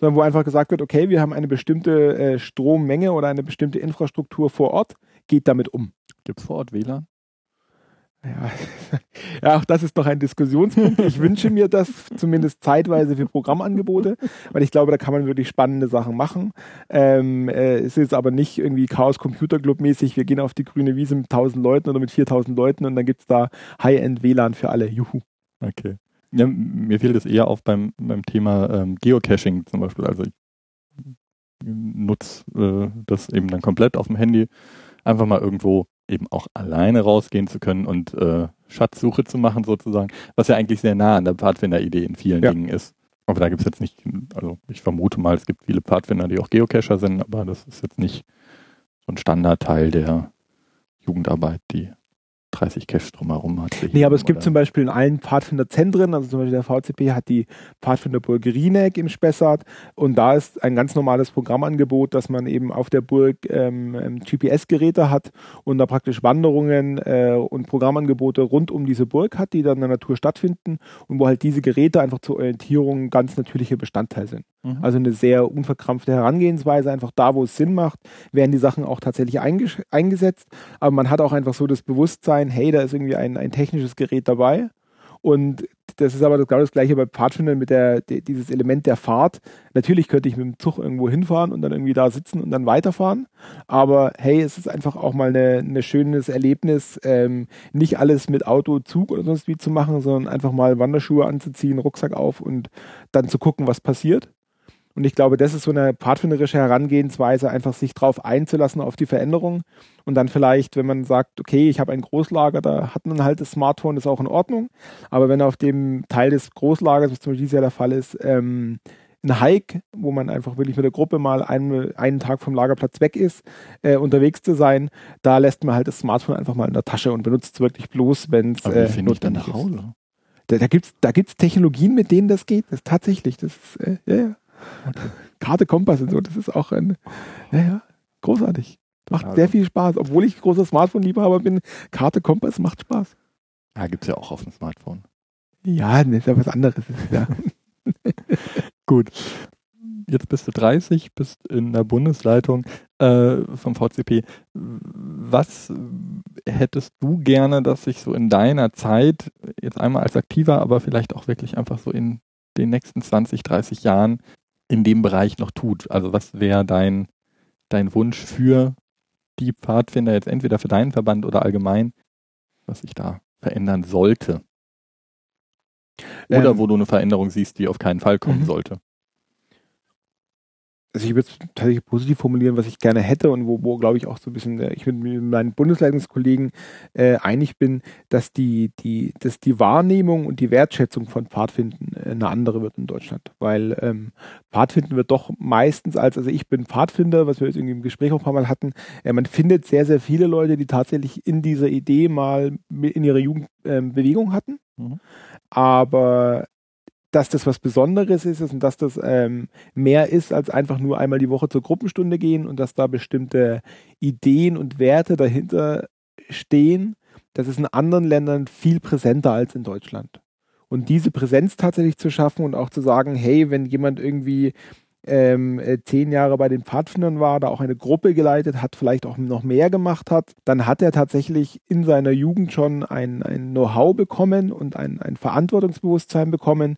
sondern wo einfach gesagt wird, okay, wir haben eine bestimmte äh, Strommenge oder eine bestimmte Infrastruktur vor Ort, geht damit um. Gibt es vor Ort WLAN? Ja. ja, auch das ist noch ein Diskussionspunkt. Ich wünsche mir das zumindest zeitweise für Programmangebote, weil ich glaube, da kann man wirklich spannende Sachen machen. Ähm, äh, es ist aber nicht irgendwie Chaos Computer Club mäßig, wir gehen auf die grüne Wiese mit 1000 Leuten oder mit 4000 Leuten und dann gibt es da High-End WLAN für alle. Juhu. Okay. Ja, mir fiel das eher auf beim, beim Thema ähm, Geocaching zum Beispiel. Also ich nutze äh, das eben dann komplett auf dem Handy, einfach mal irgendwo eben auch alleine rausgehen zu können und äh, Schatzsuche zu machen sozusagen, was ja eigentlich sehr nah an der Pfadfinder-Idee in vielen ja. Dingen ist. Aber da gibt es jetzt nicht, also ich vermute mal, es gibt viele Pfadfinder, die auch Geocacher sind, aber das ist jetzt nicht so ein Standardteil der Jugendarbeit, die 30 Caches drumherum hat. Nee, aber es gibt zum Beispiel in allen Pfadfinderzentren, also zum Beispiel der VCP hat die Pfadfinderburg Rieneck im Spessart und da ist ein ganz normales Programmangebot, dass man eben auf der Burg ähm, ähm GPS-Geräte hat und da praktisch Wanderungen äh, und Programmangebote rund um diese Burg hat, die dann in der Natur stattfinden und wo halt diese Geräte einfach zur Orientierung ganz natürliche Bestandteil sind. Mhm. Also eine sehr unverkrampfte Herangehensweise, einfach da, wo es Sinn macht, werden die Sachen auch tatsächlich eingesetzt, aber man hat auch einfach so das Bewusstsein, sein, hey, da ist irgendwie ein, ein technisches Gerät dabei. Und das ist aber das, genau das gleiche bei Pfadfindern mit der, die, dieses Element der Fahrt. Natürlich könnte ich mit dem Zug irgendwo hinfahren und dann irgendwie da sitzen und dann weiterfahren. Aber hey, es ist einfach auch mal ein ne schönes Erlebnis, ähm, nicht alles mit Auto, Zug oder sonst wie zu machen, sondern einfach mal Wanderschuhe anzuziehen, Rucksack auf und dann zu gucken, was passiert. Und ich glaube, das ist so eine pfadfinderische Herangehensweise, einfach sich drauf einzulassen auf die Veränderung. Und dann vielleicht, wenn man sagt, okay, ich habe ein Großlager, da hat man halt das Smartphone, ist auch in Ordnung. Aber wenn auf dem Teil des Großlagers, was zum Beispiel dieses Jahr der Fall ist, ähm, ein Hike, wo man einfach wirklich mit der Gruppe mal einen, einen Tag vom Lagerplatz weg ist, äh, unterwegs zu sein, da lässt man halt das Smartphone einfach mal in der Tasche und benutzt es wirklich bloß, wenn es äh, notwendig nach Hause? Da, da gibt es da gibt's Technologien, mit denen das geht. Das ist tatsächlich, das ist, äh, ja, ja. Karte, Kompass und so, das ist auch ein, naja, großartig. Macht also. sehr viel Spaß. Obwohl ich großer Smartphone-Liebhaber bin, Karte, Kompass macht Spaß. Ja, gibt es ja auch auf dem Smartphone. Ja, das ist ja was anderes. Ja. Gut. Jetzt bist du 30, bist in der Bundesleitung äh, vom VCP. Was hättest du gerne, dass sich so in deiner Zeit, jetzt einmal als Aktiver, aber vielleicht auch wirklich einfach so in den nächsten 20, 30 Jahren in dem Bereich noch tut? Also was wäre dein, dein Wunsch für die Pfadfinder jetzt entweder für deinen Verband oder allgemein, was sich da verändern sollte? Oder Ähm, wo du eine Veränderung siehst, die auf keinen Fall kommen Mhm. sollte. Also ich würde es tatsächlich positiv formulieren, was ich gerne hätte und wo, wo glaube ich auch so ein bisschen, äh, ich mit, mit meinen Bundesleitungskollegen äh, einig bin, dass die, die, dass die Wahrnehmung und die Wertschätzung von Pfadfinden äh, eine andere wird in Deutschland. Weil ähm, Pfadfinden wird doch meistens als, also ich bin Pfadfinder, was wir jetzt irgendwie im Gespräch auch ein paar Mal hatten, äh, man findet sehr, sehr viele Leute, die tatsächlich in dieser Idee mal in ihrer Jugend ähm, Bewegung hatten. Mhm. Aber dass das was Besonderes ist und dass das ähm, mehr ist als einfach nur einmal die Woche zur Gruppenstunde gehen und dass da bestimmte Ideen und Werte dahinter stehen, das ist in anderen Ländern viel präsenter als in Deutschland. Und diese Präsenz tatsächlich zu schaffen und auch zu sagen, hey, wenn jemand irgendwie ähm, äh, zehn Jahre bei den Pfadfindern war, da auch eine Gruppe geleitet hat, vielleicht auch noch mehr gemacht hat, dann hat er tatsächlich in seiner Jugend schon ein, ein Know-how bekommen und ein, ein Verantwortungsbewusstsein bekommen,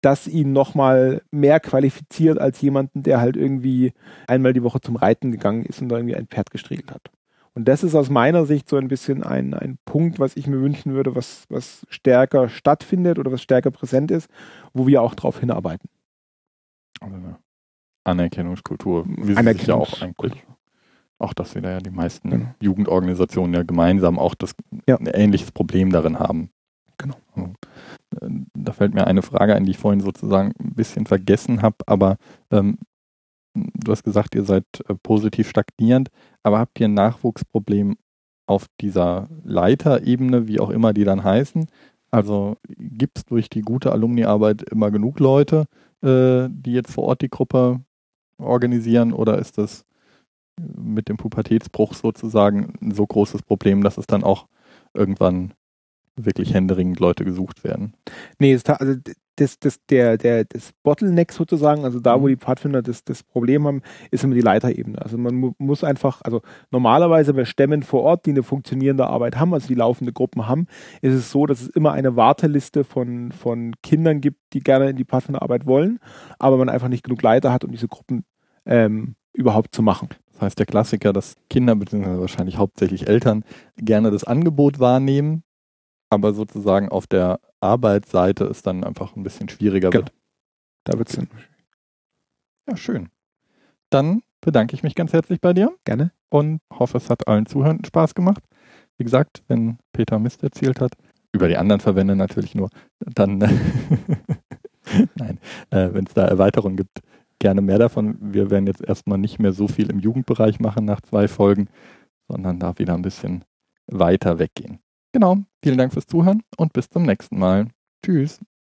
das ihn nochmal mehr qualifiziert als jemanden, der halt irgendwie einmal die Woche zum Reiten gegangen ist und da irgendwie ein Pferd gestriegelt hat. Und das ist aus meiner Sicht so ein bisschen ein, ein Punkt, was ich mir wünschen würde, was, was stärker stattfindet oder was stärker präsent ist, wo wir auch darauf hinarbeiten. Also Anerkennungskultur, sie sich ja auch eigentlich, auch dass wir da ja die meisten Genau. Jugendorganisationen ja gemeinsam auch das Ja. ein ähnliches Problem darin haben. Genau. Also, äh, Da fällt mir eine Frage ein, die ich vorhin sozusagen ein bisschen vergessen habe, aber ähm, du hast gesagt, ihr seid äh, positiv stagnierend, aber habt ihr ein Nachwuchsproblem auf dieser Leiterebene, wie auch immer die dann heißen? Also gibt es durch die gute Alumniarbeit immer genug Leute, äh, die jetzt vor Ort die Gruppe organisieren oder ist das mit dem Pubertätsbruch sozusagen ein so großes Problem, dass es dann auch irgendwann wirklich händeringend Leute gesucht werden? Nee, also das, das, der, der, das Bottleneck sozusagen, also da, wo Mhm. die Pfadfinder das, das Problem haben, ist immer die Leiterebene. Also man mu muss einfach, also normalerweise bei Stämmen vor Ort, die eine funktionierende Arbeit haben, also die laufende Gruppen haben, ist es so, dass es immer eine Warteliste von, von Kindern gibt, die gerne in die Pfadfinderarbeit wollen, aber man einfach nicht genug Leiter hat, um diese Gruppen ähm, überhaupt zu machen. Das heißt, der Klassiker, dass Kinder, beziehungsweise wahrscheinlich hauptsächlich Eltern, gerne das Angebot wahrnehmen, aber sozusagen auf der Arbeitsseite es dann einfach ein bisschen schwieriger Genau. wird. Da wird es dann Ja, schön. Dann bedanke ich mich ganz herzlich bei dir gerne. und hoffe, es hat allen Zuhörenden Spaß gemacht. Wie gesagt, wenn Peter Mist erzählt hat, über die anderen Verbände natürlich nur, dann, nein, äh, wenn es da Erweiterungen gibt, gerne mehr davon. Wir werden jetzt erstmal nicht mehr so viel im Jugendbereich machen nach zwei Folgen, sondern da wieder ein bisschen weiter weggehen. Genau, vielen Dank fürs Zuhören und bis zum nächsten Mal. Tschüss.